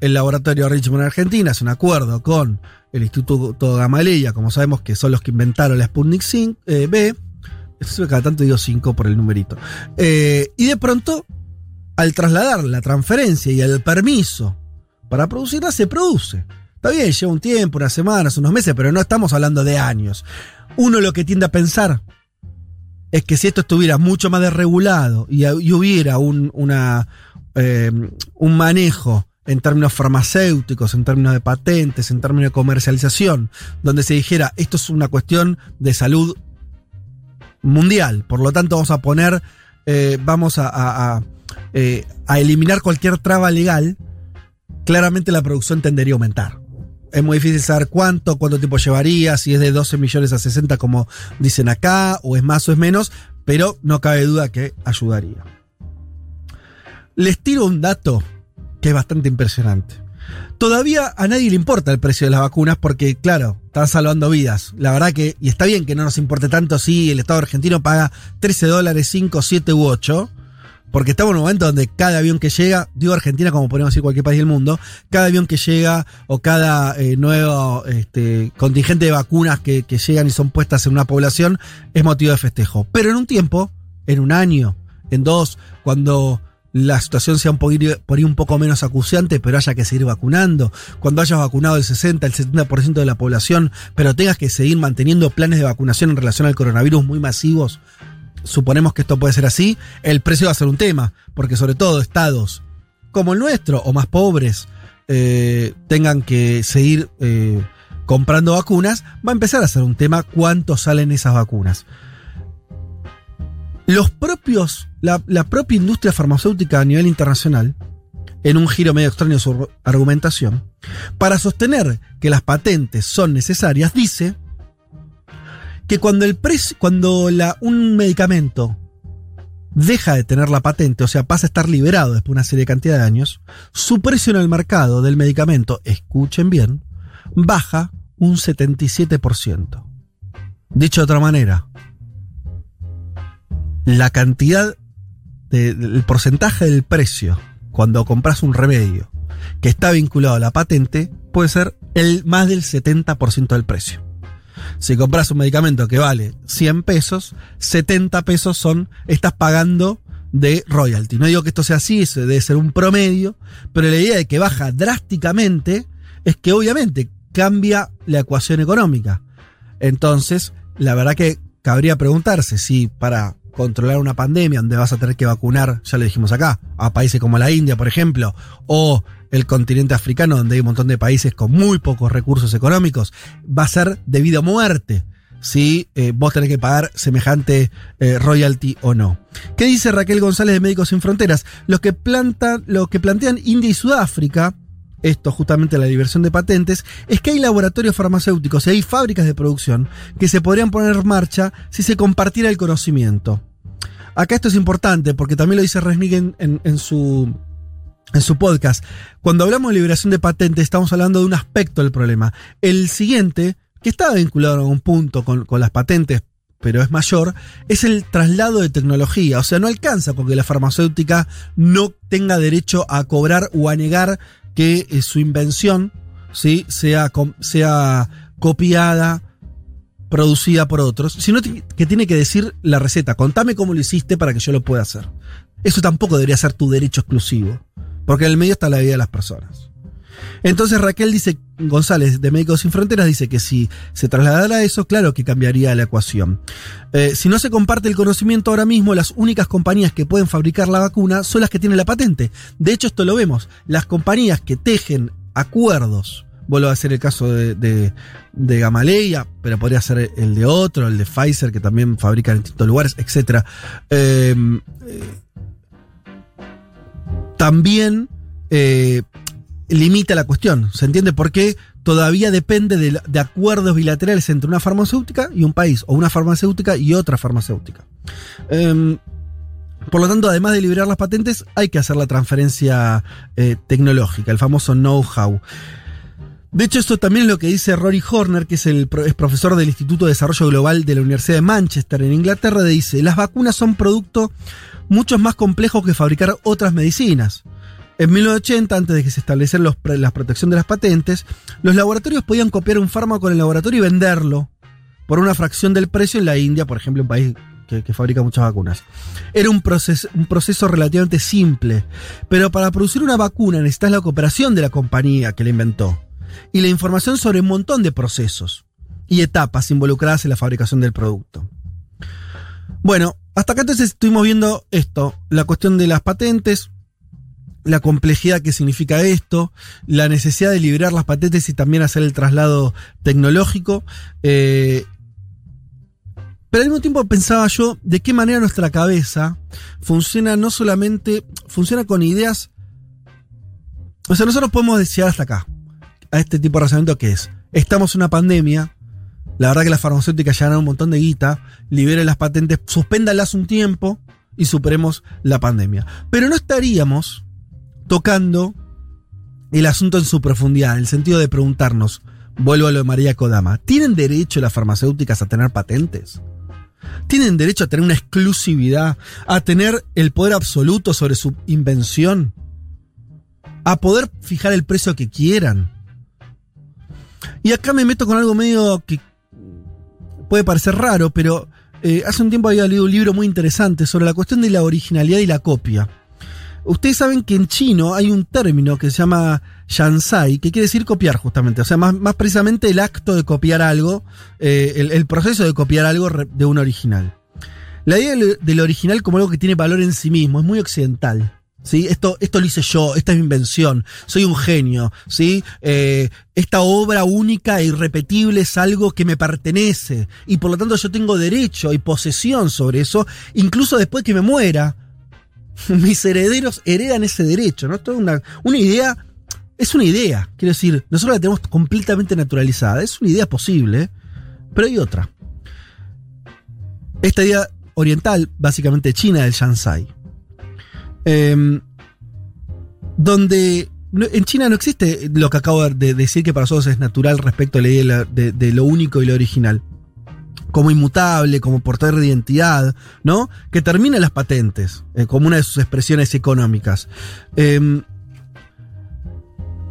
Speaker 3: el laboratorio Richmond en Argentina hace un acuerdo con el Instituto Gamaleya, como sabemos que son los que inventaron la Sputnik 5, eh, B, cada tanto digo 5 por el numerito, Eh, y de pronto, al trasladar la transferencia y el permiso para producirla, se produce. Está bien, lleva un tiempo, unas semanas, unos meses, pero no estamos hablando de años. Uno lo que tiende a pensar es que si esto estuviera mucho más desregulado y, hubiera eh, un manejo en términos farmacéuticos, en términos de patentes, en términos de comercialización, donde se dijera esto es una cuestión de salud mundial, por lo tanto vamos a poner, eh, vamos a, eh, a eliminar cualquier traba legal, claramente la producción tendería a aumentar. Es muy difícil saber cuánto, cuánto tiempo llevaría, si es de 12 millones a 60 como dicen acá, o es más o es menos, pero no cabe duda que ayudaría. Les tiro un dato que es bastante impresionante. Todavía a nadie le importa el precio de las vacunas porque, claro, están salvando vidas. La verdad que, y está bien que no nos importe tanto si el Estado argentino paga 13 dólares, 5, 7 u 8, porque estamos en un momento donde cada avión que llega, digo Argentina como podemos decir cualquier país del mundo, cada avión que llega o cada eh, nuevo este, contingente de vacunas que, llegan y son puestas en una población es motivo de festejo. Pero en un tiempo, en un año, en dos, cuando la situación sea un poquito, por ahí un poco menos acuciante, pero haya que seguir vacunando. Cuando hayas vacunado el 60, el 70% de la población, pero tengas que seguir manteniendo planes de vacunación en relación al coronavirus muy masivos, suponemos que esto puede ser así, el precio va a ser un tema, porque sobre todo estados como el nuestro o más pobres eh, tengan que seguir eh, comprando vacunas, va a empezar a ser un tema cuánto salen esas vacunas. Los propios, la, la propia industria farmacéutica a nivel internacional, en un giro medio extraño de su argumentación, para sostener que las patentes son necesarias, dice que cuando el precio, cuando la, un medicamento deja de tener la patente, o sea, pasa a estar liberado después de una serie de cantidad de años, su precio en el mercado del medicamento, escuchen bien, baja un 77%. Dicho de otra manera, la cantidad, de- del porcentaje del precio cuando compras un remedio que está vinculado a la patente puede ser el más del 70% del precio. Si compras un medicamento que vale 100 pesos, 70 pesos son, estás pagando de royalty. No digo que esto sea así, eso debe ser un promedio, pero la idea de que baja drásticamente es que obviamente cambia la ecuación económica. Entonces, la verdad que cabría preguntarse si para controlar una pandemia donde vas a tener que vacunar, ya lo dijimos acá, a países como la India, por ejemplo, o el continente africano, donde hay un montón de países con muy pocos recursos económicos, va a ser de vida o muerte si eh, vos tenés que pagar semejante eh, royalty o no. ¿Qué dice Raquel González de Médicos Sin Fronteras? Los que, plantan, lo que plantean India y Sudáfrica, esto justamente la diversión de patentes, es que hay laboratorios farmacéuticos y hay fábricas de producción que se podrían poner en marcha si se compartiera el conocimiento. Acá esto es importante porque también lo dice Resnick en- en su, en su podcast. Cuando hablamos de liberación de patentes, estamos hablando de un aspecto del problema. El siguiente, que está vinculado a un punto con, las patentes, pero es mayor, es el traslado de tecnología. O sea, no alcanza con que la farmacéutica no tenga derecho a cobrar o a negar que eh, su invención ¿sí? sea, sea copiada, producida por otros, sino que tiene que decir la receta. Contame cómo lo hiciste para que yo lo pueda hacer. Eso tampoco debería ser tu derecho exclusivo, porque en el medio está la vida de las personas. Entonces Raquel dice, González de Médicos Sin Fronteras dice que si se trasladara eso, claro que cambiaría la ecuación. Eh, si no se comparte el conocimiento ahora mismo, las únicas compañías que pueden fabricar la vacuna son las que tienen la patente. De hecho, esto lo vemos. Las compañías que tejen acuerdos, vuelvo a ser el caso de, de, de Gamaleya, pero podría ser el de otro, el de Pfizer, que también fabrica en distintos lugares, etc. Eh, eh, también eh, limita la cuestión. ¿Se entiende por qué todavía depende de, acuerdos bilaterales entre una farmacéutica y un país, o una farmacéutica y otra farmacéutica? Em, por lo tanto, además de liberar las patentes, hay que hacer la transferencia eh, tecnológica, el famoso know-how. De hecho, esto también es lo que dice Rory Horner, que es el es profesor del Instituto de Desarrollo Global de la Universidad de Manchester en Inglaterra, dice, las vacunas son producto mucho más complejos que fabricar otras medicinas. En 1980, antes de que se estableciera los pre- la protección de las patentes, los laboratorios podían copiar un fármaco en el laboratorio y venderlo por una fracción del precio en la India, por ejemplo, un país que, fabrica muchas vacunas. Era un un proceso relativamente simple, pero para producir una vacuna necesitas la cooperación de la compañía que la inventó y la información sobre un montón de procesos y etapas involucradas en la fabricación del producto. Bueno, hasta acá entonces estuvimos viendo esto, la cuestión de las patentes, la complejidad que significa esto, la necesidad de liberar las patentes y también hacer el traslado tecnológico. eh, pero al mismo tiempo pensaba yo de qué manera nuestra cabeza funciona no solamente, funciona con ideas. O sea, nosotros podemos decir hasta acá, a este tipo de razonamiento que es, estamos en una pandemia, la verdad que las farmacéuticas ya ganan un montón de guita, liberen las patentes, suspéndalas un tiempo y superemos la pandemia. Pero no estaríamos tocando el asunto en su profundidad, en el sentido de preguntarnos, vuelvo a lo de María Kodama, ¿tienen derecho las farmacéuticas a tener patentes? ¿Tienen derecho a tener una exclusividad, a tener el poder absoluto sobre su invención? ¿A poder fijar el precio que quieran? Y acá me meto con algo medio que puede parecer raro, pero eh, hace un tiempo había leído un libro muy interesante sobre la cuestión de la originalidad y la copia. Ustedes saben que en chino hay un término que se llama shansai, que quiere decir copiar justamente, o sea, más, precisamente el acto de copiar algo, eh, el, proceso de copiar algo de un original. La idea del original como algo que tiene valor en sí mismo es muy occidental. ¿Sí? Esto, esto lo hice yo, esta es mi invención, soy un genio, ¿sí? Eh, esta obra única e irrepetible es algo que me pertenece y por lo tanto yo tengo derecho y posesión sobre eso, incluso después que me muera. Mis herederos heredan ese derecho, ¿no? Esto es una, una idea, es una idea, quiero decir, nosotros la tenemos completamente naturalizada, es una idea posible, pero hay otra. Esta idea oriental, básicamente china, del Shansai. Em, donde en China no existe lo que acabo de decir que para nosotros es natural respecto a la idea de lo único y lo original. Como inmutable, como portador de identidad, ¿no? Que termina las patentes, eh, como una de sus expresiones económicas. Em,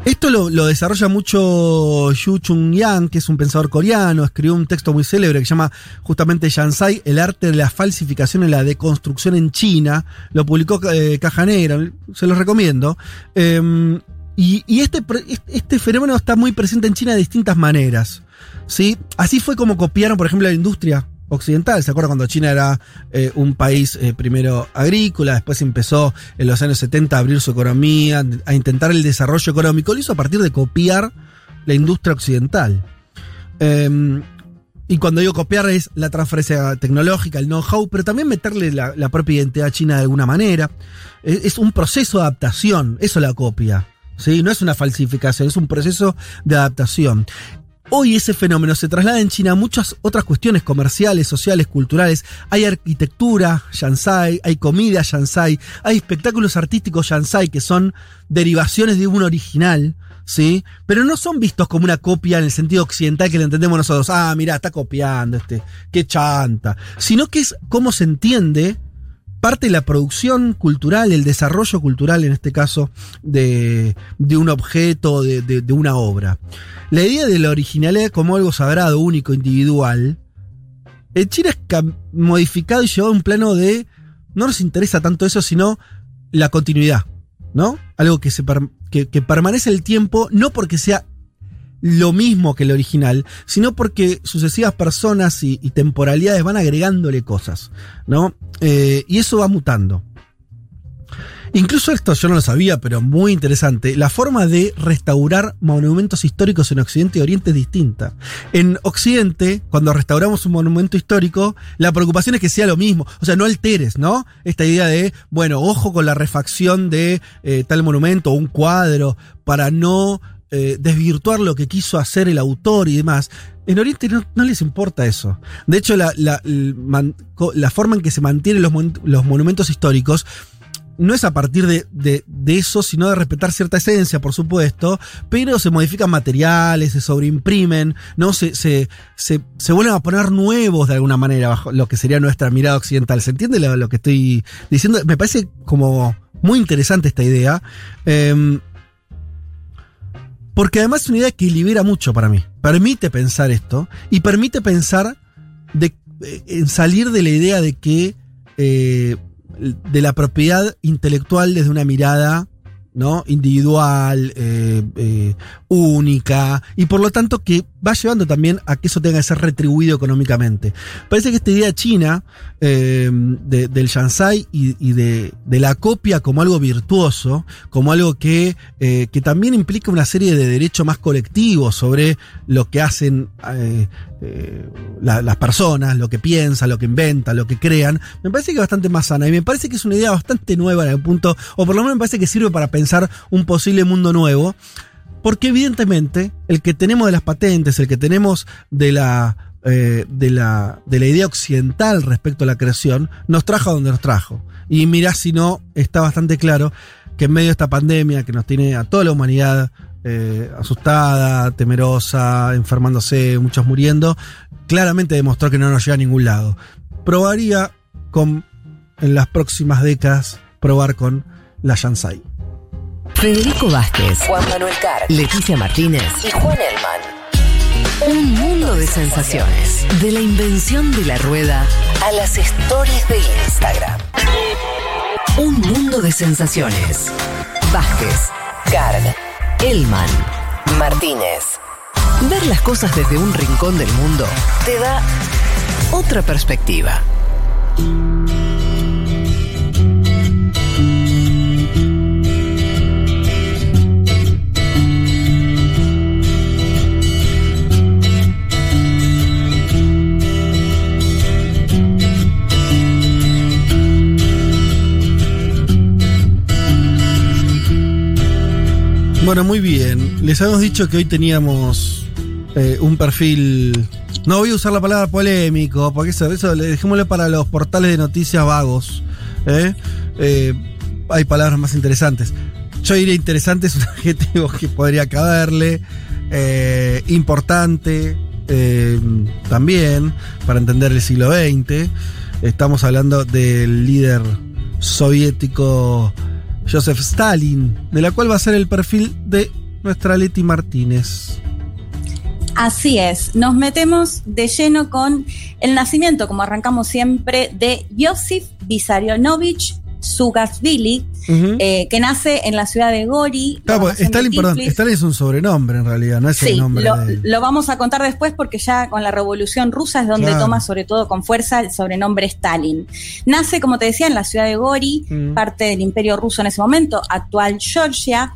Speaker 3: esto lo, desarrolla mucho Yu Chung Yang, que es un pensador coreano, escribió un texto muy célebre que se llama justamente Shansai, el arte de la falsificación y la deconstrucción en China. Lo publicó eh, Caja Negra, se los recomiendo. Eh, y este, este fenómeno está muy presente en China de distintas maneras. ¿sí? Así fue como copiaron, por ejemplo, la industria occidental. ¿Se acuerdan cuando China era eh, un país eh, primero agrícola, después empezó en los años 70 a abrir su economía, a intentar el desarrollo económico? Lo hizo a partir de copiar la industria occidental. Eh, y cuando digo copiar es la transferencia tecnológica, el know-how, pero también meterle la, la propia identidad china de alguna manera. Es, es un proceso de adaptación, eso la copia. ¿sí? No es una falsificación, es un proceso de adaptación. Hoy ese fenómeno se traslada en China a muchas otras cuestiones comerciales, sociales, culturales. Hay arquitectura Shansai, hay comida Shansai, hay espectáculos artísticos Shansai que son derivaciones de un original, ¿sí? Pero no son vistos como una copia en el sentido occidental que le entendemos nosotros. Ah, mira, está copiando este, qué chanta. Sino que es cómo se entiende parte de la producción cultural, el desarrollo cultural, en este caso, de, de un objeto, de, de- una obra. La idea de la originalidad como algo sagrado, único, individual, en China es modificado y llevado a un plano de. No nos interesa tanto eso, sino la continuidad, ¿no? Algo que, se que permanece el tiempo, no porque sea lo mismo que el original, sino porque sucesivas personas y, temporalidades van agregándole cosas, ¿no? Eh, y eso va mutando. Incluso esto yo no lo sabía, pero muy interesante. La forma de restaurar monumentos históricos en Occidente y Oriente es distinta. En Occidente, cuando restauramos un monumento histórico, la preocupación es que sea lo mismo. O sea, no alteres, ¿no? Esta idea de, bueno, ojo con la refacción de eh, tal monumento o un cuadro para no eh, desvirtuar lo que quiso hacer el autor y demás. En Oriente no, les importa eso. De hecho, la, la- la forma en que se mantienen los, los monumentos históricos no es a partir de, de- eso, sino de respetar cierta esencia, por supuesto, pero se modifican materiales, se sobreimprimen, ¿no? Se, se, se, se vuelven a poner nuevos de alguna manera bajo lo que sería nuestra mirada occidental. ¿Se entiende lo, lo que estoy diciendo? Me parece como muy interesante esta idea. Em, porque además es una idea que libera mucho para mí. Permite pensar esto y permite pensar eh, en salir de la idea de que eh, de la propiedad intelectual desde una mirada ¿no? individual, eh, única, y por lo tanto que va llevando también a que eso tenga que ser retribuido económicamente. Parece que esta idea china eh, de- del Shansai y, de, la copia como algo virtuoso, como algo que, eh, que también implica una serie de derechos más colectivos sobre lo que hacen eh, la- las personas, lo que piensan, lo que inventan, lo que crean, me parece que es bastante más sana y me parece que es una idea bastante nueva en el punto, o por lo menos me parece que sirve para pensar un posible mundo nuevo, porque evidentemente el que tenemos de las patentes, el que tenemos de la, eh, de la, de la idea occidental respecto a la creación, nos trajo a donde nos trajo. Y mirá si no, está bastante claro que en medio de esta pandemia que nos tiene a toda la humanidad eh, asustada, temerosa, enfermándose, muchos muriendo, claramente demostró que no nos llega a ningún lado. Probaría con, en las próximas décadas, probar con la Shansai.
Speaker 1: Federico Vázquez, Juan Manuel Carr, Leticia Martínez y Juan Elman. Un mundo de sensaciones. De la invención de la rueda a las stories de Instagram. Un mundo de sensaciones. Vázquez, Carg, Elman, Martínez. Ver las cosas desde un rincón del mundo te da otra perspectiva.
Speaker 3: Bueno, muy bien. Les habíamos dicho que hoy teníamos eh, un perfil. No voy a usar la palabra polémico, porque eso, eso le dejémosle para los portales de noticias vagos. ¿eh? Eh, hay palabras más interesantes. Yo diría interesante es un adjetivo que podría caberle. importante también para entender el siglo XX. Estamos hablando del líder soviético Joseph Stalin, de la cual va a ser el perfil de nuestra Leti Martínez.
Speaker 5: Así es, nos metemos de lleno con el nacimiento, como arrancamos siempre, de Yosif Vissarionovich Sugasvili, eh, que nace en la ciudad de Gori.
Speaker 3: Claro, porque
Speaker 5: gobernación de
Speaker 3: Stalin, perdón. Stalin es un sobrenombre en realidad, no es el
Speaker 5: Sí,
Speaker 3: nombre
Speaker 5: lo,
Speaker 3: de
Speaker 5: lo vamos a contar después porque ya con la revolución rusa es donde
Speaker 3: Claro.
Speaker 5: toma sobre todo con fuerza el sobrenombre Stalin. Nace, como te decía, en la ciudad de Gori, parte del imperio ruso en ese momento, actual Georgia.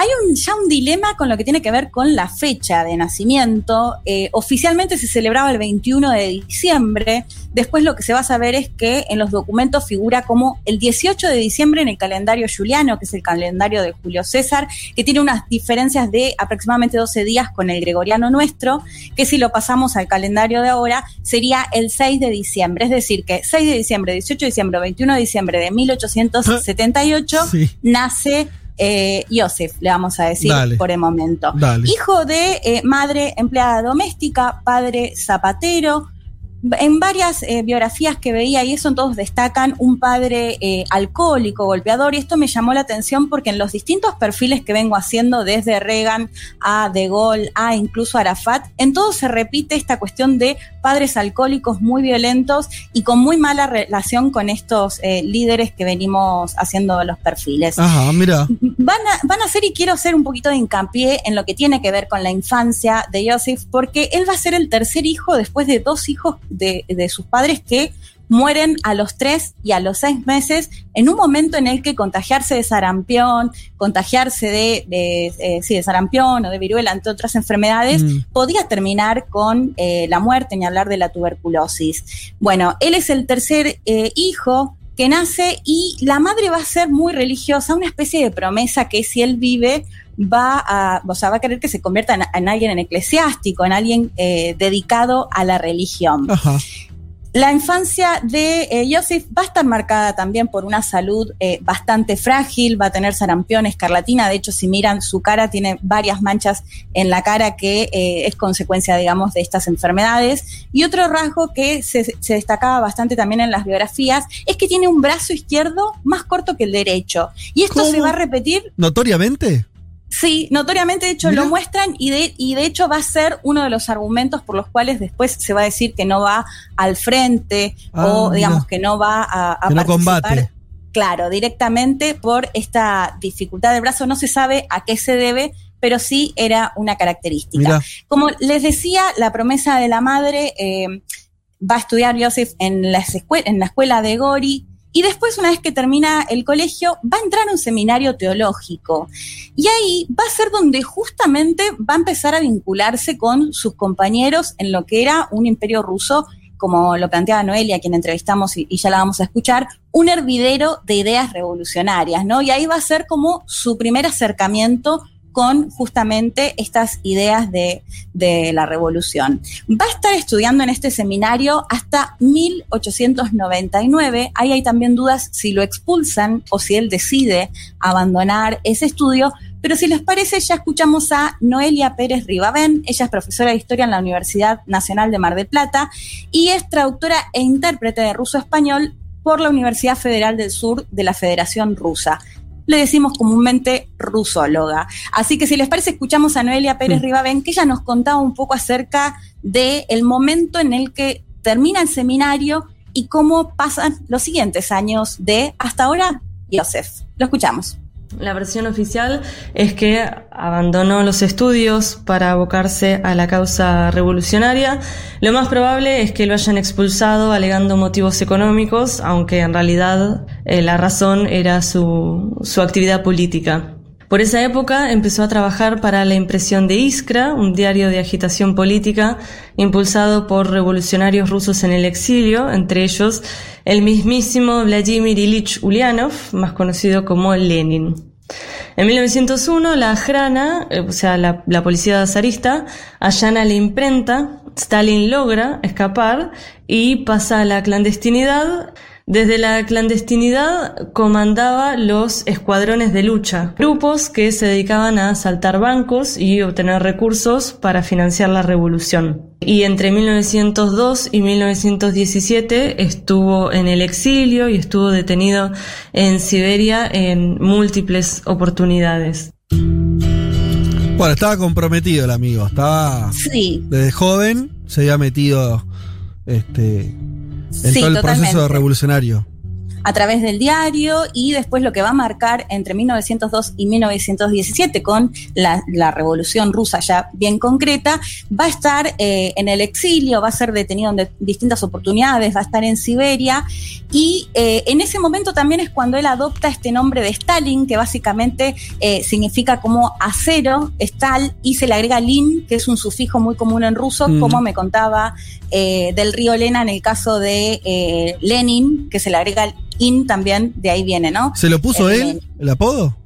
Speaker 5: Hay un, ya un dilema con lo que tiene que ver con la fecha de nacimiento. Eh, oficialmente se celebraba el 21 de diciembre. Después lo que se va a saber es que en los documentos figura como el 18 de diciembre en el calendario juliano, que es el calendario de Julio César, que tiene unas diferencias de aproximadamente 12 días con el gregoriano nuestro, que si lo pasamos al calendario de ahora sería el 6 de diciembre. Es decir, que 6 de diciembre, 18 de diciembre, 21 de diciembre de 1878
Speaker 3: Sí.
Speaker 5: nace eh, Joseph, le vamos a decir
Speaker 3: Dale.
Speaker 5: por el momento.
Speaker 3: Dale.
Speaker 5: Hijo de eh, madre empleada doméstica, padre zapatero. En varias eh, biografías que veía y eso, todos destacan un padre eh, alcohólico, golpeador, y esto me llamó la atención porque en los distintos perfiles que vengo haciendo, desde Reagan a De Gaulle a incluso Arafat, en todos se repite esta cuestión de padres alcohólicos muy violentos y con muy mala relación con estos eh, líderes que venimos haciendo los perfiles.
Speaker 3: Ajá, mira.
Speaker 5: Van a, van a hacer y quiero hacer un poquito de hincapié en lo que tiene que ver con la infancia de Joseph, porque él va a ser el tercer hijo después de dos hijos de, de sus padres que mueren a los tres y a los seis meses en un momento en el que contagiarse de sarampión, contagiarse de, de, eh, sí, de sarampión o de viruela, entre otras enfermedades,
Speaker 22: Mm.
Speaker 5: podía terminar con eh, la muerte, ni hablar de la tuberculosis. Bueno, él es el tercer eh, hijo que nace y la madre va a ser muy religiosa, una especie de promesa que si él vive va a, o sea, va a querer que se convierta en, en alguien en eclesiástico, en alguien eh, dedicado a la religión.
Speaker 3: Ajá.
Speaker 5: La infancia de eh, Joseph va a estar marcada también por una salud eh, bastante frágil, va a tener sarampión, escarlatina, de hecho si miran su cara tiene varias manchas en la cara que eh, es consecuencia, digamos, de estas enfermedades. Y otro rasgo que se, se destacaba bastante también en las biografías es que tiene un brazo izquierdo más corto que el derecho. Y esto se va a repetir
Speaker 3: ¿Notoriamente?
Speaker 5: Sí, notoriamente de hecho
Speaker 3: Mira.
Speaker 5: lo muestran y de, y de hecho va a ser uno de los argumentos por los cuales después se va a decir que no va al frente
Speaker 3: Ah,
Speaker 5: o digamos
Speaker 3: mira.
Speaker 5: que no va a, a
Speaker 3: Que no
Speaker 5: participar.
Speaker 3: combate.
Speaker 5: Claro, directamente por esta dificultad del brazo. No se sabe a qué se debe, pero sí era una característica.
Speaker 3: Mira.
Speaker 5: Como les decía, la promesa de la madre eh, va a estudiar Joseph en la, escue- en la escuela de Gori y después, una vez que termina el colegio, va a entrar a un seminario teológico. Y ahí va a ser donde justamente va a empezar a vincularse con sus compañeros en lo que era un imperio ruso, como lo planteaba Noelia, quien entrevistamos y, y ya la vamos a escuchar, un hervidero de ideas revolucionarias, ¿no? Y ahí va a ser como su primer acercamiento con justamente estas ideas de, la revolución. Va a estar estudiando en este seminario hasta 1899. Ahí hay también dudas si lo expulsan o si él decide abandonar ese estudio. Pero si les parece, ya escuchamos a Noelia Pérez Ribabén. Ella es profesora de historia en la Universidad Nacional de Mar del Plata y es traductora e intérprete de ruso-español por la Universidad Federal del Sur de la Federación Rusa le decimos comúnmente rusóloga. Así que si les parece, escuchamos a Noelia Pérez
Speaker 3: Mm.
Speaker 5: Ribabén, que ella nos contaba un poco acerca del el momento en el que termina el seminario y cómo pasan los siguientes años de hasta ahora Joseph. Lo escuchamos.
Speaker 22: La versión oficial es que abandonó los estudios para abocarse a la causa revolucionaria. Lo más probable es que lo hayan expulsado alegando motivos económicos, aunque en realidad eh, la razón era su, su actividad política. Por esa época empezó a trabajar para la impresión de Iskra, un diario de agitación política impulsado por revolucionarios rusos en el exilio, entre ellos el mismísimo Vladimir Ilich Ulyanov, más conocido como Lenin. En 1901, la Hrana, eh, o sea, la, la policía zarista, allana la imprenta, Stalin logra escapar y pasa a la clandestinidad. Desde la clandestinidad comandaba los escuadrones de lucha, grupos que se dedicaban a asaltar bancos y obtener recursos para financiar la revolución. Y entre 1902 y 1917 estuvo en el exilio y estuvo detenido en Siberia en múltiples oportunidades.
Speaker 3: Bueno, estaba comprometido el amigo. Estaba.
Speaker 5: Sí.
Speaker 3: Desde joven se había metido este, en
Speaker 5: Sí,
Speaker 3: todo el
Speaker 5: totalmente.
Speaker 3: proceso revolucionario.
Speaker 5: A través del diario y después lo que va a marcar entre 1902 y 1917 con la, la revolución rusa ya bien concreta, va a estar eh, en el exilio, va a ser detenido en distintas oportunidades, va a estar en Siberia y eh, en ese momento también es cuando él adopta este nombre de Stalin, que básicamente eh, significa como acero, Stal, y se le agrega lin, que es un sufijo muy común en ruso,
Speaker 3: Mm.
Speaker 5: como me contaba del río Lena en el caso de Lenin, que se le agrega in también, de ahí viene, ¿no?
Speaker 3: ¿Se lo puso
Speaker 5: Eh,
Speaker 3: él, el apodo?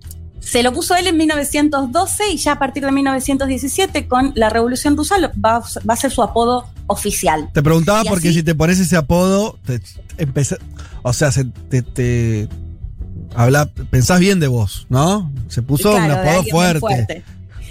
Speaker 5: Se lo puso él en 1912 y ya a partir de 1917 con la Revolución Rusa va, va a ser su apodo oficial.
Speaker 3: Te preguntaba
Speaker 5: Y
Speaker 3: porque
Speaker 5: así-
Speaker 3: si te pones ese apodo, te, empezá- o sea, se- te, te habla, pensás bien de vos, ¿no? Se puso
Speaker 5: Claro,
Speaker 3: un apodo
Speaker 5: muy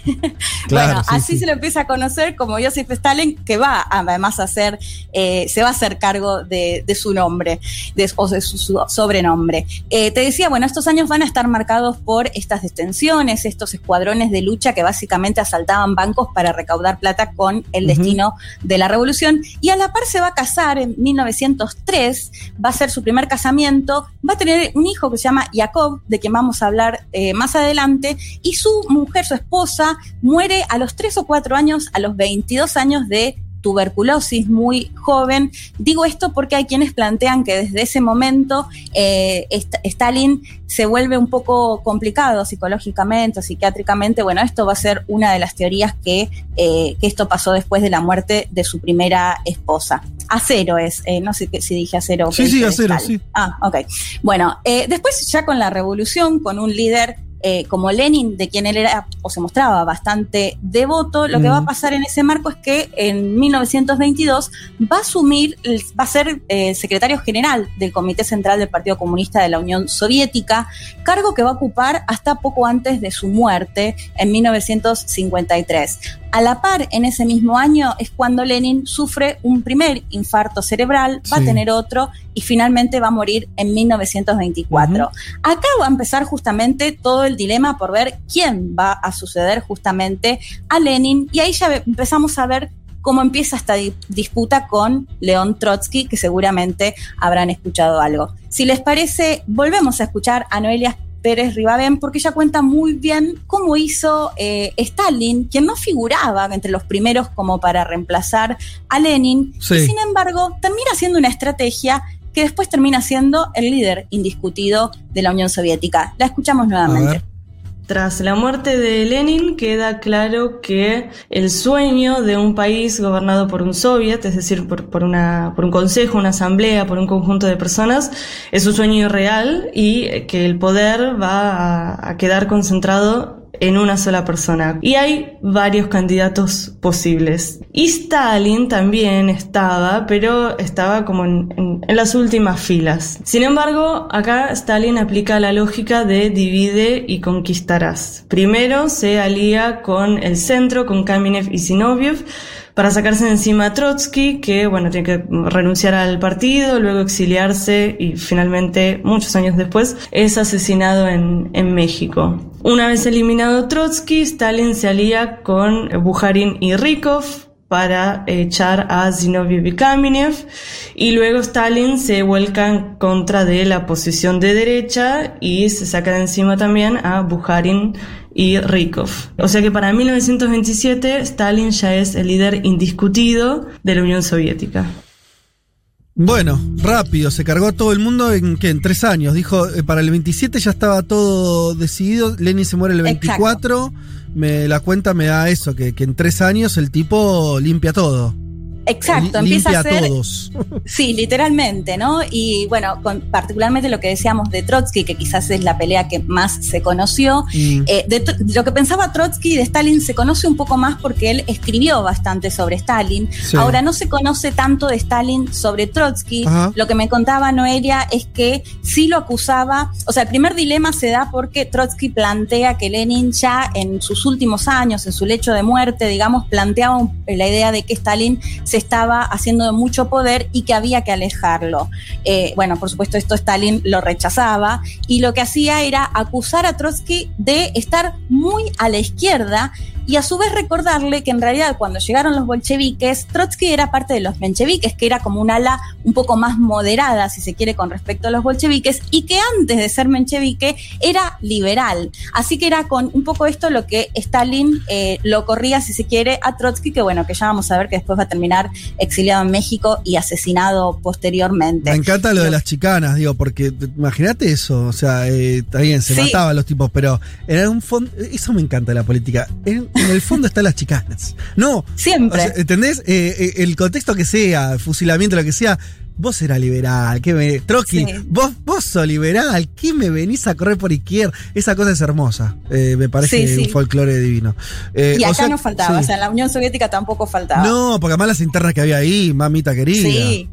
Speaker 5: bueno,
Speaker 3: sí,
Speaker 5: así
Speaker 3: sí.
Speaker 5: se lo empieza a conocer como Joseph Stalin, que va además a hacer, eh, se va a hacer cargo de, de su nombre, de, o de su, su sobrenombre. Eh, te decía, bueno, estos años van a estar marcados por estas detenciones, estos escuadrones de lucha que básicamente asaltaban bancos para recaudar plata con el destino de la revolución. Y a la par se va a casar en 1903, va a ser su primer casamiento, va a tener un hijo que se llama Jacob, de quien vamos a hablar eh, más adelante, y su mujer, su esposa, muere a los 3 o 4 años, a los 22 años de tuberculosis muy joven. Digo esto porque hay quienes plantean que desde ese momento eh, St- Stalin se vuelve un poco complicado psicológicamente o psiquiátricamente. Bueno, esto va a ser una de las teorías que, eh, que esto pasó después de la muerte de su primera esposa. Acero es, eh, no sé si dije acero.
Speaker 3: Sí, sí, acero,
Speaker 5: Stalin.
Speaker 3: sí.
Speaker 5: Ah, ok. Bueno, después ya con la revolución, con un líder eh, como Lenin, de quien él era o se mostraba bastante devoto, lo que va a pasar en ese marco es que en 1922 va a asumir, va a ser eh, secretario general del Comité Central del Partido Comunista de la Unión Soviética, cargo que va a ocupar hasta poco antes de su muerte en 1953. A la par, en ese mismo año es cuando Lenin sufre un primer infarto cerebral, va a tener otro y finalmente va a morir en 1924. Acá va a empezar justamente todo el dilema por ver quién va a suceder justamente a Lenin y ahí ya empezamos a ver cómo empieza esta di- disputa con León Trotsky, que seguramente habrán escuchado algo. Si les parece, volvemos a escuchar a Noelia Pérez Ribabén, porque ella cuenta muy bien cómo hizo eh, Stalin, quien no figuraba entre los primeros como para reemplazar a Lenin,
Speaker 23: Sí.
Speaker 5: y sin embargo termina siendo una estrategia que después termina siendo el líder indiscutido de la Unión Soviética. La escuchamos nuevamente.
Speaker 22: Tras la muerte de Lenin queda claro que el sueño de un país gobernado por un soviet, es decir, por, por una, por un consejo, una asamblea, por un conjunto de personas, es un sueño irreal y que el poder va a quedar concentrado en una sola persona. Y hay varios candidatos posibles. Y Stalin también estaba, pero estaba como en, las últimas filas. Sin embargo, acá Stalin aplica la lógica de divide y conquistarás. Primero se alía con el centro, con Kamenev y Zinoviev, para sacarse encima a Trotsky, que bueno, tiene que renunciar al partido, luego exiliarse y finalmente, muchos años después, es asesinado en, en México. Una vez eliminado Trotsky, Stalin se alía con Bukharin y Rykov para echar a Zinoviev y Kamenev y luego Stalin se vuelca en contra de la posición de derecha y se saca de encima también a Bukharin y Rykov. O sea que para 1927 Stalin ya es el líder indiscutido de la Unión Soviética.
Speaker 3: Bueno, rápido, se cargó a todo el mundo en ¿qué? En tres años. Dijo, eh, para el 27 ya estaba todo decidido. Lenin se muere el 24. Me, la cuenta me da eso, que, que en tres años el tipo limpia todo.
Speaker 5: Exacto, empieza a ser.
Speaker 3: todos.
Speaker 5: Sí, literalmente, ¿no? Y bueno, con, particularmente lo que decíamos de Trotsky, que quizás es la pelea que más se conoció.
Speaker 3: Mm.
Speaker 5: Eh, de lo que pensaba Trotsky de Stalin se conoce un poco más porque él escribió bastante sobre Stalin.
Speaker 23: Sí.
Speaker 5: Ahora no se conoce tanto de Stalin sobre Trotsky.
Speaker 23: Ajá.
Speaker 5: Lo que me contaba Noelia es que sí lo acusaba, o sea, el primer dilema se da porque Trotsky plantea que Lenin ya en sus últimos años, en su lecho de muerte, digamos, planteaba un- la idea de que Stalin se estaba haciendo de mucho poder y que había que alejarlo. Eh, bueno, por supuesto esto Stalin lo rechazaba y lo que hacía era acusar a Trotsky de estar muy a la izquierda y a su vez recordarle que en realidad cuando llegaron los bolcheviques, Trotsky era parte de los mencheviques, que era como un ala un poco más moderada, si se quiere, con respecto a los bolcheviques, y que antes de ser menchevique era liberal. Así que era con un poco esto lo que Stalin eh, lo corría, si se quiere, a Trotsky, que bueno, que ya vamos a ver que después va a terminar exiliado en México y asesinado posteriormente.
Speaker 3: Me encanta lo de las chicanas, digo, porque imagínate eso, o sea, eh, está bien, se
Speaker 5: Sí.
Speaker 3: mataban los tipos, pero en un fondo, eso me encanta de la política, en, en el fondo están las chicanas. No,
Speaker 5: Siempre.
Speaker 3: o sea, ¿entendés? Eh, eh, el contexto que sea, fusilamiento, lo que sea, vos eras liberal, ¿qué me, Trotsky,
Speaker 5: Sí.
Speaker 3: vos, vos sos liberal, ¿qué me venís a correr por izquierda? Esa cosa es hermosa, eh, me parece
Speaker 5: Sí, sí.
Speaker 3: un folclore divino. Eh,
Speaker 5: y
Speaker 3: o
Speaker 5: acá
Speaker 3: sea,
Speaker 5: no faltaba, o sea, en la Unión Soviética tampoco faltaba.
Speaker 3: No, porque además las internas que había ahí, mamita querida.
Speaker 5: Sí.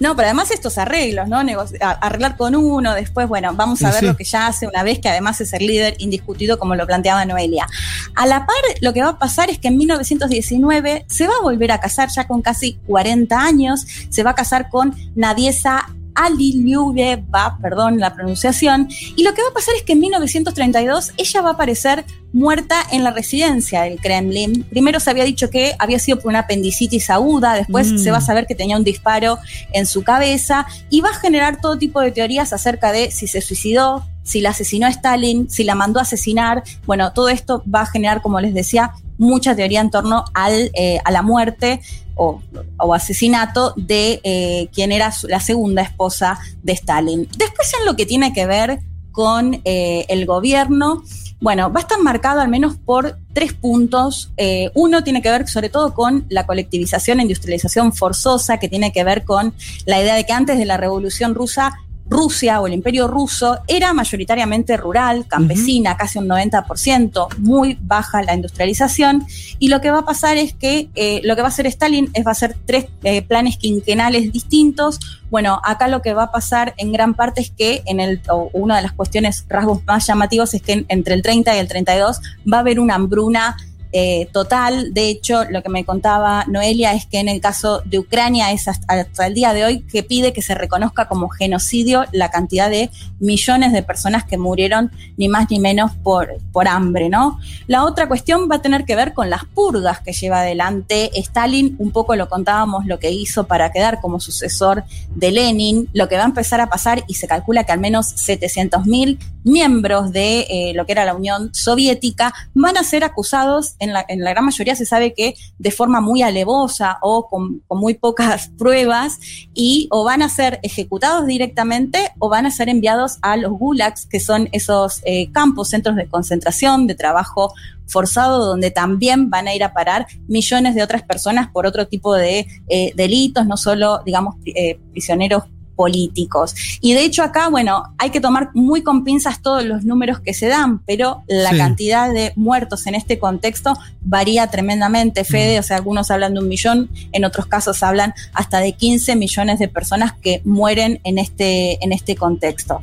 Speaker 5: No, pero además estos arreglos, ¿no? Arreglar con uno, después, bueno, vamos a
Speaker 3: Sí,
Speaker 5: ver
Speaker 3: sí.
Speaker 5: lo que ya hace una vez que además es el líder indiscutido como lo planteaba Noelia. A la par, lo que va a pasar es que en 1919 se va a volver a casar ya con casi 40 años, se va a casar con Nadiesa Aliliubeva, perdón la pronunciación, y lo que va a pasar es que en 1932 ella va a aparecer muerta en la residencia del Kremlin. Primero se había dicho que había sido por una apendicitis aguda, después
Speaker 22: Mm.
Speaker 5: se va a saber que tenía un disparo en su cabeza y va a generar todo tipo de teorías acerca de si se suicidó, si la asesinó a Stalin, si la mandó a asesinar. Bueno, todo esto va a generar, como les decía, mucha teoría en torno al, eh, a la muerte o, o asesinato de eh, quien era la segunda esposa de Stalin. Después en lo que tiene que ver con eh, el gobierno, bueno, va a estar marcado al menos por tres puntos. Eh, uno tiene que ver sobre todo con la colectivización e industrialización forzosa, que tiene que ver con la idea de que antes de la Revolución Rusa, Rusia o el Imperio Ruso era mayoritariamente rural, campesina, casi un 90%, muy baja la industrialización. Y lo que va a pasar es que eh, lo que va a hacer Stalin es va a hacer tres eh, planes quinquenales distintos. Bueno, acá lo que va a pasar en gran parte es que en el, o una de las cuestiones, rasgos más llamativos es que en- entre el 30 y el 32 va a haber una hambruna eh, total. De hecho, lo que me contaba Noelia es que en el caso de Ucrania es hasta, hasta el día de hoy que pide que se reconozca como genocidio la cantidad de millones de personas que murieron ni más ni menos por, por hambre, ¿no? La otra cuestión va a tener que ver con las purgas que lleva adelante Stalin. Un poco lo contábamos lo que hizo para quedar como sucesor de Lenin. Lo que va a empezar a pasar, y se calcula que al menos 700.000 miembros de eh, lo que era la Unión Soviética van a ser acusados, en la, gran mayoría se sabe que de forma muy alevosa o con, muy pocas pruebas, y o van a ser ejecutados directamente o van a ser enviados a los gulags, que son esos eh, campos, centros de concentración, de trabajo forzado, donde también van a ir a parar millones de otras personas por otro tipo de eh, delitos, no solo, digamos, eh, prisioneros políticos. Y de hecho acá, bueno, hay que tomar muy con pinzas todos los números que se dan, pero la
Speaker 22: Sí.
Speaker 5: cantidad de muertos en este contexto varía tremendamente, Fede, o sea, algunos hablan de un millón, en otros casos hablan hasta de 15 millones de personas que mueren en este, en este contexto.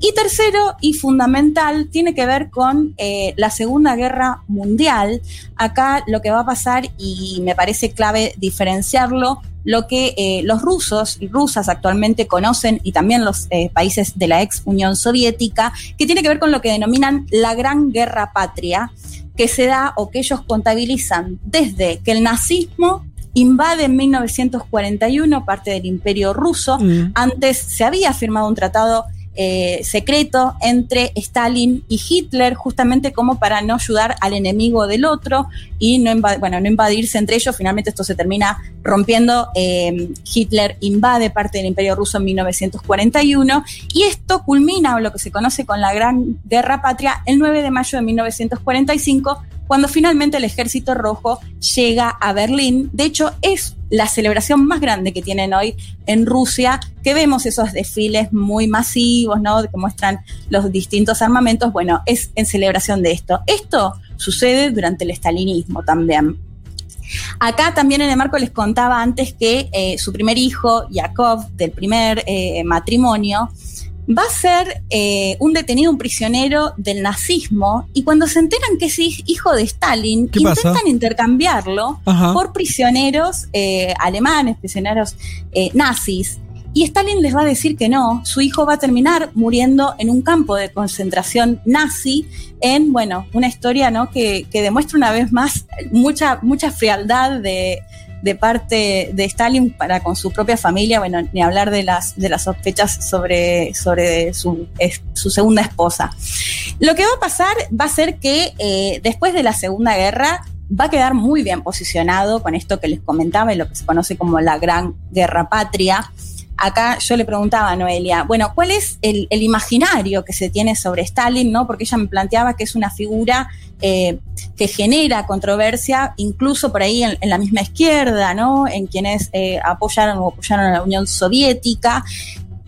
Speaker 5: Y tercero y fundamental tiene que ver con eh, la Segunda Guerra Mundial. Acá lo que va a pasar, y me parece clave diferenciarlo, lo que eh, los rusos y rusas actualmente conocen y también los eh, países de la ex Unión Soviética, que tiene que ver con lo que denominan la Gran Guerra Patria, que se da o que ellos contabilizan desde que el nazismo invade en 1941 parte del imperio ruso. Antes se había firmado un tratado eh, secreto entre Stalin y Hitler, justamente como para no ayudar al enemigo del otro y no, bueno, no invadirse entre ellos. Finalmente esto se termina rompiendo. eh, Hitler invade parte del Imperio Ruso en 1941 y esto culmina lo que se conoce con la Gran Guerra Patria el 9 de mayo de 1945 cuando finalmente el Ejército Rojo llega a Berlín. De hecho, es la celebración más grande que tienen hoy en Rusia, que vemos esos desfiles muy masivos, ¿no? Que muestran los distintos armamentos. Bueno, es en celebración de esto. Esto sucede durante el estalinismo también. Acá también en el marco les contaba antes que eh, su primer hijo, Yakov, del primer eh, matrimonio, va a ser eh, un detenido, un prisionero del nazismo, y cuando se enteran que es hij- hijo de Stalin, intentan intercambiarlo
Speaker 3: Ajá.
Speaker 5: por prisioneros eh, alemanes, prisioneros eh, nazis. y Stalin les va a decir que no, su hijo va a terminar muriendo en un campo de concentración nazi, en, bueno, una historia ¿no? que, que demuestra una vez más mucha, mucha frialdad de, de parte de Stalin para con su propia familia, bueno, ni hablar de las, de las sospechas sobre, sobre su, su segunda esposa. Lo que va a pasar va a ser que eh, después de la Segunda Guerra va a quedar muy bien posicionado con esto que les comentaba y lo que se conoce como la Gran Guerra Patria. Acá yo le preguntaba a Noelia, bueno, ¿cuál es el, el imaginario que se tiene sobre Stalin? ¿no? Porque ella me planteaba que es una figura eh, que genera controversia, incluso por ahí en, en la misma izquierda, ¿no? En quienes eh, apoyaron o apoyaron a la Unión Soviética.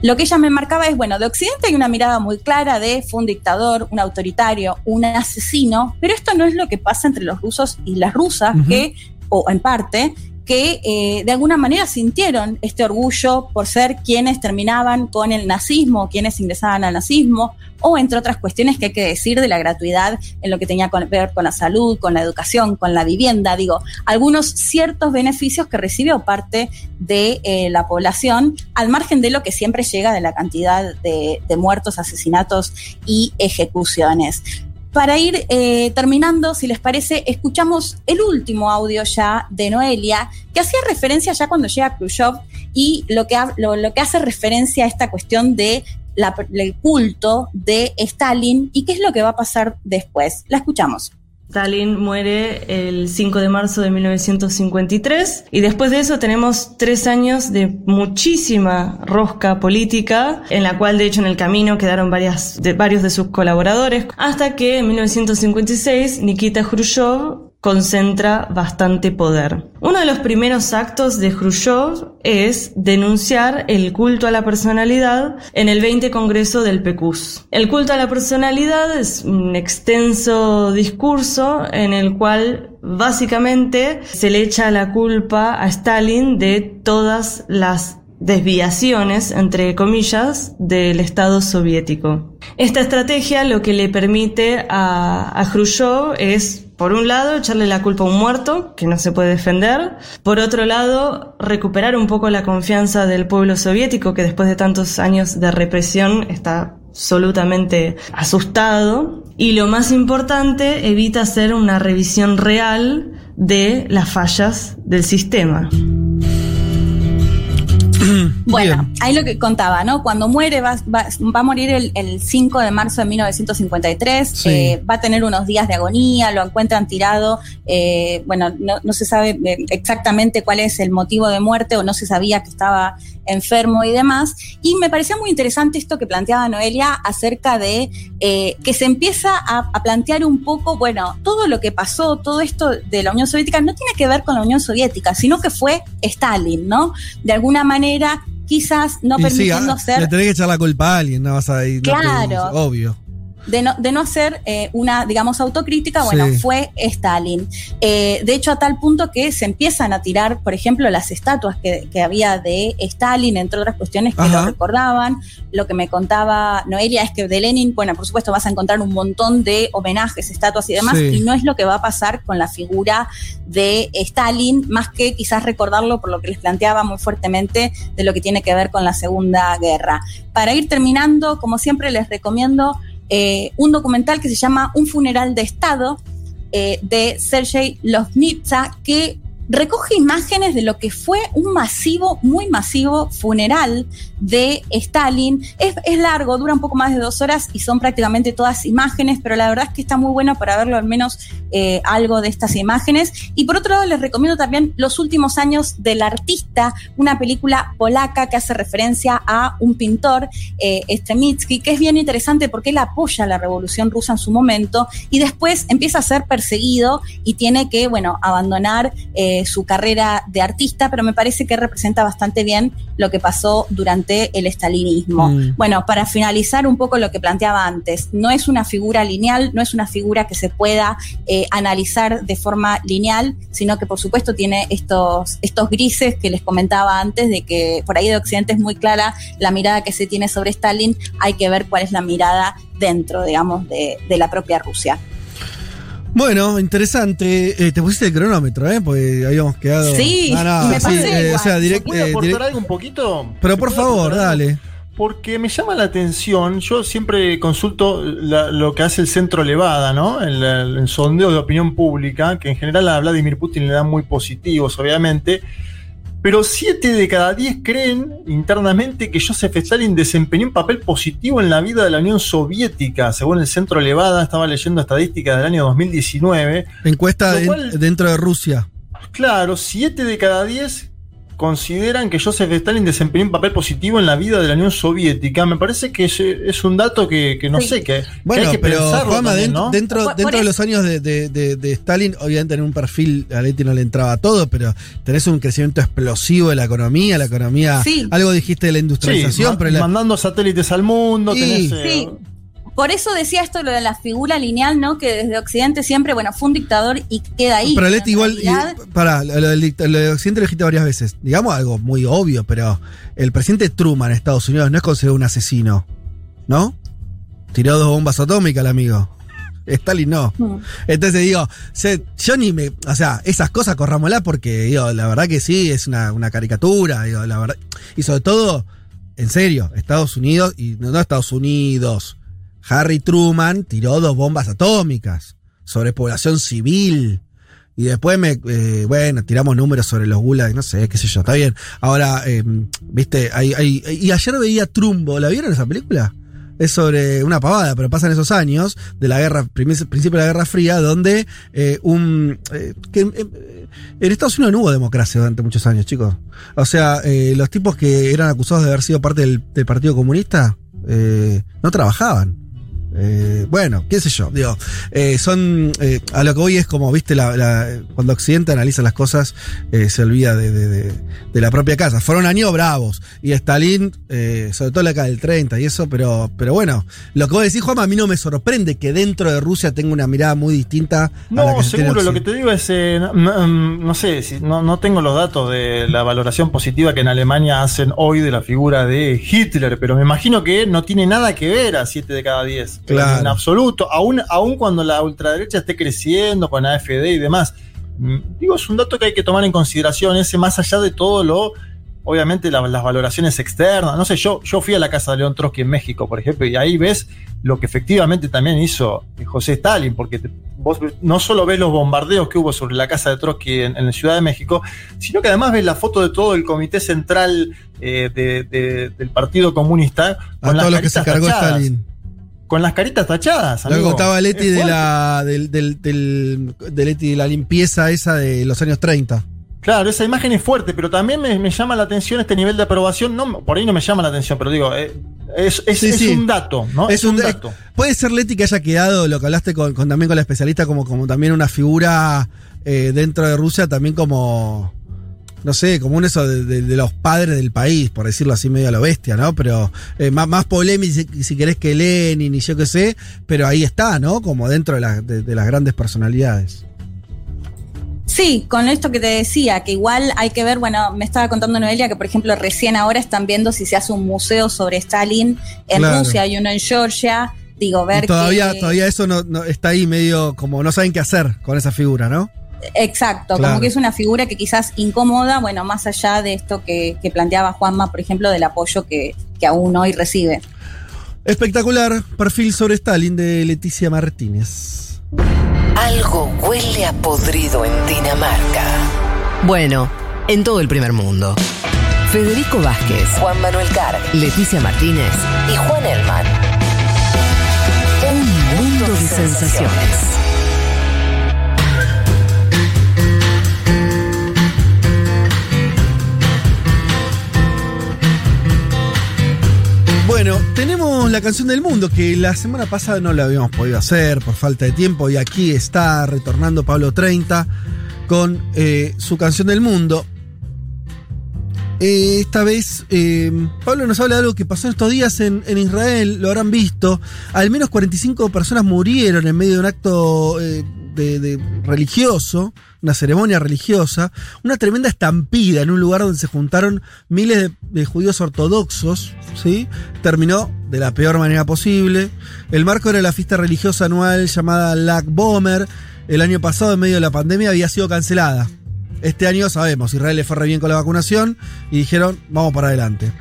Speaker 5: Lo que ella me marcaba es, bueno, de Occidente hay una mirada muy clara de fue un dictador, un autoritario, un asesino, pero esto no es lo que pasa entre los rusos y las rusas, que, o en parte, que eh, de alguna manera sintieron este orgullo por ser quienes terminaban con el nazismo, quienes ingresaban al nazismo, o entre otras cuestiones que hay que decir de la gratuidad en lo que tenía que ver con la salud, con la educación, con la vivienda, digo, algunos ciertos beneficios que recibió parte de eh, la población, al margen de lo que siempre llega de la cantidad de, de muertos, asesinatos y ejecuciones. Para ir eh, terminando, si les parece, escuchamos el último audio ya de Noelia, que hacía referencia ya cuando llega Khrushchev y lo que, lo, lo que hace referencia a esta cuestión de el culto de Stalin y qué es lo que va a pasar después. La escuchamos.
Speaker 22: Stalin muere el 5 de marzo de 1953 y después de eso tenemos tres años de muchísima rosca política en la cual de hecho en el camino quedaron varias, varios de sus colaboradores hasta que en 1956 Nikita Khrushchev concentra bastante poder. Uno de los primeros actos de Khrushchev es denunciar el culto a la personalidad en el 20 Congreso del PECUS. El culto a la personalidad es un extenso discurso en el cual básicamente se le echa la culpa a Stalin de todas las desviaciones, entre comillas, del Estado soviético. Esta estrategia lo que le permite a, a Khrushchev es, por un lado, echarle la culpa a un muerto, que no se puede defender, por otro lado, recuperar un poco la confianza del pueblo soviético, que después de tantos años de represión está absolutamente asustado, y lo más importante, evita hacer una revisión real de las fallas del sistema.
Speaker 5: Bueno, ahí lo que contaba, ¿no? Cuando muere va, va- va a morir el, el 5 de marzo de 1953,
Speaker 10: Sí.
Speaker 5: eh, va a tener unos días de agonía, lo encuentran tirado, eh, bueno, no, no se sabe eh, exactamente cuál es el motivo de muerte o no se sabía que estaba enfermo y demás. Y me parecía muy interesante esto que planteaba Noelia acerca de eh, que se empieza a, a plantear un poco, bueno, todo lo que pasó, todo esto de la Unión Soviética no tiene que ver con la Unión Soviética, sino que fue Stalin, ¿no? De alguna manera, quizás no
Speaker 3: Y sí,
Speaker 5: permitiendo
Speaker 3: ah,
Speaker 5: ser
Speaker 3: Le tenés que echar la culpa a alguien, no vas a ir.
Speaker 5: Claro.
Speaker 3: obvio.
Speaker 5: De no, de no hacer eh, una, digamos, autocrítica, bueno,
Speaker 3: Sí.
Speaker 5: fue Stalin. Eh, de hecho, a tal punto que se empiezan a tirar, por ejemplo, las estatuas que, que había de Stalin, entre otras cuestiones que
Speaker 10: Ajá.
Speaker 5: lo recordaban. Lo que me contaba Noelia es que de Lenin, bueno, por supuesto vas a encontrar un montón de homenajes, estatuas y demás,
Speaker 10: Sí.
Speaker 5: y no es lo que va a pasar con la figura de Stalin, más que quizás recordarlo por lo que les planteaba muy fuertemente de lo que tiene que ver con la Segunda Guerra. Para ir terminando, como siempre les recomiendo eh, un documental que se llama Un funeral de Estado eh, de Sergei Lovnitsa que recoge imágenes de lo que fue un masivo, muy masivo funeral de Stalin. Es, largo, dura un poco más de dos horas y son prácticamente todas imágenes, pero la verdad es que está muy bueno para verlo al menos eh, algo de estas imágenes. Y por otro lado les recomiendo también Los últimos años del artista, una película polaca que hace referencia a un pintor, eh, Stremitsky, que es bien interesante porque él apoya la revolución rusa en su momento y después empieza a ser perseguido y tiene que, bueno, abandonar eh, su carrera de artista, pero me parece que representa bastante bien lo que pasó durante el estalinismo.
Speaker 10: Mm.
Speaker 5: Bueno, para finalizar un poco lo que planteaba antes, no es una figura lineal, no es una figura que se pueda eh, analizar de forma lineal, sino que por supuesto tiene estos, estos grises que les comentaba antes, de que por ahí de Occidente es muy clara la mirada que se tiene sobre Stalin, hay que ver cuál es la mirada dentro, digamos, de, de la propia Rusia.
Speaker 3: Bueno, interesante. Eh, te pusiste el cronómetro, ¿eh? Porque habíamos quedado.
Speaker 5: Sí,
Speaker 3: No, no,
Speaker 5: y me
Speaker 3: sí,
Speaker 5: pasé
Speaker 3: eh,
Speaker 5: igual.
Speaker 3: o sea, direct-
Speaker 4: ¿Puedo
Speaker 3: eh,
Speaker 4: aportar
Speaker 3: direct-
Speaker 4: algo un poquito?
Speaker 3: Pero
Speaker 4: ¿Se
Speaker 3: por
Speaker 4: puede
Speaker 3: favor, dale.
Speaker 4: Porque me llama la atención, yo siempre consulto la- lo que hace el Centro Levada, ¿no? El, el, el sondeo de opinión pública, que en general a Vladimir Putin le dan muy positivos, obviamente, pero 7 de cada 10 creen internamente que Joseph Stalin desempeñó un papel positivo en la vida de la Unión Soviética, según el Centro Levada, estaba leyendo estadísticas del año 2019.
Speaker 3: Encuesta
Speaker 4: cual-
Speaker 3: dentro de Rusia.
Speaker 4: Claro, 7 de cada 10 consideran que Joseph Stalin desempeñó un papel positivo en la vida de la Unión Soviética. Me parece que es, es un dato que, que no
Speaker 5: Sí.
Speaker 4: sé, que, que
Speaker 3: Bueno,
Speaker 4: hay que
Speaker 3: pero
Speaker 4: pensarlo
Speaker 3: Juanma,
Speaker 4: también,
Speaker 3: dentro,
Speaker 4: ¿no?
Speaker 3: dentro,
Speaker 5: Por-
Speaker 3: dentro
Speaker 5: por
Speaker 3: de los años de, de- de- de Stalin, obviamente en un perfil, a Leti no le entraba todo, pero tenés un crecimiento explosivo de la economía, la economía,
Speaker 5: Sí.
Speaker 3: algo dijiste de la industrialización, pero la-
Speaker 4: mandando satélites al mundo,
Speaker 3: Sí.
Speaker 4: tenés, eh,
Speaker 5: Sí. Por eso decía esto lo de la figura lineal, ¿no? Que desde Occidente siempre, bueno, fue un dictador y queda ahí.
Speaker 3: pero Leti igual,
Speaker 5: realidad,
Speaker 3: y- pará, lo, lo de Occidente lo dijiste varias veces, digamos algo muy obvio, pero el presidente Truman en Estados Unidos no es considerado un asesino, ¿no? Tiró dos bombas atómicas el amigo. Stalin no.
Speaker 5: mm.
Speaker 3: Entonces digo, se- yo ni me. O sea, esas cosas corrámosla porque, digo, la verdad que sí, es una, una caricatura, digo, la verdad. Y sobre todo, en serio, Estados Unidos, y no, no Estados Unidos, Harry Truman tiró dos bombas atómicas sobre población civil. Y después me, eh, bueno, tiramos números sobre los gulags, no sé, qué sé yo, está bien. Ahora, eh, viste, hay, hay- y ayer veía Trumbo, ¿la vieron esa película? Es sobre una pavada, pero pasan esos años de la guerra, principio de la Guerra Fría, donde eh, un. eh, eh, en Estados Unidos no hubo democracia durante muchos años, chicos. O sea, los tipos que eran acusados de haber sido parte del, Partido Comunista no trabajaban. Eh, bueno, qué sé yo, digo, eh, son, eh, a lo que voy es como, viste, la, la- cuando Occidente analiza las cosas, eh, se olvida de, de- de- de la propia casa. Fueron años bravos, y Stalin, eh, sobre todo la década del 30 y eso, pero, pero bueno, lo que vos decís, Juanma, a mí no me sorprende que dentro de Rusia tenga una mirada muy distinta a la
Speaker 4: No,
Speaker 3: que se tiene
Speaker 4: seguro, lo que te digo es, eh, no, no, mm, no sé, si, no, no tengo los datos de la valoración positiva que en Alemania hacen hoy de la figura de Hitler, pero me imagino que no tiene nada que ver a 7 de cada 10.
Speaker 3: Claro.
Speaker 4: En absoluto, aún, aún cuando la ultraderecha esté creciendo con AFD y demás. Mm, Digo, es un dato que hay que tomar en consideración, ese más allá de todo lo... Obviamente la- las valoraciones externas, no sé, yo, yo fui a la casa de León Trotsky en México, por ejemplo, y ahí ves lo que efectivamente también hizo José Stalin, porque te- vos no solo ves los bombardeos que hubo sobre la casa de Trotsky en, en la Ciudad de México, sino que además ves la foto de todo el comité central eh, de- de- del Partido Comunista
Speaker 3: A
Speaker 4: con las
Speaker 3: todo lo que se cargó
Speaker 4: tachadas.
Speaker 3: Stalin.
Speaker 4: Con las caritas tachadas.
Speaker 3: Lo que
Speaker 4: amigo.
Speaker 3: contaba Leti de la, del, del, del- de Leti de la limpieza esa de los años 30.
Speaker 4: Claro, esa imagen es fuerte, pero también me, me llama la atención este nivel de aprobación. No, por ahí no me llama la atención, pero digo, eh, es, es-
Speaker 3: Sí,
Speaker 4: es
Speaker 3: sí.
Speaker 4: un dato, ¿no?
Speaker 3: Es un
Speaker 4: dato.
Speaker 3: Puede ser Leti que haya quedado, lo que hablaste con, con- también con la especialista, como, como también una figura eh, dentro de Rusia, también como, no sé, como un eso de, de- de los padres del país, por decirlo así medio a lo bestia, ¿no? Pero eh, más, más polémico si, si querés que Lenin y yo qué sé, pero ahí está, ¿no? Como dentro de, la- de- las grandes personalidades.
Speaker 5: Sí, con esto que te decía, que igual hay que ver, bueno, me estaba contando Noelia que, por ejemplo, recién ahora están viendo si se hace un museo sobre Stalin en
Speaker 3: Claro.
Speaker 5: Rusia, hay uno en Georgia, digo, ver
Speaker 3: Y todavía,
Speaker 5: que-
Speaker 3: todavía eso no, no- está ahí medio como no saben qué hacer con esa figura, ¿no?
Speaker 5: Exacto,
Speaker 3: Claro.
Speaker 5: como que es una figura que quizás incomoda, bueno, más allá de esto que, que planteaba Juanma, por ejemplo, del apoyo que, que aún hoy recibe.
Speaker 3: Espectacular perfil sobre Stalin de Leticia Martínez.
Speaker 1: Algo huele a podrido en Dinamarca. Bueno, en todo el primer mundo. Federico Vázquez, Juan Manuel Carr, Leticia Martínez y Juan Elman. Un mundo de sensaciones.
Speaker 3: Bueno, tenemos la canción del mundo que la semana pasada no la habíamos podido hacer por falta de tiempo y aquí está retornando Pablo 30 con eh, su canción del mundo. Eh, esta vez eh, Pablo nos habla de algo que pasó en estos días en, en Israel, lo habrán visto. Al menos 45 personas murieron en medio de un acto de- religioso, una ceremonia religiosa, una tremenda estampida en un lugar donde se juntaron miles de, judíos ortodoxos, ¿sí? Terminó de la peor manera posible. El marco era la fiesta religiosa anual llamada Lag Bomer, el año pasado, en medio de la pandemia, había sido cancelada. Este año sabemos, Israel le fue re bien con la vacunación y dijeron, vamos para adelante.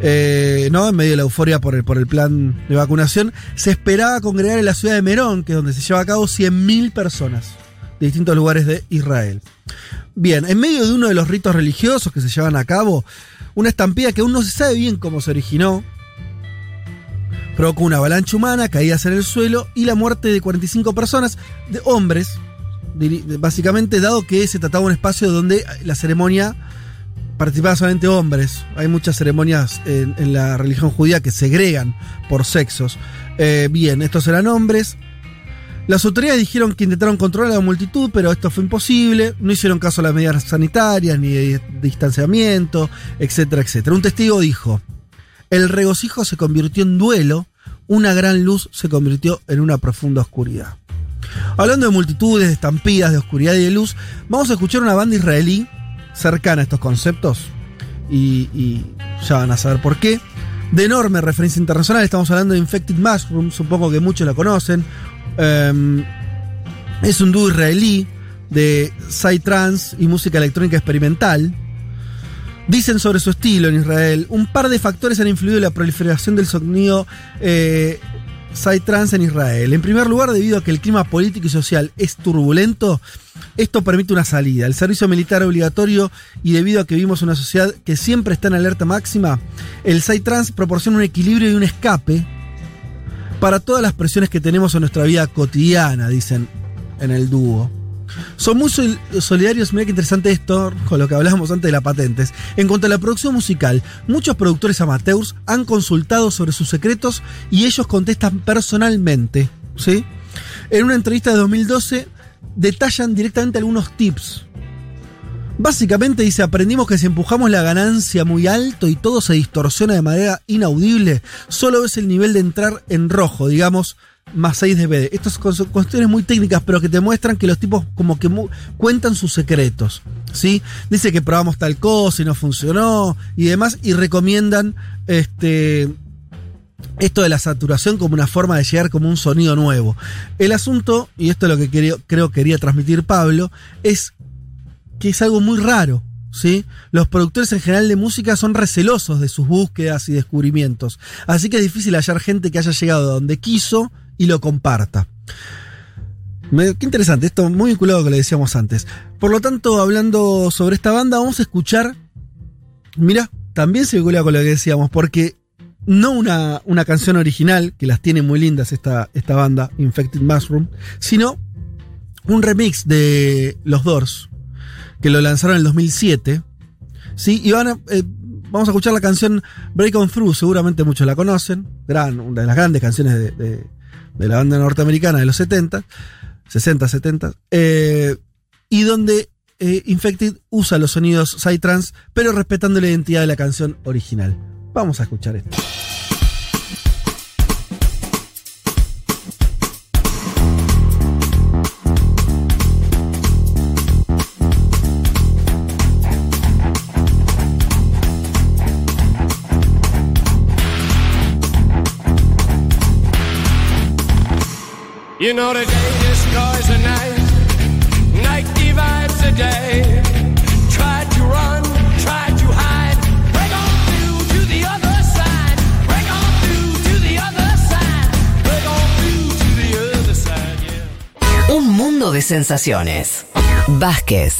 Speaker 3: Eh, ¿no? En medio de la euforia por el, por el plan de vacunación, se esperaba congregar en la ciudad de Merón, que es donde se lleva a cabo 100.000 personas de distintos lugares de Israel. Bien, en medio de uno de los ritos religiosos que se llevan a cabo, una estampida que aún no se sabe bien cómo se originó, provocó una avalancha humana, caídas en el suelo y la muerte de 45 personas, de hombres, básicamente dado que se trataba de un espacio donde la ceremonia participaban solamente hombres. Hay muchas ceremonias en, la religión judía que segregan por sexos. Eh, bien, estos eran hombres. Las autoridades dijeron que intentaron controlar a la multitud, pero esto fue imposible. No hicieron caso a las medidas sanitarias, ni de distanciamiento, etcétera, etcétera. Un testigo dijo, el regocijo se convirtió en duelo, una gran luz se convirtió en una profunda oscuridad. Hablando de multitudes, de estampidas, de oscuridad y de luz, vamos a escuchar una banda israelí cercana a estos conceptos y, ya van a saber por qué. De enorme referencia internacional, estamos hablando de Infected Mushroom, supongo que muchos la conocen. Em, es un dúo israelí de psytrance y música electrónica experimental. Dicen sobre su estilo en Israel, un par de factores han influido en la proliferación del sonido eh, psytrance en Israel. En primer lugar, debido a que el clima político y social es turbulento, esto permite una salida. El servicio militar obligatorio y debido a que vivimos una sociedad que siempre está en alerta máxima, el psytrance proporciona un equilibrio y un escape para todas las presiones que tenemos en nuestra vida cotidiana, dicen en el dúo. Son muy sol- solidarios, mira qué interesante esto, con lo que hablábamos antes de las patentes. En cuanto a la producción musical, muchos productores amateurs han consultado sobre sus secretos y ellos contestan personalmente. ¿sí? En una entrevista de 2012 detallan directamente algunos tips. Básicamente dice, aprendimos que si empujamos la ganancia muy alto y todo se distorsiona de manera inaudible, solo ves el nivel de entrar en rojo, digamos, más 6 dB. Estas son cuestiones muy técnicas, pero que te muestran que los tipos como que cuentan sus secretos. ¿sí? Dice que probamos tal cosa y no funcionó y demás, y recomiendan este, esto de la saturación como una forma de llegar como un sonido nuevo. El asunto, y esto es lo que quería- creo quería transmitir Pablo, es que es algo muy raro. ¿Sí? Los productores en general de música son recelosos de sus búsquedas y descubrimientos. Así que es difícil hallar gente que haya llegado a donde quiso y lo comparta. Qué interesante, esto muy vinculado a lo que le decíamos antes. Por lo tanto, hablando sobre esta banda, vamos a escuchar. Mira, también se vincula con lo que decíamos, porque no una, una canción original, que las tiene muy lindas esta, esta banda, Infected Mushroom, sino un remix de Los Doors, que lo lanzaron en el 2007. Sí, y van a, eh, vamos a escuchar la canción Break On Through, seguramente muchos la conocen, gran, una de las grandes canciones de- de la banda norteamericana de los 70, 60, 70, eh, y donde eh, Infected usa los sonidos Psytrance, pero respetando la identidad de la canción original. Vamos a escuchar esto.
Speaker 10: You know the day destroys the night, night divides the day. Try to run, try to hide. Break on through to the other side. Break on through to the other side. Break on through to the other side. Yeah.
Speaker 1: Un mundo de sensaciones. Vázquez,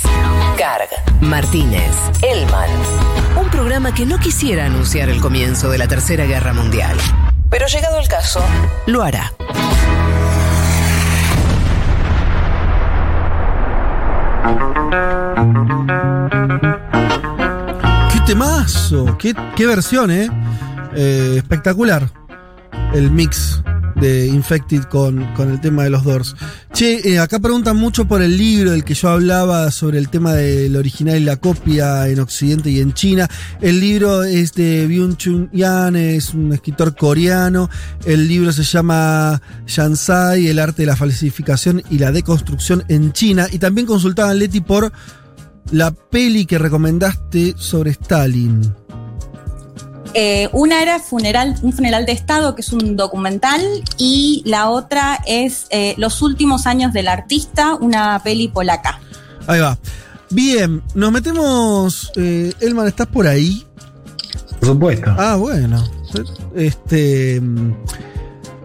Speaker 1: Carg, Martínez, Elman. Un programa que no quisiera anunciar el comienzo de la Tercera Guerra Mundial. Pero llegado el caso, lo hará.
Speaker 3: ¡Qué temazo! ¡Qué, qué versión, eh! Eh, Espectacular. El mix de Infected con, con el tema de los Doors. Che, eh, acá preguntan mucho por el libro del que yo hablaba sobre el tema del original y la copia en Occidente y en China. El libro es de Byung-Chun Yan, es un escritor coreano. El libro se llama Shansai, el arte de la falsificación y la deconstrucción en China. Y también consultaban Leti por la peli que recomendaste sobre Stalin.
Speaker 5: Eh, una era funeral, un funeral de Estado, que es un documental, y la otra es eh, Los últimos años del artista, una peli polaca.
Speaker 3: Ahí va. Bien, nos metemos. eh, Elman, ¿estás por ahí?
Speaker 6: Por supuesto.
Speaker 3: Ah, bueno. Este.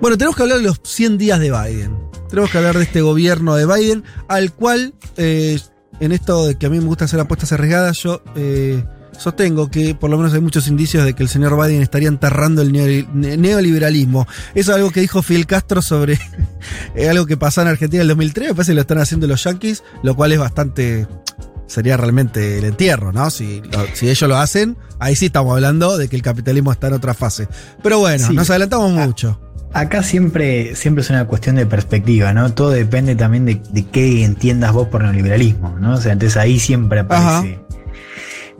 Speaker 3: Bueno, tenemos que hablar de los 100 días de Biden. Tenemos que hablar de este gobierno de Biden, al cual, eh, en esto de que a mí me gusta hacer apuestas arriesgadas, yo eh, sostengo que por lo menos hay muchos indicios de que el señor Biden estaría enterrando el neo- ne- neoliberalismo. Eso es algo que dijo Fidel Castro sobre eh, algo que pasó en Argentina en el 2003. Me parece que lo están haciendo los yankees, lo cual es bastante. Sería realmente el entierro, ¿no? Si, lo- si ellos lo hacen, ahí sí estamos hablando de que el capitalismo está en otra fase. Pero bueno,
Speaker 6: Sí.
Speaker 3: nos adelantamos mucho.
Speaker 6: Acá siempre, siempre es una cuestión de perspectiva, ¿no? Todo depende también de, de qué entiendas vos por neoliberalismo, ¿no? O sea, entonces ahí siempre aparece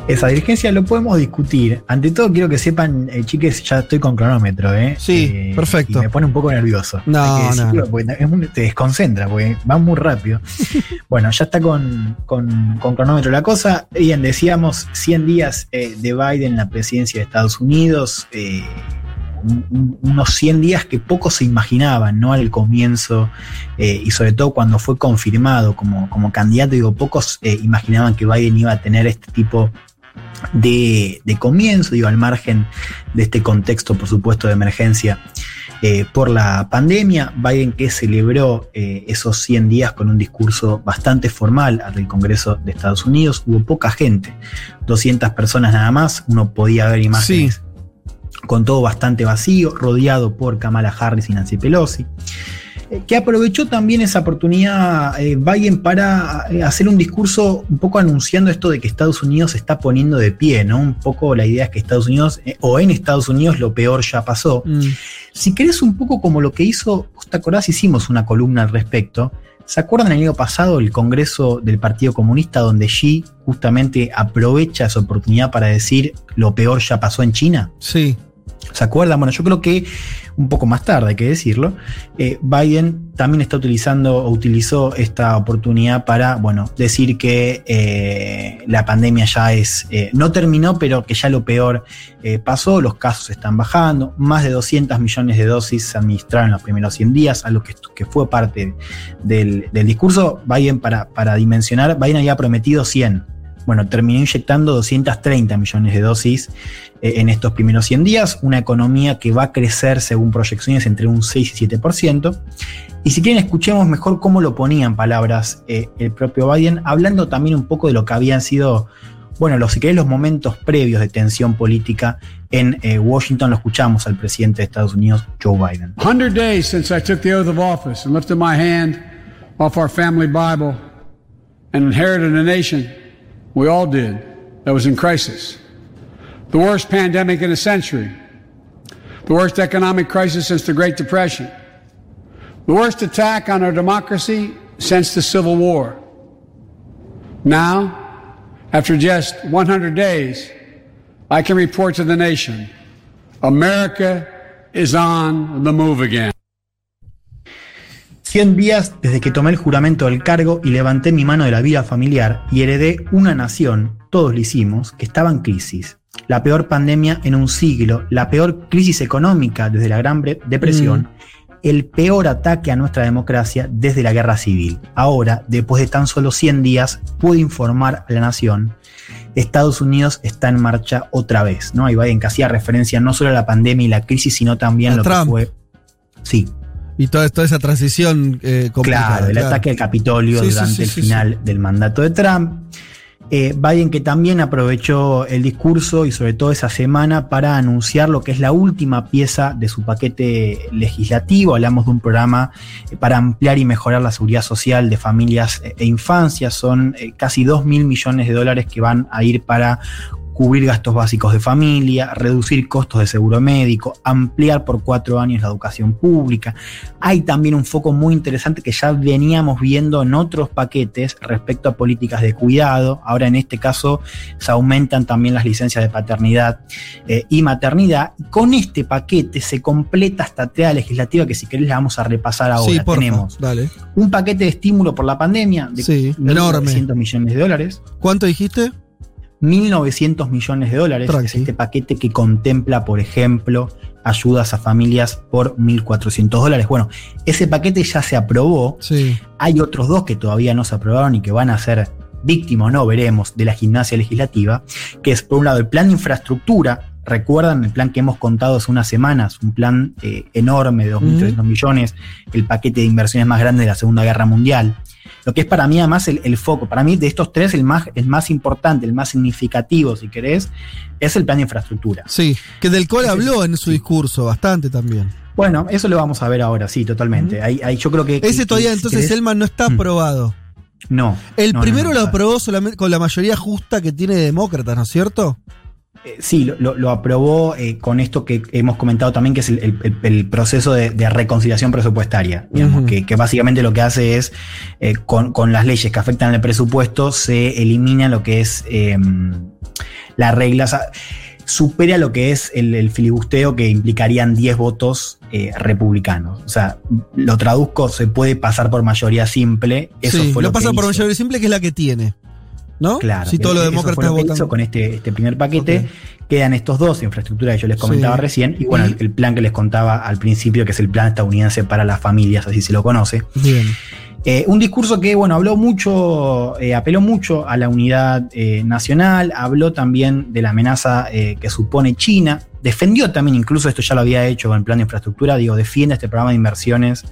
Speaker 6: esa dirigencia. Lo podemos discutir. Ante todo, quiero que sepan, eh, chiques, ya estoy con cronómetro, ¿eh?
Speaker 3: Sí,
Speaker 6: Eh,
Speaker 3: perfecto.
Speaker 6: Y me pone un poco nervioso.
Speaker 3: No,
Speaker 6: decirlo,
Speaker 3: no.
Speaker 6: es te desconcentra, porque va muy rápido. bueno, ya está con, con- con cronómetro la cosa. Bien, decíamos 100 días eh, de Biden en la presidencia de Estados Unidos. eh, un- un- unos 100 días que pocos se imaginaban, ¿no? Al comienzo, eh, y sobre todo cuando fue confirmado como, como candidato, digo, pocos eh, imaginaban que Biden iba a tener este tipo de, de comienzo, digo, al margen de este contexto, por supuesto, de emergencia eh, por la pandemia. Biden que celebró esos 100 días con un discurso bastante formal ante el Congreso de Estados Unidos. Hubo poca gente, 200 personas nada más. Uno podía ver imágenes con todo bastante vacío, rodeado por Kamala Harris y Nancy Pelosi eh, que aprovechó también esa oportunidad eh, Biden para eh, hacer un discurso un poco anunciando esto de que Estados Unidos se está poniendo de pie, ¿no? Un poco la idea es que Estados Unidos, eh, o en Estados Unidos lo peor ya pasó. Si querés un poco como lo que hizo, ¿vos te acordás? Hicimos una columna al respecto. ¿Se acuerdan el año pasado el Congreso del Partido Comunista donde Xi justamente aprovecha esa oportunidad para decir lo peor ya pasó en China?
Speaker 3: Sí.
Speaker 6: ¿Se acuerdan? Bueno, yo creo que un poco más tarde, hay que decirlo, eh, Biden también está utilizando o utilizó esta oportunidad para, bueno, decir que eh, la pandemia ya es, eh, no terminó, pero que ya lo peor pasó, los casos están bajando, más de 200 millones de dosis se administraron en los primeros 100 días, algo que, que fue parte del, del discurso. Biden, para, para dimensionar, Biden había prometido 100. Bueno, terminó inyectando 230 millones de dosis eh, en estos primeros 100 días, una economía que va a crecer según proyecciones entre un 6 y 7%. Y si quieren, escuchemos mejor cómo lo ponía en palabras eh, el propio Biden, hablando también un poco de lo que habían sido, bueno, los, si querés, los momentos previos de tensión política en eh, Washington. Lo escuchamos al presidente de Estados Unidos, Joe Biden.
Speaker 23: 100 days since I took the oath of office and lifted my hand off our family Bible and inherited a nation we all did that was in crisis. The worst pandemic in a century. The worst economic crisis since the Great Depression. The worst attack on our democracy since the Civil War. Now, after just 100 days, I can report to the nation America is on the move again.
Speaker 6: 100 días desde que tomé el juramento del cargo y levanté mi mano de la vida familiar y heredé una nación, todos lo hicimos, que estaba en crisis. La peor pandemia en un siglo, la peor crisis económica desde la Gran Depresión, el peor ataque a nuestra democracia desde la Guerra Civil. Ahora, después de tan solo 100 días, puedo informar a la nación. Estados Unidos está en marcha otra vez, ¿no? Y Biden que hacía referencia no solo a la pandemia y la crisis, sino también
Speaker 3: A
Speaker 6: lo
Speaker 3: Trump.
Speaker 6: que fue. Sí,
Speaker 3: Y toda, toda esa transición eh.
Speaker 6: Claro, el ataque al Capitolio
Speaker 3: Sí,
Speaker 6: durante
Speaker 3: sí,
Speaker 6: el final del mandato de Trump. Eh, Biden que también aprovechó el discurso y sobre todo esa semana para anunciar lo que es la última pieza de su paquete legislativo. Hablamos de un programa eh, para ampliar y mejorar la seguridad social de familias eh, e infancias. Son eh, casi 2 mil millones de dólares que van a ir para cubrir gastos básicos de familia, reducir costos de seguro médico, ampliar por cuatro años la educación pública. Hay también un foco muy interesante que ya veníamos viendo en otros paquetes respecto a políticas de cuidado. Ahora en este caso se aumentan también las licencias de paternidad eh, y maternidad. Con este paquete se completa esta tarea legislativa que si querés la vamos a repasar ahora.
Speaker 3: Sí, porfa,
Speaker 6: Tenemos
Speaker 3: dale.
Speaker 6: un paquete de estímulo por la pandemia de
Speaker 3: Sí,
Speaker 6: de
Speaker 3: enorme.
Speaker 6: 900 millones de dólares.
Speaker 3: ¿Cuánto dijiste?
Speaker 6: 1.900 millones de dólares. Es este paquete que contempla, por ejemplo, ayudas a familias por 1.400 dólares. Bueno, ese paquete ya se aprobó. Hay otros dos que todavía no se aprobaron y que van a ser víctimas, no veremos, de la gimnasia legislativa, que es por un lado el plan de infraestructura. Recuerdan el plan que hemos contado hace unas semanas, un plan eh, enorme de 2.300 millones, el paquete de inversiones más grande de la Segunda Guerra Mundial. Lo que es para mí además el, foco, para mí de estos tres el más, el más importante, el más significativo, si querés, es el plan de infraestructura.
Speaker 3: Sí, que del cual habló en su discurso bastante también.
Speaker 6: Bueno, eso lo vamos a ver ahora, sí, totalmente. ahí, yo creo que...
Speaker 3: Ese todavía entonces Elman no está aprobado.
Speaker 6: No.
Speaker 3: El primero lo aprobó solamente con la mayoría justa que tiene demócratas, ¿no es cierto?
Speaker 6: Eh, sí, lo, aprobó eh, con esto que hemos comentado también, que es el, proceso de, reconciliación presupuestaria, que, básicamente lo que hace es, eh, con, las leyes que afectan al presupuesto, se elimina lo que es em, la regla, supera lo que es el, filibusteo que implicarían 10 votos republicanos. O sea, lo traduzco, se puede pasar por mayoría simple.
Speaker 3: Eso fue lo, pasa por mayoría simple, que es la que tiene. ¿No?
Speaker 6: Claro.
Speaker 3: Si todos los demócratas
Speaker 6: votan. Con este, este primer paquete quedan estos dos, infraestructura que yo les comentaba recién, y bueno, el, plan que les contaba al principio, que es el plan estadounidense para las familias, así se lo conoce.
Speaker 3: Bien.
Speaker 6: Eh, un discurso que, bueno, habló mucho, eh, apeló mucho a la unidad eh, nacional, habló también de la amenaza que supone China, defendió también, incluso esto ya lo había hecho con el plan de infraestructura, digo, defiende este programa de inversiones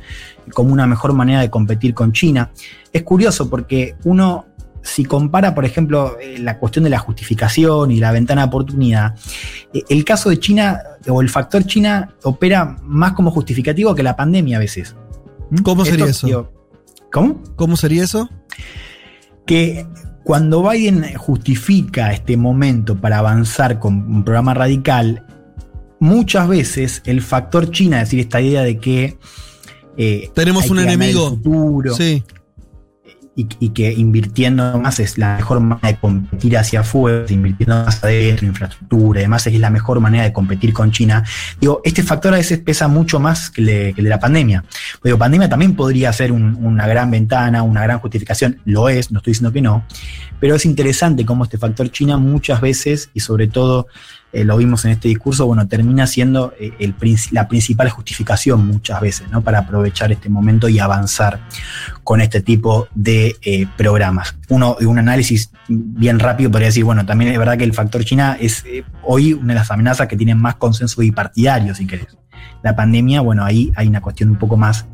Speaker 6: como una mejor manera de competir con China. Es curioso porque uno si compara, por ejemplo, eh, la cuestión de la justificación y la ventana de oportunidad, eh, el caso de China o el factor China opera más como justificativo que la pandemia a veces.
Speaker 3: ¿Mm? ¿Cómo sería eso?
Speaker 6: ¿Cómo?
Speaker 3: ¿Cómo sería eso?
Speaker 6: Que cuando Biden justifica este momento para avanzar con un programa radical, muchas veces el factor China, es decir, esta idea de que
Speaker 3: eh, tenemos un enemigo.
Speaker 6: Futuro, sí y, que invirtiendo más es la mejor manera de competir hacia afuera, invirtiendo más adentro, infraestructura y demás, es la mejor manera de competir con China. Digo, este factor a veces pesa mucho más que, el de la pandemia. Digo, pandemia también podría ser una gran ventana, una gran justificación, lo es, no estoy diciendo que no, pero es interesante cómo este factor China muchas veces, y sobre todo eh, lo vimos en este discurso, bueno, termina siendo eh, la principal justificación muchas veces, ¿no? Para aprovechar este momento y avanzar con este tipo de eh, programas. Uno, un análisis bien rápido podría decir, bueno, también es verdad que el factor China es hoy una de las amenazas que tienen más consenso bipartidario, si querés. La pandemia, bueno, ahí hay una cuestión un poco más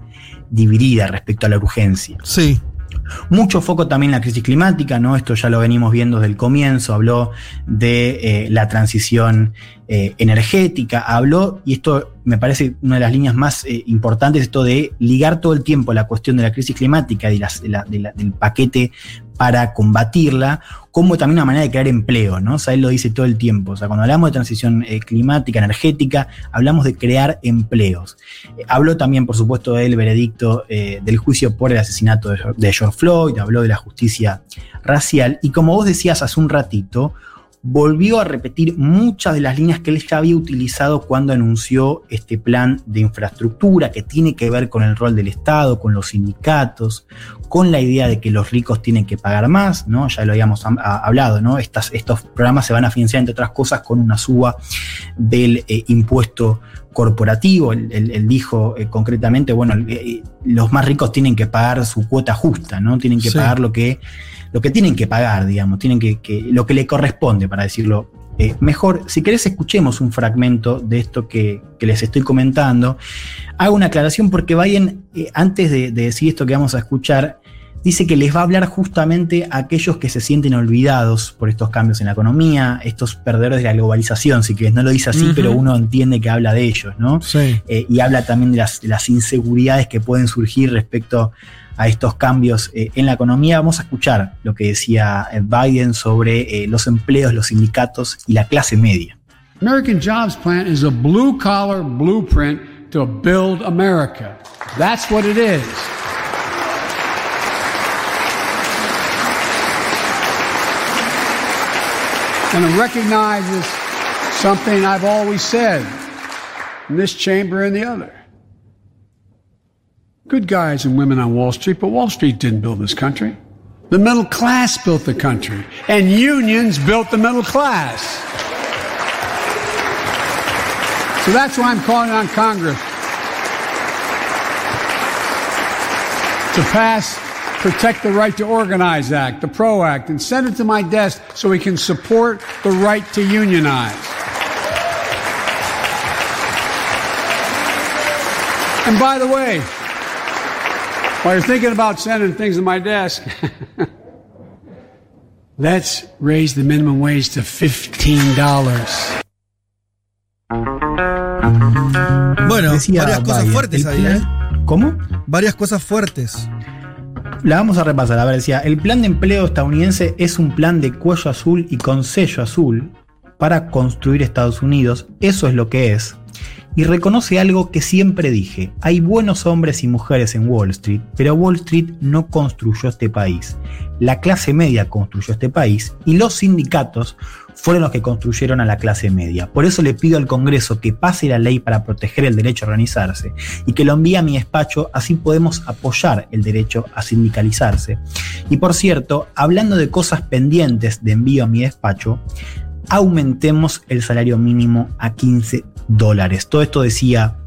Speaker 6: dividida respecto a la urgencia.
Speaker 3: Sí.
Speaker 6: Mucho foco también en la crisis climática, ¿no? Esto ya lo venimos viendo desde el comienzo, habló de eh, la transición eh, energética, habló, y esto me parece una de las líneas más eh, importantes, esto de ligar todo el tiempo la cuestión de la crisis climática y del paquete para combatirla, como también una manera de crear empleo, ¿no? O sea, él lo dice todo el tiempo. O sea, cuando hablamos de transición eh, climática, energética, hablamos de crear empleos. habló también, por supuesto, del veredicto del juicio por el asesinato de, de George Floyd, habló de la justicia racial, y como vos decías hace un ratito, volvió a repetir muchas de las líneas que él ya había utilizado cuando anunció este plan de infraestructura que tiene que ver con el rol del Estado, con los sindicatos, con la idea de que los ricos tienen que pagar más, ¿no? Ya lo habíamos hablado, ¿no? Estas, estos programas se van a financiar, entre otras cosas, con una suba del eh, impuesto corporativo. Él, dijo eh, concretamente, bueno, eh, los más ricos tienen que pagar su cuota justa, ¿no? Tienen que pagar lo que lo que tienen que pagar, digamos, tienen que, lo que le corresponde, para decirlo eh, mejor. Si querés, escuchemos un fragmento de esto que, les estoy comentando. Hago una aclaración porque Biden, eh, antes de, decir esto que vamos a escuchar, dice que les va a hablar justamente a aquellos que se sienten olvidados por estos cambios en la economía, estos perdedores de la globalización, si querés, no lo dice así, pero uno entiende que habla de ellos, ¿no?
Speaker 3: Sí.
Speaker 6: Eh, y habla también de las, de las inseguridades que pueden surgir respecto a estos cambios eh, en la economía, vamos a escuchar lo que decía eh, Biden sobre eh, los empleos, los sindicatos y la clase media.
Speaker 23: American Jobs Plan is a blue collar blueprint to build America. That's what it is. And it recognizes something I've always said in this chamber and the other. Good guys and women on Wall Street, but Wall Street didn't build this country. The middle class built the country, and unions built the middle class. So that's why I'm calling on Congress to pass Protect the Right to Organize Act, the PRO Act, and send it to my desk so we can support the right to unionize. And by the way, while you're thinking about sending things to my desk, let's raise the minimum wage to $15.
Speaker 3: Bueno,
Speaker 6: Decía
Speaker 3: varias cosas
Speaker 6: Biden,
Speaker 3: fuertes
Speaker 6: el
Speaker 3: ahí, ¿eh?
Speaker 6: ¿Cómo?
Speaker 3: Varias cosas fuertes.
Speaker 6: La vamos a repasar. A ver, decía, el plan de empleo estadounidense es un plan de cuello azul y con sello azul para construir Estados Unidos. Eso es lo que es. Y reconoce algo que siempre dije. Hay buenos hombres y mujeres en Wall Street, pero Wall Street no construyó este país. La clase media construyó este país y los sindicatos fueron los que construyeron a la clase media. Por eso le pido al Congreso que pase la ley para proteger el derecho a organizarse y que lo envíe a mi despacho, así podemos apoyar el derecho a sindicalizarse. Y por cierto, hablando de cosas pendientes de envío a mi despacho, aumentemos el salario mínimo a 15 dólares. Todo esto decía